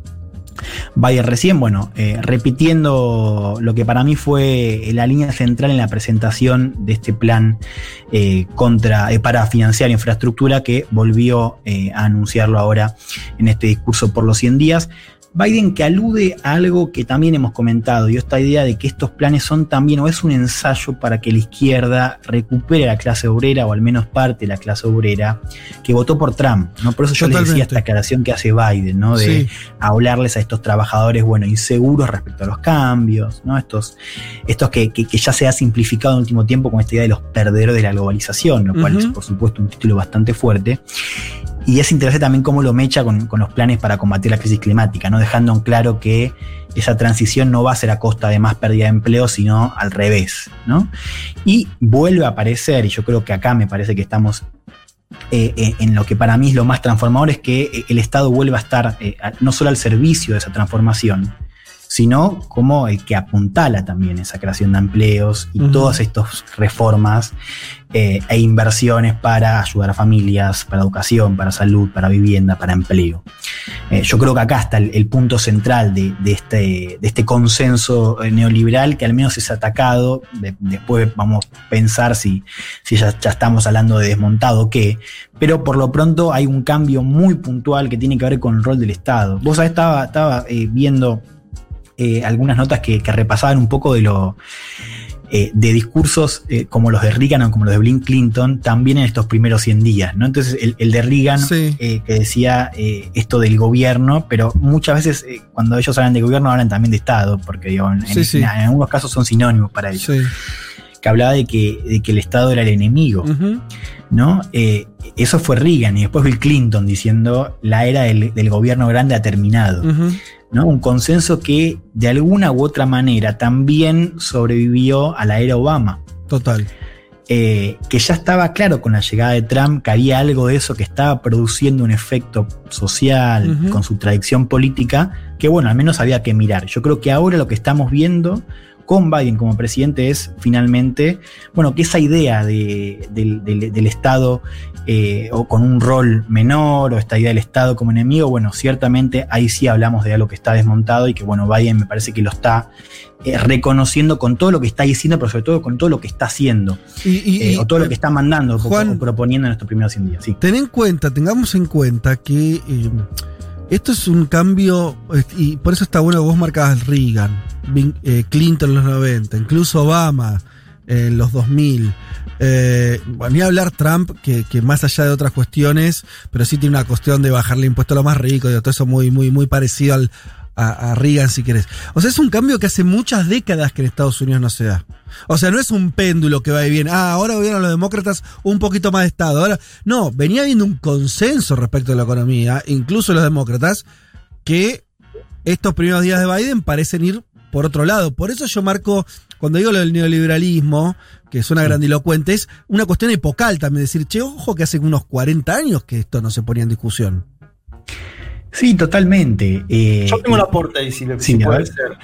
Speaker 6: Bayer recién, bueno, eh, repitiendo lo que para mí fue la línea central en la presentación de este plan eh, contra, eh, para financiar infraestructura que volvió a anunciarlo ahora en este discurso por los 100 días. Biden que alude a algo que también hemos comentado, y esta idea de que estos planes son también o es un ensayo para que la izquierda recupere a la clase obrera, o al menos parte de la clase obrera, que votó por Trump. ¿no? Por eso yo les decía
Speaker 3: Totalmente.
Speaker 6: esta aclaración que hace Biden, ¿no? De
Speaker 3: Sí.
Speaker 6: hablarles a estos trabajadores, bueno, inseguros respecto a los cambios, ¿no? Estos, estos que, que- que ya se ha simplificado en el último tiempo con esta idea de los perdedores de la globalización, lo cual es por supuesto un título bastante fuerte. Y es interesante también cómo lo mecha con, los planes para combatir la crisis climática, ¿no? Dejando en claro que esa transición no va a ser a costa de más pérdida de empleo, sino al revés, ¿no? Y vuelve a aparecer, y yo creo que acá me parece que estamos eh, eh, en lo que para mí es lo más transformador, es que el Estado vuelva a estar eh, no solo al servicio de esa transformación, sino como el que apuntala también esa creación de empleos y todas estas reformas eh, e inversiones para ayudar a familias, para educación, para salud, para vivienda, para empleo. Eh, yo creo que acá está el, el punto central de, de este, de este consenso eh, neoliberal que al menos es atacado. De- después vamos a pensar si, si ya, ya estamos hablando de desmontado o qué. Pero por lo pronto hay un cambio muy puntual que tiene que ver con el rol del Estado. Vos sabés, estaba, estaba eh, viendo eh, algunas notas que, que repasaban un poco de lo eh, de discursos eh, como los de Reagan o como los de Bill Clinton también en estos primeros 100 días, ¿no? Entonces el, el de Reagan que decía esto del gobierno, pero muchas veces cuando ellos hablan de gobierno hablan también de Estado, porque digo, en,
Speaker 3: Sí, sí.
Speaker 6: en- en algunos casos son sinónimos para ellos. Que hablaba de que, de que el Estado era el enemigo. ¿no? Eh, eso fue Reagan y después Bill Clinton diciendo la era del, del gobierno grande ha terminado. ¿No? Un consenso que de alguna u otra manera también sobrevivió a la era Obama.
Speaker 3: Total.
Speaker 6: Eh, que ya estaba claro con la llegada de Trump que había algo de eso que estaba produciendo un efecto social con su tradición política, que bueno, al menos había que mirar. Yo creo que ahora lo que estamos viendo con Biden como presidente es finalmente, bueno, que esa idea de- del, del- del Estado eh, o con un rol menor o esta idea del Estado como enemigo, bueno, ciertamente ahí sí hablamos de algo que está desmontado y que bueno, Biden me parece que lo está eh, reconociendo con todo lo que está diciendo, pero sobre todo con todo lo que está haciendo.
Speaker 3: Y, y-
Speaker 6: Eh,
Speaker 3: y-
Speaker 6: o todo lo que está mandando o-
Speaker 3: Juan-
Speaker 6: o proponiendo en estos primeros 100 días. Sí.
Speaker 3: Ten en cuenta, tengamos en cuenta que esto es un cambio, y por eso está bueno que vos marcabas Reagan, eh, Clinton en los 90, incluso Obama en los 2000. Eh, bueno, ni hablar Trump, que, que más allá de otras cuestiones, pero sí tiene una cuestión de bajarle impuesto a los más ricos, y todo eso muy, muy, muy parecido al, a, a Reagan, si querés. O sea, es un cambio que hace muchas décadas que en Estados Unidos no se da. O sea, no es un péndulo que va y viene. Ah, ahora gobiernan los demócratas un poquito más de Estado. Ahora, no, venía habiendo un consenso respecto a la economía, incluso los demócratas, que estos primeros días de Biden parecen ir por otro lado. Por eso yo marco, cuando digo lo del neoliberalismo, que suena grandilocuente, es una cuestión epocal también. Decir, che, ojo que hace unos 40 años que esto no se ponía en discusión.
Speaker 6: Sí, totalmente. Eh,
Speaker 4: Yo tengo un aporte ahí, si,
Speaker 6: sí,
Speaker 4: puede ser.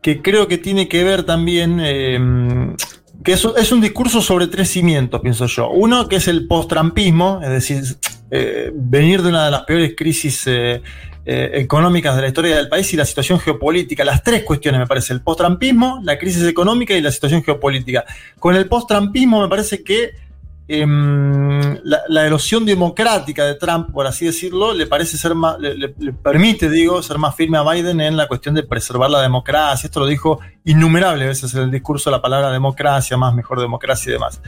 Speaker 4: Que creo que tiene que ver también. eh, que es, es un discurso sobre tres cimientos, pienso yo. Uno, que es el post-trampismo, es decir, eh, venir de una de las peores crisis eh, eh, económicas de la historia del país y la situación geopolítica. Las tres cuestiones, me parece, el post-trampismo, la crisis económica y la situación geopolítica. Con el post-trampismo me parece que em, la, erosión democrática de Trump, por así decirlo, le parece ser más, le, permite, digo, ser más firme a Biden en la cuestión de preservar la democracia. Esto lo dijo innumerables veces en el discurso la palabra democracia, más mejor democracia y demás.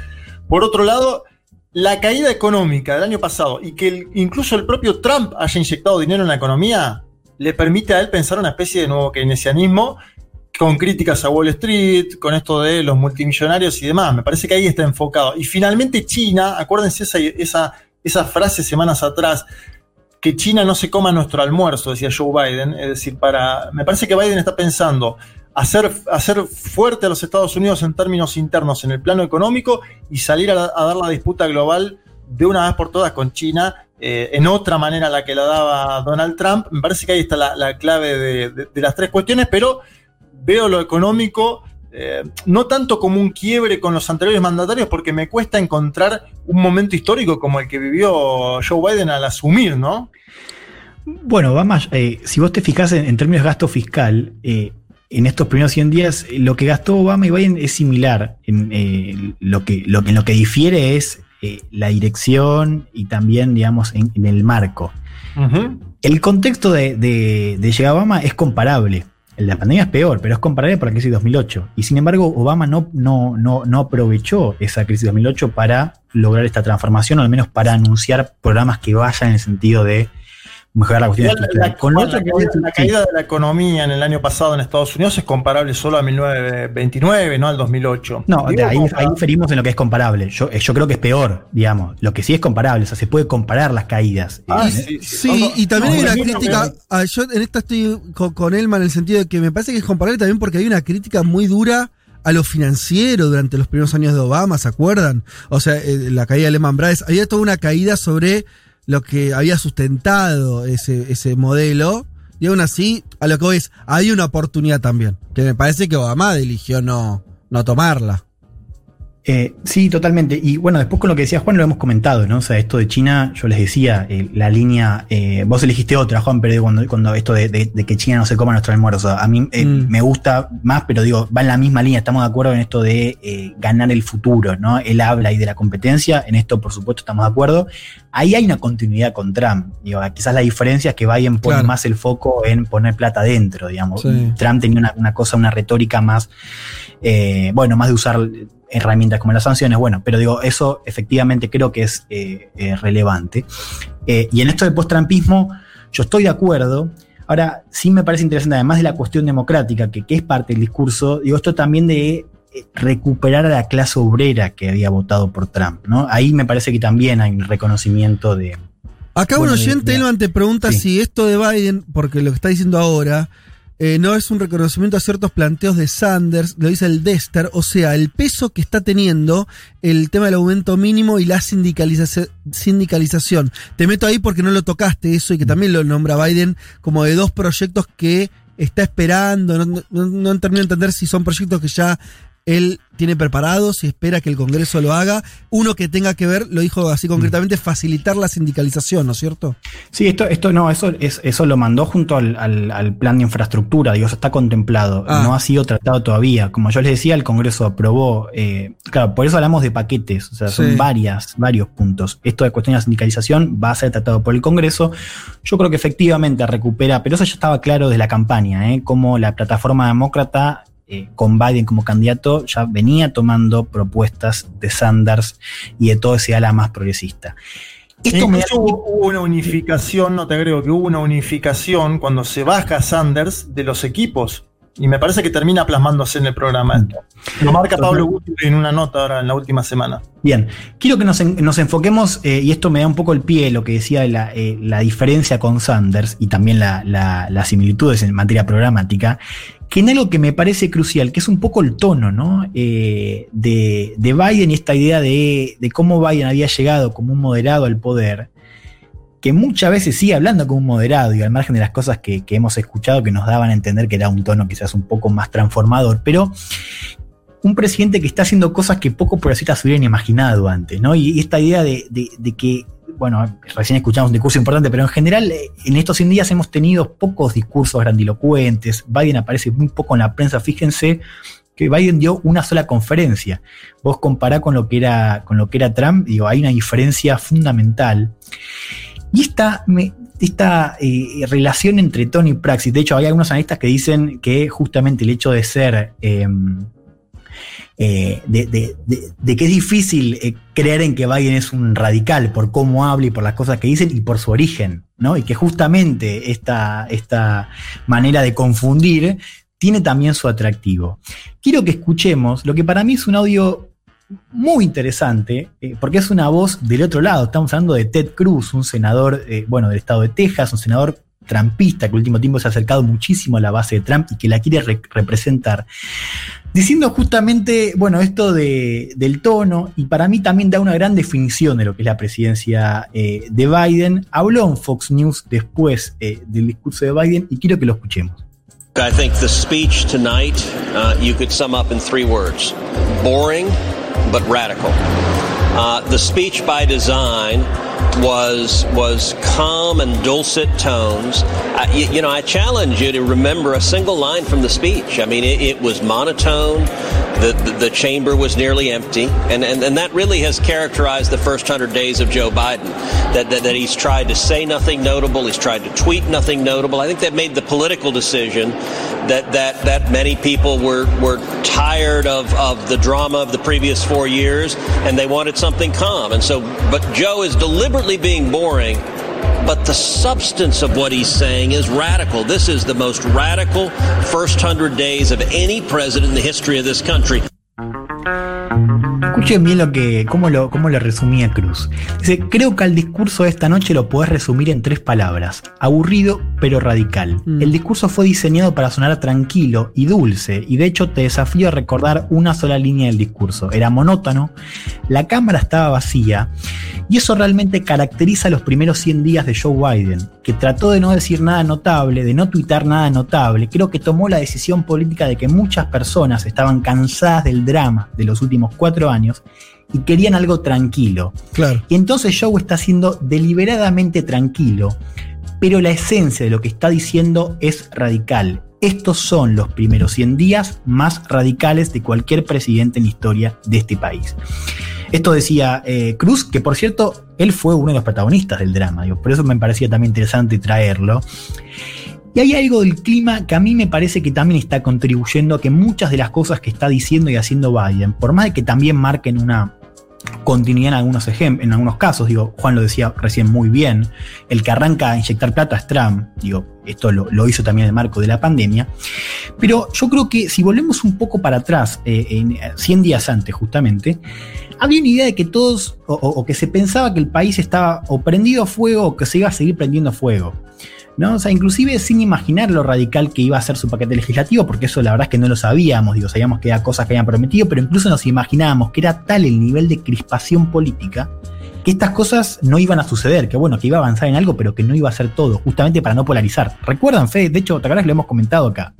Speaker 4: Por otro lado, la caída económica del año pasado y que incluso el propio Trump haya inyectado dinero en la economía, le permite a él pensar una especie de nuevo keynesianismo con críticas a Wall Street, con esto de los multimillonarios y demás. Me parece que ahí está enfocado. Y finalmente China, acuérdense esa, esa, esa frase semanas atrás, que China no se coma nuestro almuerzo, decía Joe Biden. Es decir, para. Me parece que Biden está pensando hacer, hacer fuerte a los Estados Unidos en términos internos en el plano económico y salir a, dar la disputa global de una vez por todas con China, eh, en otra manera a la que la daba Donald Trump. Me parece que ahí está la, la clave de las tres cuestiones, pero veo lo económico eh, no tanto como un quiebre con los anteriores mandatarios, porque me cuesta encontrar un momento histórico como el que vivió Joe Biden al asumir, ¿no?
Speaker 6: Bueno, Obama, eh, si vos te fijás en, en términos de gasto fiscal, eh, en estos primeros 100 días, eh, lo que gastó Obama y Biden es similar. En, lo, que, lo, en lo que difiere es la dirección y también, digamos, en, en el marco. El contexto de, de, de llegada a Obama es comparable. La pandemia es peor, pero es comparable para la crisis de 2008. Y sin embargo, Obama no, no, no, no aprovechó esa crisis de 2008 para lograr esta transformación, o al menos para anunciar programas que vayan en el sentido de mejorar la cuestión
Speaker 4: La,
Speaker 6: estructural.
Speaker 4: la-
Speaker 6: Con
Speaker 4: la
Speaker 6: otro que
Speaker 4: caída,
Speaker 6: es-
Speaker 4: la
Speaker 6: sí.
Speaker 4: caída de la economía en el año pasado en Estados Unidos es comparable solo a 1929, no al 2008.
Speaker 6: No,
Speaker 4: Digo,
Speaker 6: ahí, ahí diferimos en lo que es comparable. Yo, eh, yo creo que es peor, digamos. Lo que sí es comparable, o sea, se puede comparar las caídas.
Speaker 3: Ah,
Speaker 6: Eh,
Speaker 3: Sí, y también
Speaker 6: No,
Speaker 3: hay una
Speaker 6: no,
Speaker 3: crítica. ah, yo en esta estoy con, con Elma en el sentido de que me parece que es comparable también porque hay una crítica muy dura a lo financiero durante los primeros años de Obama, ¿se acuerdan? O sea, eh, la caída de Lehman Brothers. Había toda una caída sobre lo que había sustentado ese, ese modelo. Y aún así, a lo que voy es, hay una oportunidad también. Que me parece que Obama eligió no, no tomarla.
Speaker 6: Eh, sí, totalmente. Y bueno, después con lo que decía Juan lo hemos comentado, ¿no? O sea, esto de China, yo les decía, eh, la línea, eh, vos elegiste otra, Juan, pero cuando, cuando esto de, de- de que China no se coma nuestro almuerzo, a mí eh, me gusta más, pero digo, va en la misma línea, estamos de acuerdo en esto de eh, ganar el futuro, ¿no? Él habla ahí de la competencia, en esto por supuesto estamos de acuerdo. Ahí hay una continuidad con Trump, digo, quizás la diferencia es que Biden pone
Speaker 3: Claro.
Speaker 6: más el foco en poner plata adentro, digamos.
Speaker 3: Sí.
Speaker 6: Trump tenía una, una cosa, una retórica más, eh, bueno, más de usar herramientas como las sanciones, bueno, pero digo, eso efectivamente creo que es eh, eh, relevante. Eh, y en esto del post-trampismo, yo estoy de acuerdo. Ahora, sí me parece interesante, además de la cuestión democrática, que, que es parte del discurso, digo, esto también de recuperar a la clase obrera que había votado por Trump, ¿no? Ahí me parece que también hay un reconocimiento de...
Speaker 3: Acá
Speaker 6: Bueno,
Speaker 3: un oyente, Elman, te pregunta
Speaker 6: Sí.
Speaker 3: si esto de Biden, porque lo que está diciendo ahora, eh, no es un reconocimiento a ciertos planteos de Sanders, lo dice el Dester, o sea, el peso que está teniendo el tema del aumento mínimo y la sindicalizaci- sindicalización. Te meto ahí porque no lo tocaste eso y que también lo nombra Biden como de dos proyectos que está esperando, no, no, no termino de entender si son proyectos que ya él tiene preparados, si espera que el Congreso lo haga. Uno que tenga que ver, lo dijo así concretamente, facilitar la sindicalización, ¿no es cierto?
Speaker 6: Sí, esto, esto no, eso, es, eso lo mandó junto al, al- al plan de infraestructura, digo, eso está contemplado,
Speaker 3: Ah.
Speaker 6: no ha sido tratado todavía. Como yo les decía, el Congreso aprobó, eh, claro, por eso hablamos de paquetes, o sea, son
Speaker 3: Sí.
Speaker 6: varias, varios puntos. Esto de cuestión de la sindicalización va a ser tratado por el Congreso. Yo creo que efectivamente recupera, pero eso ya estaba claro desde la campaña, ¿eh? como la plataforma demócrata eh, con Biden como candidato ya venía tomando propuestas de Sanders y de todo ese ala más progresista. Esto me
Speaker 4: hubo, hubo una unificación, no te agrego que hubo una unificación cuando se baja Sanders de los equipos. Y me parece que termina plasmándose en el programa esto. Lo marca Pablo Guti en una nota ahora en la última semana.
Speaker 6: Bien, quiero que nos, en- nos enfoquemos, eh, y esto me da un poco el pie, lo que decía de la, eh, la diferencia con Sanders y también la- la- las similitudes en materia programática, que en algo que me parece crucial, que es un poco el tono ¿no? Eh, de, de Biden y esta idea de, de cómo Biden había llegado como un moderado al poder, que muchas veces sigue hablando como un moderado y al margen de las cosas que, que hemos escuchado que nos daban a entender que era un tono quizás un poco más transformador, pero un presidente que está haciendo cosas que pocos progresistas se hubieran imaginado antes, ¿no? Y, esta idea de, de- que, bueno, recién escuchamos un discurso importante, pero en general eh, en estos 100 días hemos tenido pocos discursos grandilocuentes, Biden aparece muy poco en la prensa, fíjense que Biden dio una sola conferencia. Vos compará con lo que era, con lo que era Trump, digo, hay una diferencia fundamental. Y esta, esta eh, relación entre Tony y Praxis, de hecho hay algunos analistas que dicen que justamente el hecho de ser, eh, eh, de, de- de- que es difícil eh, creer en que Biden es un radical por cómo habla y por las cosas que dicen y por su origen, ¿no? Y que justamente esta, esta manera de confundir tiene también su atractivo. Quiero que escuchemos lo que para mí es un audio muy interesante, eh, porque es una voz del otro lado. Estamos hablando de Ted Cruz, un senador, bueno, del estado de Texas, un senador trampista que el último tiempo se ha acercado muchísimo a la base de Trump y que la quiere re- representar. Diciendo justamente, bueno, esto de- del tono, y para mí también da una gran definición de lo que es la presidencia eh, de Biden. Habló en Fox News después eh, del discurso de Biden y quiero que lo escuchemos.
Speaker 24: I think the speech tonight uh, you could sum up in three boring, but radical. Uh, the speech by design was was calm and dulcet tones. I, you, you know, I challenge you to remember a single line from the speech. I mean, it, it was monotone. The, the, the chamber was nearly empty, and, and, and that really has characterized the first hundred days of Joe Biden. That, that that he's tried to say nothing notable, he's tried to tweet nothing notable. I think that made the political decision that that that many people were were tired of of the drama of the previous four years, and they wanted something calm. And so, but Joe is deliberately being boring. But the substance of what he's saying is radical. This is the most radical first hundred days of any president in the history of this country.
Speaker 6: Escuchen bien lo que, cómo lo, cómo lo resumía Cruz. Dice, creo que al discurso de esta noche lo podés resumir en tres palabras. Aburrido, pero radical. El discurso fue diseñado para sonar tranquilo y dulce, y de hecho te desafío a recordar una sola línea del discurso. Era monótono, la cámara estaba vacía, y eso realmente caracteriza los primeros 100 días de Joe Biden, que trató de no decir nada notable, de no tuitar nada notable. Creo que tomó la decisión política de que muchas personas estaban cansadas del drama de los últimos cuatro años y querían algo tranquilo.
Speaker 3: Claro.
Speaker 6: Y entonces Joe está siendo deliberadamente tranquilo, pero la esencia de lo que está diciendo es radical. Estos son los primeros 100 días más radicales de cualquier presidente en la historia de este país. Esto decía eh, Cruz, que por cierto, él fue uno de los protagonistas del drama, digo, por eso me parecía también interesante traerlo. Y hay algo del clima que a mí me parece que también está contribuyendo a que muchas de las cosas que está diciendo y haciendo Biden, por más de que también marquen una continuidad en algunos en algunos casos, digo, Juan lo decía recién muy bien, el que arranca a inyectar plata es Trump, digo, esto lo, hizo también en el marco de la pandemia, pero yo creo que si volvemos un poco para atrás, eh, en, eh, 100 días antes justamente, había una idea de que todos, o, que se pensaba que el país estaba o prendido a fuego o que se iba a seguir prendiendo a fuego. ¿no? O sea, inclusive sin imaginar lo radical que iba a ser su paquete legislativo, porque eso la verdad es que no lo sabíamos, digo, sabíamos que eran cosas que habían prometido, pero incluso nos imaginábamos que era tal el nivel de crispación política que estas cosas no iban a suceder, que bueno, que iba a avanzar en algo, pero que no iba a ser todo, justamente para no polarizar. ¿Recuerdan, Fede? De hecho, ¿te acuerdas lo hemos comentado acá?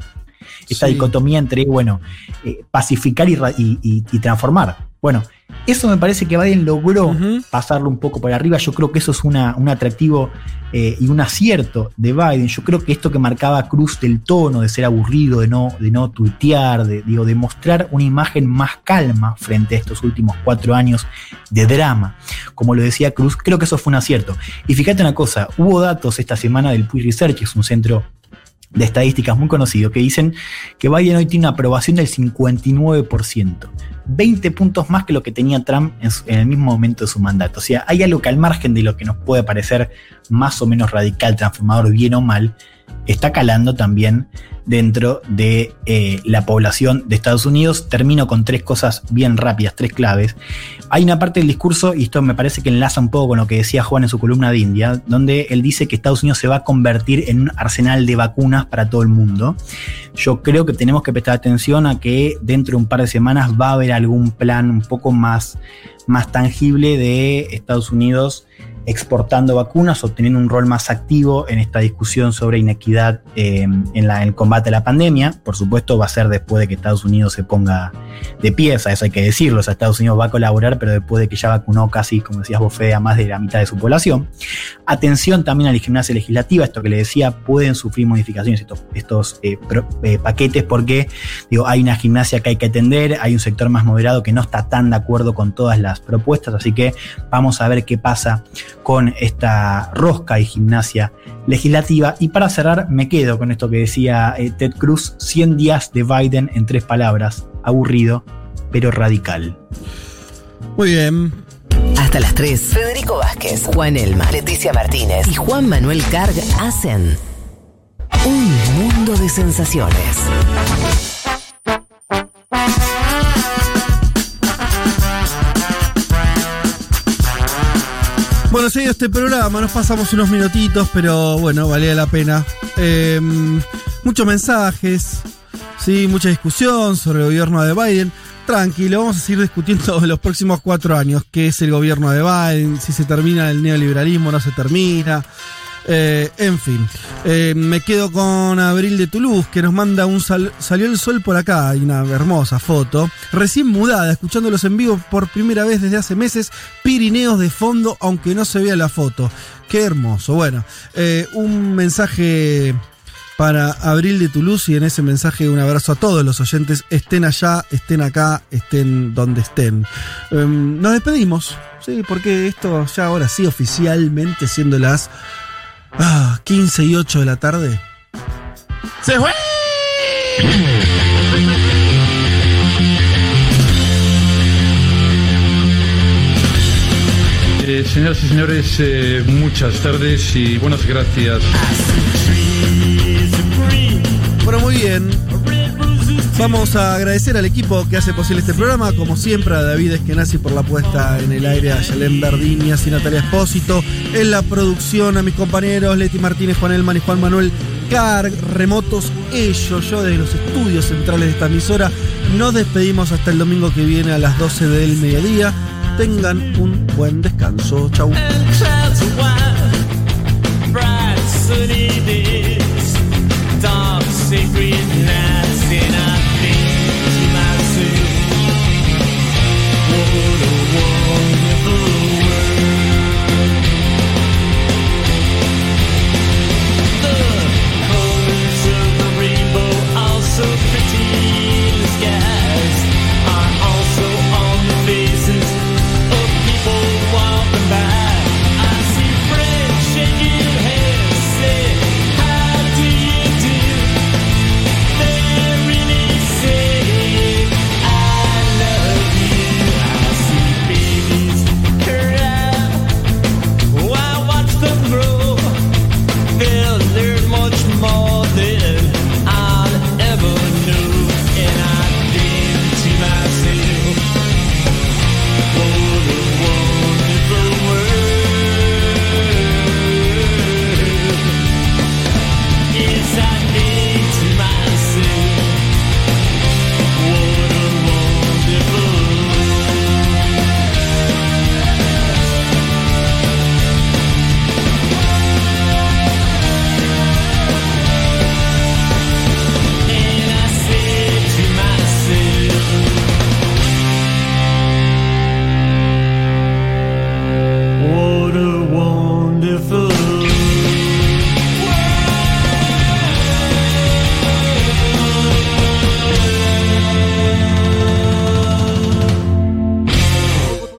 Speaker 6: Esta
Speaker 3: Sí.
Speaker 6: dicotomía entre, bueno, eh, pacificar y, ra- y- y- y transformar. Bueno, eso me parece que Biden logró pasarlo un poco por arriba. Yo creo que eso es una- un atractivo eh, y un acierto de Biden. Yo creo que esto que marcaba Cruz del tono, de ser aburrido, de no, de no tuitear, de, digo, de mostrar una imagen más calma frente a estos últimos cuatro años de drama, como lo decía Cruz, creo que eso fue un acierto. Y fíjate una cosa, hubo datos esta semana del Pew Research, que es un centro de estadísticas muy conocido, que dicen que Biden hoy tiene una aprobación del 59%, 20 puntos más que lo que tenía Trump en, su- en el mismo momento de su mandato. O sea, hay algo que al margen de lo que nos puede parecer más o menos radical, transformador, bien o mal, está calando también dentro de eh, la población de Estados Unidos. Termino con tres cosas bien rápidas, tres claves. Hay una parte del discurso, y esto me parece que enlaza un poco con lo que decía Juan en su columna de India, donde él dice que Estados Unidos se va a convertir en un arsenal de vacunas para todo el mundo. Yo creo que tenemos que prestar atención a que dentro de un par de semanas va a haber algún plan un poco más, más tangible de Estados Unidos exportando vacunas o teniendo un rol más activo en esta discusión sobre inequidad eh, en, el combate a la pandemia. Por supuesto, va a ser después de que Estados Unidos se ponga de pie, o sea, eso hay que decirlo. O sea, Estados Unidos va a colaborar, pero después de que ya vacunó casi, como decías vos, a más de la mitad de su población. Atención también a la gimnasia legislativa, esto que le decía, pueden sufrir modificaciones estos, estos eh, eh, paquetes porque digo, hay una gimnasia que hay que atender, hay un sector más moderado que no está tan de acuerdo con todas las propuestas, así que vamos a ver qué pasa con esta rosca y gimnasia legislativa. Y para cerrar, me quedo con esto que decía eh, Ted Cruz, 100 días de Biden en tres palabras, aburrido, pero radical.
Speaker 3: Muy bien.
Speaker 1: Hasta las 3. Federico Vázquez, Juan Elma, Leticia Martínez y Juan Manuel Carg hacen un mundo de sensaciones.
Speaker 3: Bueno, seguido este programa, nos pasamos unos minutitos, pero bueno, valía la pena. Eh, muchos mensajes, sí, mucha discusión sobre el gobierno de Biden. Tranquilo, vamos a seguir discutiendo en los próximos cuatro años qué es el gobierno de Biden, si se termina el neoliberalismo no se termina. Eh, en fin, Eh, me quedo con Abril de Toulouse que nos manda un sal- salió el sol por acá, hay una hermosa foto, recién mudada, escuchándolos en vivo por primera vez desde hace meses, Pirineos de fondo, aunque no se vea la foto. Qué hermoso. Bueno, eh, un mensaje para Abril de Toulouse y en ese mensaje un abrazo a todos los oyentes, estén allá, estén acá, estén donde estén. Em, nos despedimos, sí, porque esto ya ahora sí oficialmente siendo las ah, 15 y 8 de la tarde.
Speaker 8: ¡Se fue!
Speaker 19: Eh, señoras y señores, eh, muchas tardes y buenas gracias.
Speaker 3: Bueno, muy bien. Vamos a agradecer al equipo que hace posible este programa, como siempre a David Eskenazi por la puesta en el aire, a Yalén Verdini, y Natalia Espósito, en la producción a mis compañeros Leti Martínez, Juan Elman y Juan Manuel Carg, remotos ellos, yo desde los estudios centrales de esta emisora. Nos despedimos hasta el domingo que viene a las 12 del mediodía. Tengan un buen descanso. Chau.